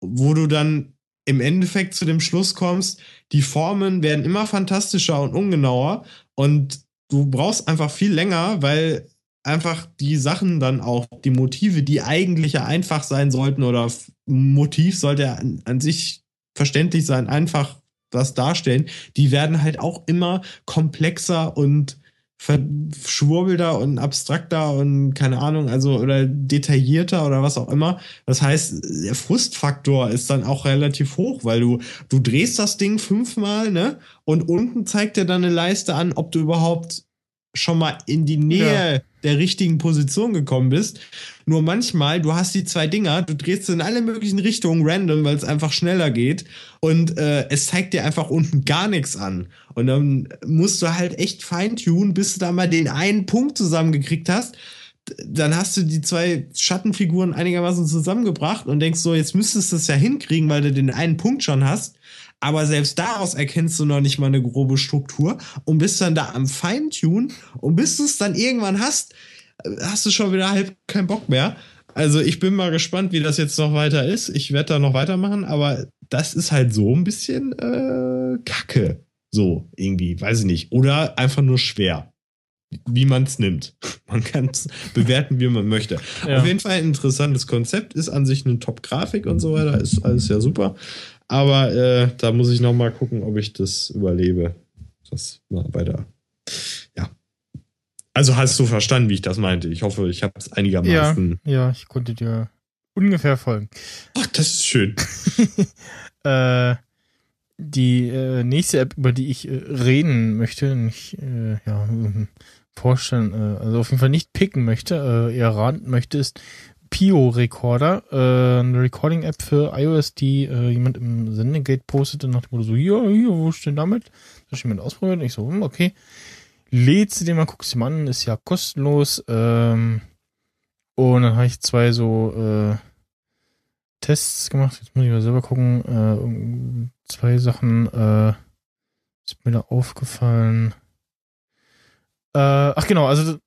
Wo du dann im Endeffekt zu dem Schluss kommst, die Formen werden immer fantastischer und ungenauer und du brauchst einfach viel länger, weil einfach die Sachen dann auch, die Motive, die eigentlich ja einfach sein sollten oder Motiv sollte an, an sich verständlich sein, einfach was darstellen, die werden halt auch immer komplexer und verschwurbelter und abstrakter und keine Ahnung, also oder detaillierter oder was auch immer. Das heißt, der Frustfaktor ist dann auch relativ hoch, weil du, du drehst das Ding fünfmal, ne? Und unten zeigt dir dann eine Leiste an, ob du überhaupt schon mal in die Nähe ja. der richtigen Position gekommen bist. Nur manchmal, du hast die zwei Dinger, du drehst in alle möglichen Richtungen random, weil es einfach schneller geht und äh, es zeigt dir einfach unten gar nichts an. Und dann musst du halt echt feintunen, bis du da mal den einen Punkt zusammengekriegt hast. Dann hast du die zwei Schattenfiguren einigermaßen zusammengebracht und denkst so, jetzt müsstest du es ja hinkriegen, weil du den einen Punkt schon hast. Aber selbst daraus erkennst du noch nicht mal eine grobe Struktur und bist dann da am Feintun und bis du es dann irgendwann hast, hast du schon wieder halb keinen Bock mehr. Also ich bin mal gespannt, wie das jetzt noch weiter ist. Ich werde da noch weitermachen, aber das ist halt so ein bisschen äh, Kacke. So, irgendwie, weiß ich nicht. Oder einfach nur schwer. Wie man es nimmt. Man kann es bewerten, wie man möchte. Ja. Auf jeden Fall ein interessantes Konzept, ist an sich eine Top-Grafik und so weiter, ist alles ja super. Aber äh, da muss ich noch mal gucken, ob ich das überlebe. Das war bei der. Ja. Also hast du verstanden, wie ich das meinte. Ich hoffe, ich habe es einigermaßen. Ja, ja, ich konnte dir ungefähr folgen. Ach, das ist schön. äh, die äh, nächste App, über die ich äh, reden möchte, nicht äh, ja, vorstellen, äh, also auf jeden Fall nicht picken möchte, eher raten möchte, ist Pio Recorder, äh, eine Recording-App für iOS, die äh, jemand im Sendegate postete nach dem Motto so, hier, hier, wo steht damit? Das hat jemand ausprobiert und ich so, hm, okay. Lädst du den mal, guckst du mal an, ist ja kostenlos. Ähm, und dann habe ich zwei so äh, Tests gemacht. Jetzt muss ich mal selber gucken. Äh, zwei Sachen äh, ist mir da aufgefallen. Äh, ach genau, also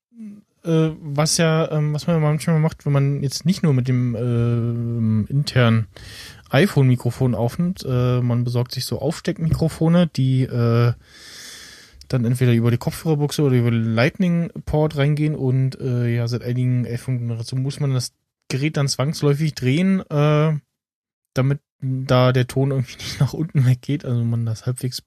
äh, was ja, ähm, was man manchmal macht, wenn man jetzt nicht nur mit dem äh, internen iPhone-Mikrofon aufnimmt, äh, man besorgt sich so Aufsteckmikrofone, die äh, dann entweder über die Kopfhörerbuchse oder über den Lightning-Port reingehen und äh, ja, seit einigen iPhone-Generationen muss man das Gerät dann zwangsläufig drehen, äh, damit da der Ton irgendwie nicht nach unten weggeht, also man das halbwegs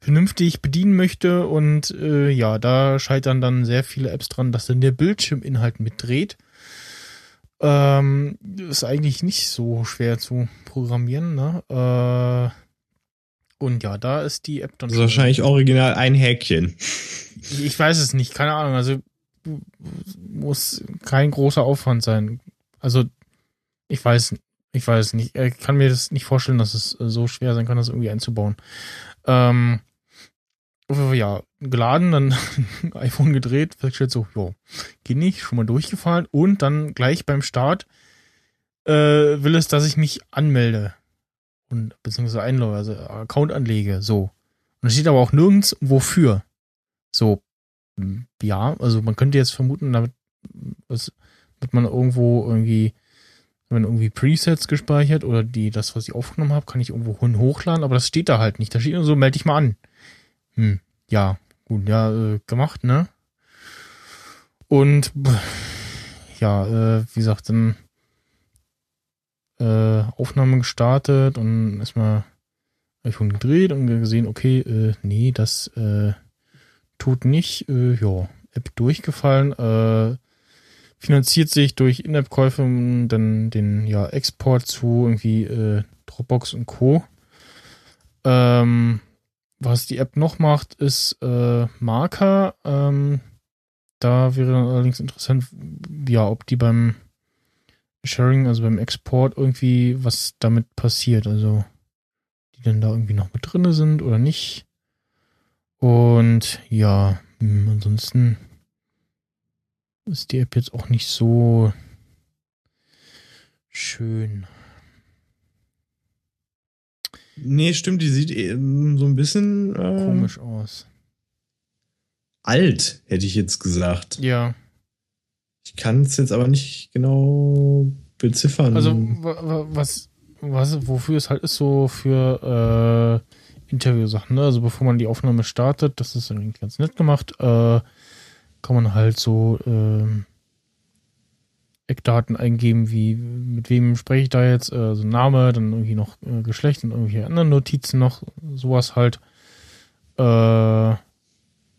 vernünftig bedienen möchte und äh, ja, da scheitern dann sehr viele Apps dran, dass dann der Bildschirminhalt mitdreht. Ähm, ist eigentlich nicht so schwer zu programmieren, ne? Äh, Und ja, da ist die App dann. Das ist wahrscheinlich original ein Häkchen. Ich weiß es nicht, keine Ahnung. Also muss kein großer Aufwand sein. Also ich weiß, ich weiß nicht. Ich kann mir das nicht vorstellen, dass es so schwer sein kann, das irgendwie einzubauen. Ähm, ja, geladen, dann iPhone gedreht, festgestellt so, jo, geht nicht, schon mal durchgefallen und dann gleich beim Start äh, will es, dass ich mich anmelde und beziehungsweise einlogge, also Account anlege, so. Und da steht aber auch nirgends wofür. So, ja, also man könnte jetzt vermuten, damit was, wird man irgendwo irgendwie, wenn irgendwie Presets gespeichert oder die, das, was ich aufgenommen habe, kann ich irgendwo hochladen, aber das steht da halt nicht. Da steht nur so, melde dich mal an. Hm, ja, gut, ja, äh, gemacht, ne? Und ja, äh, wie gesagt, dann äh, Aufnahme gestartet und erstmal iPhone gedreht und gesehen, okay, äh, nee, das äh, tut nicht, äh, ja, App durchgefallen, äh, finanziert sich durch In-App-Käufe dann den ja Export zu irgendwie äh, Dropbox und Co. Ähm, was die App noch macht, ist äh, Marker. Ähm, da wäre dann allerdings interessant, ja, ob die beim Sharing, also beim Export irgendwie was damit passiert. Also die dann da irgendwie noch mit drinne sind oder nicht. Und ja, hm, ansonsten ist die App jetzt auch nicht so schön. Nee, stimmt, die sieht eben so ein bisschen äh, komisch aus. Alt, hätte ich jetzt gesagt. Ja. Ich kann es jetzt aber nicht genau beziffern. Also was, was, wofür es halt ist, so für äh, Interviewsachen, ne? Also bevor man die Aufnahme startet, das ist irgendwie ganz nett gemacht, äh, kann man halt so äh, Eckdaten eingeben, wie mit wem spreche ich da jetzt, also Name, dann irgendwie noch äh, Geschlecht und irgendwelche anderen Notizen noch, sowas halt. Äh,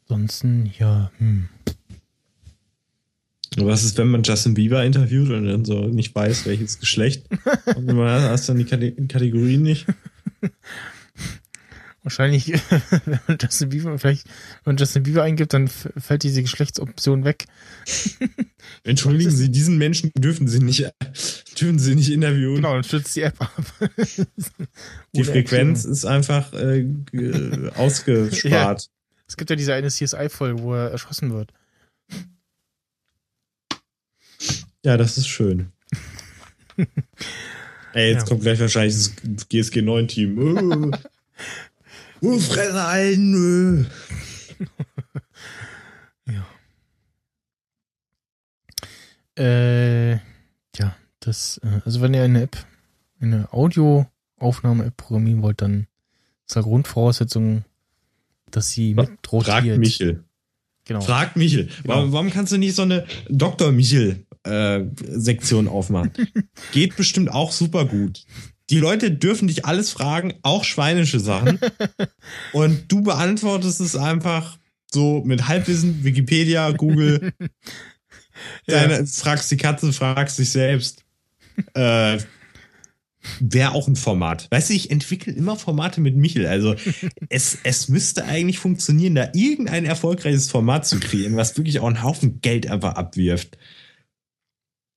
ansonsten, ja, hm. Was ist, wenn man Justin Bieber interviewt und dann so nicht weiß, welches Geschlecht? und man hast dann die Kategorien nicht? Wahrscheinlich, wenn man Justin Bieber, vielleicht, wenn man Justin Bieber eingibt, dann fällt diese Geschlechtsoption weg. Entschuldigen Sie, diesen Menschen dürfen Sie nicht, dürfen Sie nicht interviewen. Genau, dann stürzt die App ab. die Frequenz ist einfach äh, ausgespart. Ja, es gibt ja diese eine CSI-Folge, wo er erschossen wird. Ja, das ist schön. Ey, jetzt ja. kommt gleich wahrscheinlich das GSG 9 Oh, Fresse ein. ja. Äh, ja, das, äh, also wenn ihr eine App, eine Audioaufnahme-App programmieren wollt, dann ist da Grundvoraussetzung, dass sie mit rotiert. Fragt Michel. Genau. Fragt Michel. Genau. Warum, warum kannst du nicht so eine Dr. Michel äh, Sektion aufmachen? Geht bestimmt auch super gut. Die Leute dürfen dich alles fragen, auch schweinische Sachen. Und du beantwortest es einfach so mit Halbwissen, Wikipedia, Google. Deine, ja. Fragst die Katze, fragst dich selbst. Äh, Wäre auch ein Format. Weißt du, ich entwickle immer Formate mit Michel. Also es, es müsste eigentlich funktionieren, da irgendein erfolgreiches Format zu kreieren, was wirklich auch einen Haufen Geld einfach abwirft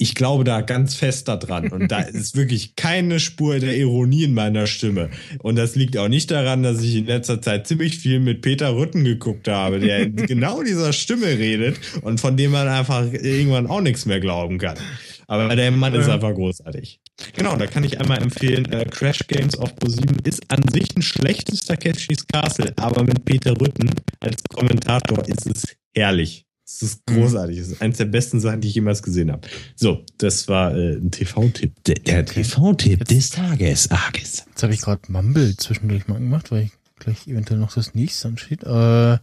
ich glaube da ganz fest daran. Und da ist wirklich keine Spur der Ironie in meiner Stimme. Und das liegt auch nicht daran, dass ich in letzter Zeit ziemlich viel mit Peter Rütten geguckt habe, der genau dieser Stimme redet und von dem man einfach irgendwann auch nichts mehr glauben kann. Aber der Mann ist einfach großartig. Genau, da kann ich einmal empfehlen, äh, Crash Games auf Pro 7 ist an sich ein schlechtes Takeshis Castle, aber mit Peter Rütten als Kommentator ist es herrlich. Das ist großartig. Das ist eines der besten Sachen, die ich jemals gesehen habe. So, das war äh, ein TV-Tipp. Der, der TV-Tipp des Tages. Ages. Jetzt habe ich gerade Mumble zwischendurch mal gemacht, weil ich gleich eventuell noch das nächste ansteht. Äh,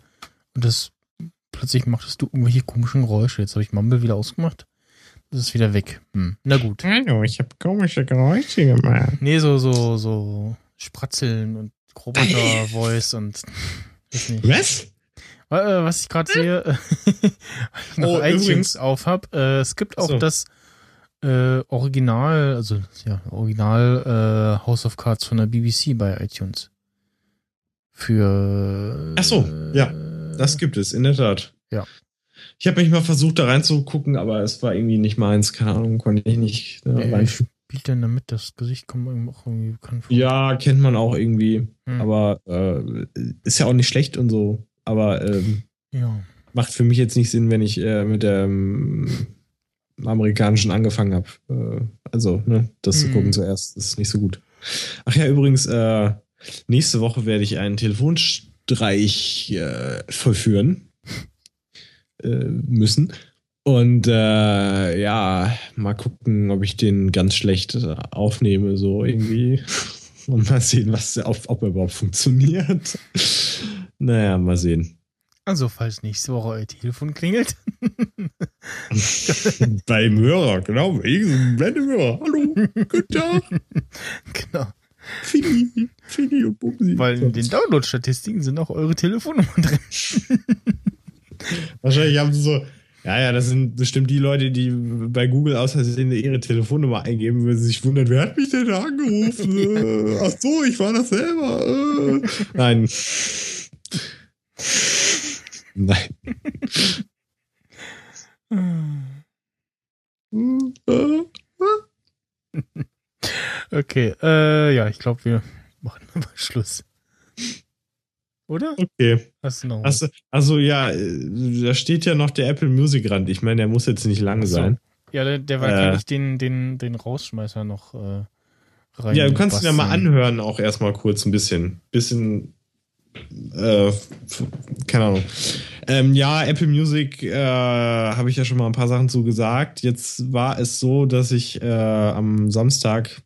und das plötzlich machtest du irgendwelche komischen Geräusche. Jetzt habe ich Mumble wieder ausgemacht. Das ist wieder weg. Hm. Na gut. Hallo, ich habe komische Geräusche gemacht. Nee, so, so, so Spratzeln und Roboter-Voice und. Was? Äh, was ich gerade sehe, noch oh, iTunes übrigens. auf hab, äh, es gibt auch so. das äh, Original, also ja, Original äh, House of Cards von der BBC bei iTunes. Für. Ach so, ja, das gibt es, in der Tat. Ja. Ich habe mich mal versucht, da reinzugucken, aber es war irgendwie nicht meins. Keine Ahnung, konnte ich nicht äh, Wer rein. spielt denn damit? Das Gesicht kommt irgendwie auch irgendwie bekannt vor. Ja, kennt man auch irgendwie. Hm. Aber äh, ist ja auch nicht schlecht und so. Aber ähm, Ja. macht für mich jetzt nicht Sinn, wenn ich äh, mit dem amerikanischen angefangen habe. Äh, also, ne, das zu Hm. gucken zuerst, das ist nicht so gut. Ach ja, übrigens, äh, nächste Woche werde ich einen Telefonstreich äh, vollführen äh, müssen. Und äh, ja, mal gucken, ob ich den ganz schlecht äh, aufnehme, so irgendwie. Und mal sehen, was, ob, ob er überhaupt funktioniert. Naja, mal sehen. Also, falls nächste Woche euer Telefon klingelt. Beim Hörer, genau. Dem Hörer. Hallo, guten Tag. genau. Fini, Fini und Bumsi. Weil in den Download-Statistiken sind auch eure Telefonnummern drin. Wahrscheinlich haben sie so. Ja, ja, das sind bestimmt die Leute, die bei Google aus Versehen ihre Telefonnummer eingeben, weil sie sich wundern, wer hat mich denn da angerufen? Äh, Ach so, ich war das selber. Äh. Nein. Nein. Okay, äh, ja, ich glaube, wir machen mal Schluss. Oder? Okay. Hast du noch Also, also ja, da steht ja noch der Apple Music Rand. Ich meine, der muss jetzt nicht lang so. sein. Ja, der, der war, Äh. kann ich den, den, den Rausschmeißer noch äh, rein. Ja, du kannst ihn ja mal anhören, auch erstmal kurz ein bisschen. Bisschen, äh, keine Ahnung. Ähm, ja, Apple Music äh, habe ich ja schon mal ein paar Sachen zu gesagt. Jetzt war es so, dass ich äh, am Samstag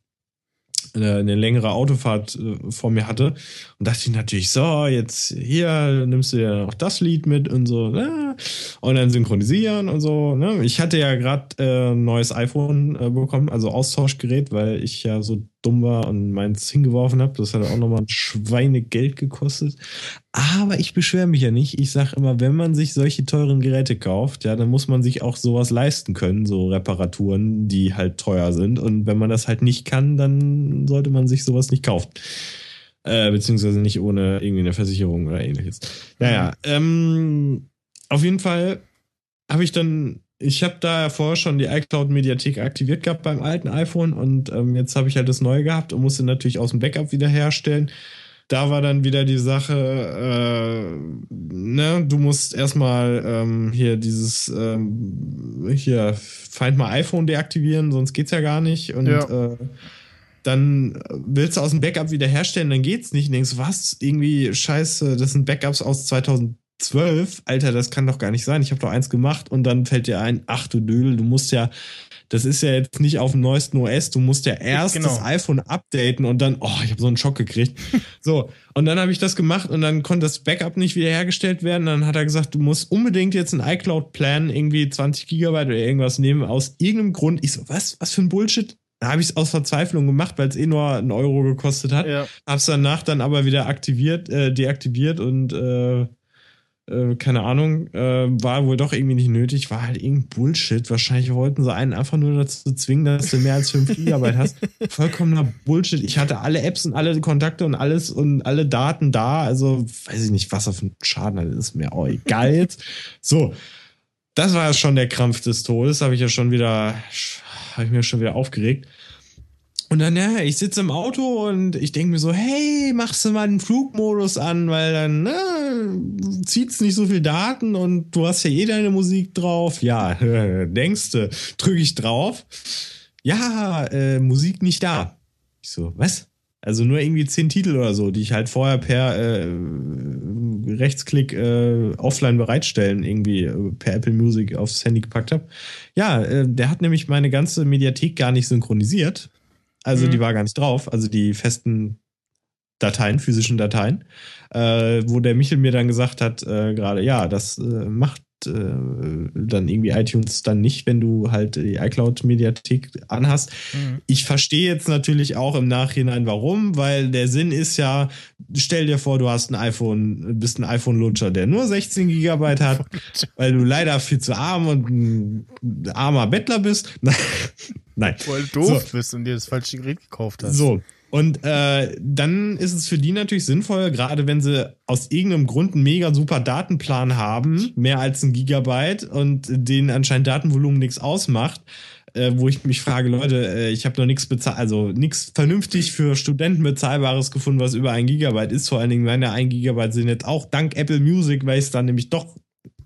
eine, eine längere Autofahrt äh, vor mir hatte und dachte ich natürlich so, jetzt hier nimmst du ja noch das Lied mit und so, ne? und dann synchronisieren und so. Ne? Ich hatte ja gerade äh, ein neues iPhone äh, bekommen, also Austauschgerät, weil ich ja so dumm war und meins hingeworfen habe. Das hat auch nochmal ein Schweinegeld gekostet. Aber ich beschwere mich ja nicht. Ich sage immer, wenn man sich solche teuren Geräte kauft, ja, dann muss man sich auch sowas leisten können, so Reparaturen, die halt teuer sind. Und wenn man das halt nicht kann, dann sollte man sich sowas nicht kaufen. Äh, beziehungsweise nicht ohne irgendwie eine Versicherung oder ähnliches. Naja, ähm, auf jeden Fall habe ich dann, ich habe da ja vorher schon die iCloud-Mediathek aktiviert gehabt beim alten iPhone und ähm, jetzt habe ich halt das neue gehabt und musste natürlich aus dem Backup wiederherstellen. Da war dann wieder die Sache, äh, ne, du musst erstmal ähm, hier dieses, ähm, hier, Find My iPhone deaktivieren, sonst geht's ja gar nicht. Und Ja. äh, dann willst du aus dem Backup wiederherstellen, dann geht's nicht. Und denkst, was? Irgendwie scheiße, das sind Backups aus 2012. Alter, das kann doch gar nicht sein. Ich habe doch eins gemacht und dann fällt dir ein, ach du Dödel, du musst ja, das ist ja jetzt nicht auf dem neuesten OS, du musst ja erst Genau. das iPhone updaten und dann, oh, ich habe so einen Schock gekriegt. so, und dann habe ich das gemacht und dann konnte das Backup nicht wiederhergestellt werden. Dann hat er gesagt, du musst unbedingt jetzt einen iCloud-Plan irgendwie 20 Gigabyte oder irgendwas nehmen, aus irgendeinem Grund. Ich so, was? Was für ein Bullshit? Da habe ich es aus Verzweiflung gemacht, weil es eh nur einen Euro gekostet hat. Ja. Hab's danach dann aber wieder aktiviert, äh, deaktiviert und äh, äh, keine Ahnung, äh, war wohl doch irgendwie nicht nötig, war halt irgendein Bullshit. Wahrscheinlich wollten sie einen einfach nur dazu zwingen, dass du mehr als 5 Gigabyte hast. Vollkommener Bullshit. Ich hatte alle Apps und alle Kontakte und alles und alle Daten da. Also weiß ich nicht, was auf einen Schaden hat. Ist mir auch egal jetzt. So, das war ja schon der Krampf des Todes. Habe ich ja schon wieder, habe ich mir schon wieder aufgeregt. Und dann, ja, ich sitze im Auto und ich denke mir so, hey, machst du mal den Flugmodus an, weil dann ne, zieht's nicht so viel Daten und du hast ja eh deine Musik drauf. Ja, denkst du, drücke ich drauf. Ja, äh, Musik nicht da. Ich so, was? Also nur irgendwie zehn Titel oder so, die ich halt vorher per äh, Rechtsklick äh, offline bereitstellen, irgendwie äh, per Apple Music aufs Handy gepackt habe. Ja, äh, der hat nämlich meine ganze Mediathek gar nicht synchronisiert. Also Mhm. die war gar nicht drauf. Also die festen Dateien, physischen Dateien, äh, wo der Michel mir dann gesagt hat, äh, gerade, ja, das äh, macht dann irgendwie iTunes dann nicht, wenn du halt die iCloud-Mediathek anhast. Mhm. Ich verstehe jetzt natürlich auch im Nachhinein warum, weil der Sinn ist ja, stell dir vor, du hast ein iPhone, bist ein iPhone-Lutscher, der nur 16 Gigabyte hat, weil du leider viel zu arm und ein armer Bettler bist. Nein. Weil du doof bist und dir das falsche Gerät gekauft hast. So. Und äh, dann ist es für die natürlich sinnvoll, gerade wenn sie aus irgendeinem Grund einen mega super Datenplan haben, mehr als ein Gigabyte und denen anscheinend Datenvolumen nichts ausmacht, äh, wo ich mich frage, Leute, äh, ich habe noch nichts bezahlt, also nichts vernünftig für Studenten bezahlbares gefunden, was über ein Gigabyte ist. Vor allen Dingen meine ein Gigabyte sind jetzt auch dank Apple Music, weil ich es dann nämlich doch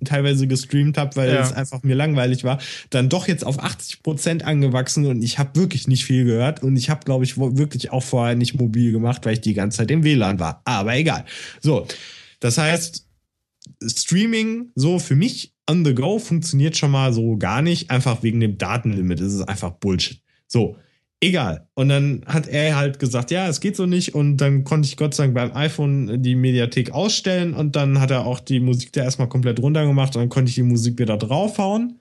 teilweise gestreamt habe, weil ja. es einfach mir langweilig war, dann doch jetzt auf 80 Prozent angewachsen und ich habe wirklich nicht viel gehört und ich habe, glaube ich, wirklich auch vorher nicht mobil gemacht, weil ich die ganze Zeit im WLAN war. Aber egal. So, das heißt, Streaming so für mich on the go funktioniert schon mal so gar nicht, einfach wegen dem Datenlimit. Das ist einfach Bullshit. So, egal. Und dann hat er halt gesagt, ja, es geht so nicht. Und dann konnte ich Gott sei Dank beim iPhone die Mediathek ausstellen. Und dann hat er auch die Musik da erstmal komplett runtergemacht. Und dann konnte ich die Musik wieder draufhauen.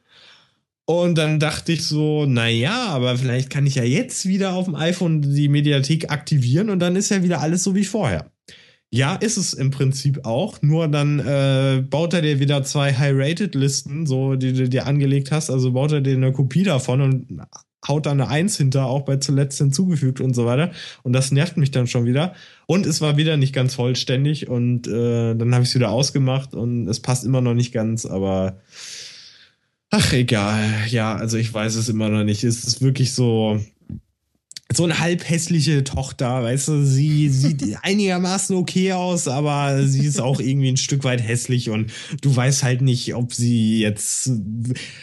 Und dann dachte ich so, na ja, aber vielleicht kann ich ja jetzt wieder auf dem iPhone die Mediathek aktivieren und dann ist ja wieder alles so wie vorher. Ja, ist es im Prinzip auch. Nur dann äh, baut er dir wieder zwei High-Rated-Listen, so die du dir angelegt hast. Also baut er dir eine Kopie davon und haut da eine Eins hinter, auch bei zuletzt hinzugefügt und so weiter. Und das nervt mich dann schon wieder. Und es war wieder nicht ganz vollständig und äh, dann habe ich es wieder ausgemacht und es passt immer noch nicht ganz, aber ach egal. Ja, also ich weiß es immer noch nicht. Es ist wirklich so so eine halb hässliche Tochter, weißt du, sie sieht einigermaßen okay aus, aber sie ist auch irgendwie ein Stück weit hässlich und du weißt halt nicht, ob sie jetzt,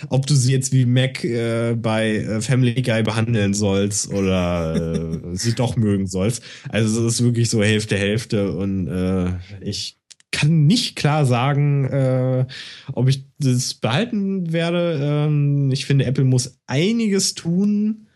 ob du sie jetzt wie Mac äh, bei äh, Family Guy behandeln sollst oder äh, sie doch mögen sollst. Also es ist wirklich so Hälfte Hälfte und äh, ich kann nicht klar sagen, äh, ob ich das behalten werde. Ähm, ich finde, Apple muss einiges tun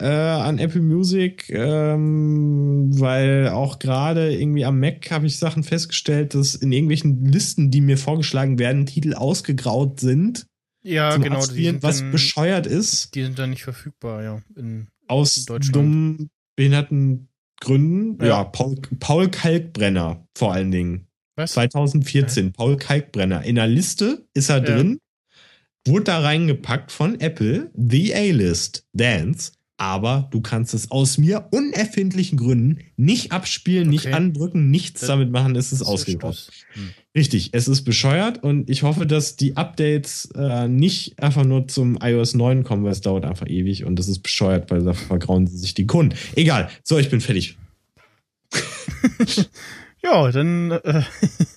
äh, an Apple Music, ähm, weil auch gerade irgendwie am Mac habe ich Sachen festgestellt, dass in irgendwelchen Listen, die mir vorgeschlagen werden, Titel ausgegraut sind. Ja, genau. Abspielen, was dann, bescheuert ist. Die sind dann nicht verfügbar, ja. In, aus dummen, behinderten Gründen. Ja, ja Paul, Paul Kalkbrenner vor allen Dingen. Was? 2014, ja. Paul Kalkbrenner. In der Liste ist er ja. drin, wurde da reingepackt von Apple, The A-List Dance aber du kannst es aus mir unerfindlichen Gründen nicht abspielen, okay. nicht andrücken, nichts das, damit machen, es ist ausgegraut. Hm. Richtig, es ist bescheuert und ich hoffe, dass die Updates äh, nicht einfach nur zum iOS 9 kommen, weil es dauert einfach ewig und das ist bescheuert, weil da vergrauen sich die Kunden. Egal, so, ich bin fertig. ja, dann äh,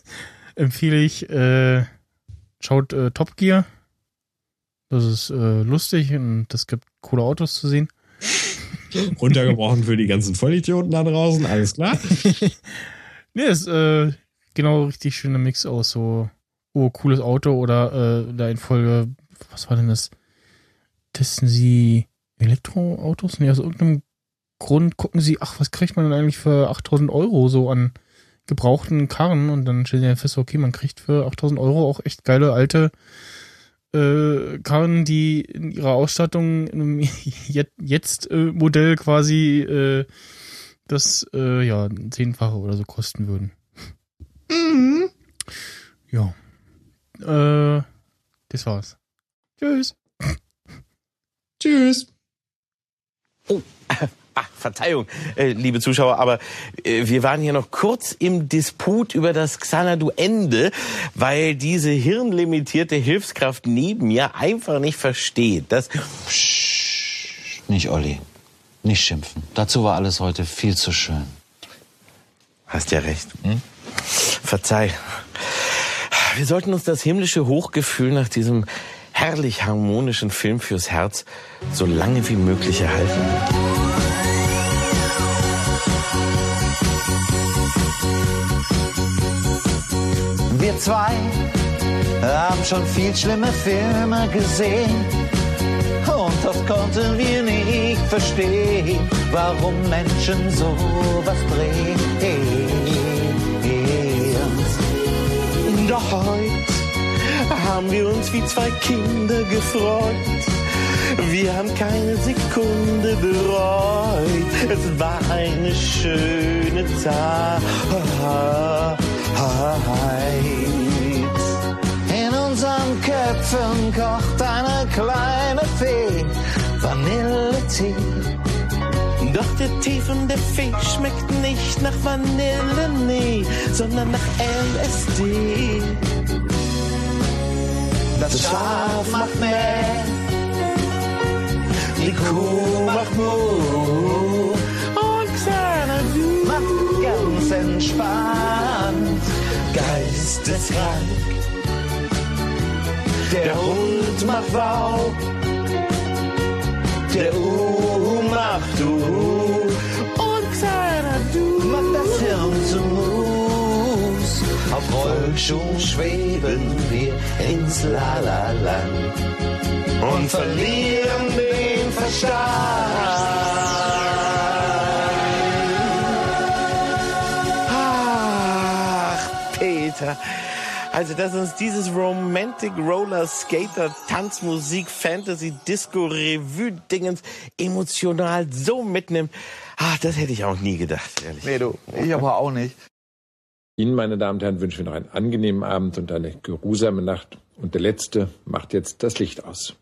empfehle ich, äh, schaut äh, Top Gear. Das ist äh, lustig und es gibt coole Autos zu sehen. Runtergebrochen für die ganzen Vollidioten da draußen, alles klar. nee, ist äh, genau richtig schöner Mix aus so, oh, cooles Auto oder äh, da in Folge, was war denn das? Testen Sie Elektroautos? Nee, aus irgendeinem Grund gucken Sie, ach, was kriegt man denn eigentlich für 8000 Euro so an gebrauchten Karren und dann stellen Sie fest, okay, man kriegt für 8000 Euro auch echt geile alte äh, Karren, die in ihrer Ausstattung im Jetzt-Modell quasi äh, das äh, ja zehnfache oder so kosten würden. Mhm. Ja. Äh, das war's. Tschüss. Tschüss. Oh. Ach, Verzeihung, äh, liebe Zuschauer, aber äh, wir waren hier noch kurz im Disput über das Xanadu-Ende, weil diese hirnlimitierte Hilfskraft neben mir einfach nicht versteht, dass... Psst, nicht Olli, nicht schimpfen. Dazu war alles heute viel zu schön. Hast ja recht. Hm? Verzeih. Wir sollten uns das himmlische Hochgefühl nach diesem herrlich harmonischen Film fürs Herz so lange wie möglich erhalten. Zwei haben schon viel schlimme Filme gesehen. Und das konnten wir nicht verstehen, warum Menschen sowas drehen. Doch heute haben wir uns wie zwei Kinder gefreut. Wir haben keine Sekunde bereut. Es war eine schöne Zeit. In unseren Köpfen kocht eine kleine Fee Vanilletee. Doch der Tee von der Fee schmeckt nicht nach Vanille, nee, sondern nach LSD. Das Schaf macht mehr, die Kuh macht Mu. Und Xanadu Macht ganz entspannt, geisteskrank. Der Hund macht Wow, der Uhu macht Du. und Xanadu Macht das Hirn zu Mus. Auf Rollschuh schweben wir ins La-La-Land und verlieren den Verstand. Peter. Also, dass uns dieses Romantic Roller Skater Tanzmusik Fantasy Disco Revue Dingens emotional so mitnimmt. Ach, das hätte ich auch nie gedacht, ehrlich. Nee, du, ich aber auch nicht. Ihnen, meine Damen und Herren, wünschen wir noch einen angenehmen Abend und eine geruhsame Nacht. Und der Letzte macht jetzt das Licht aus.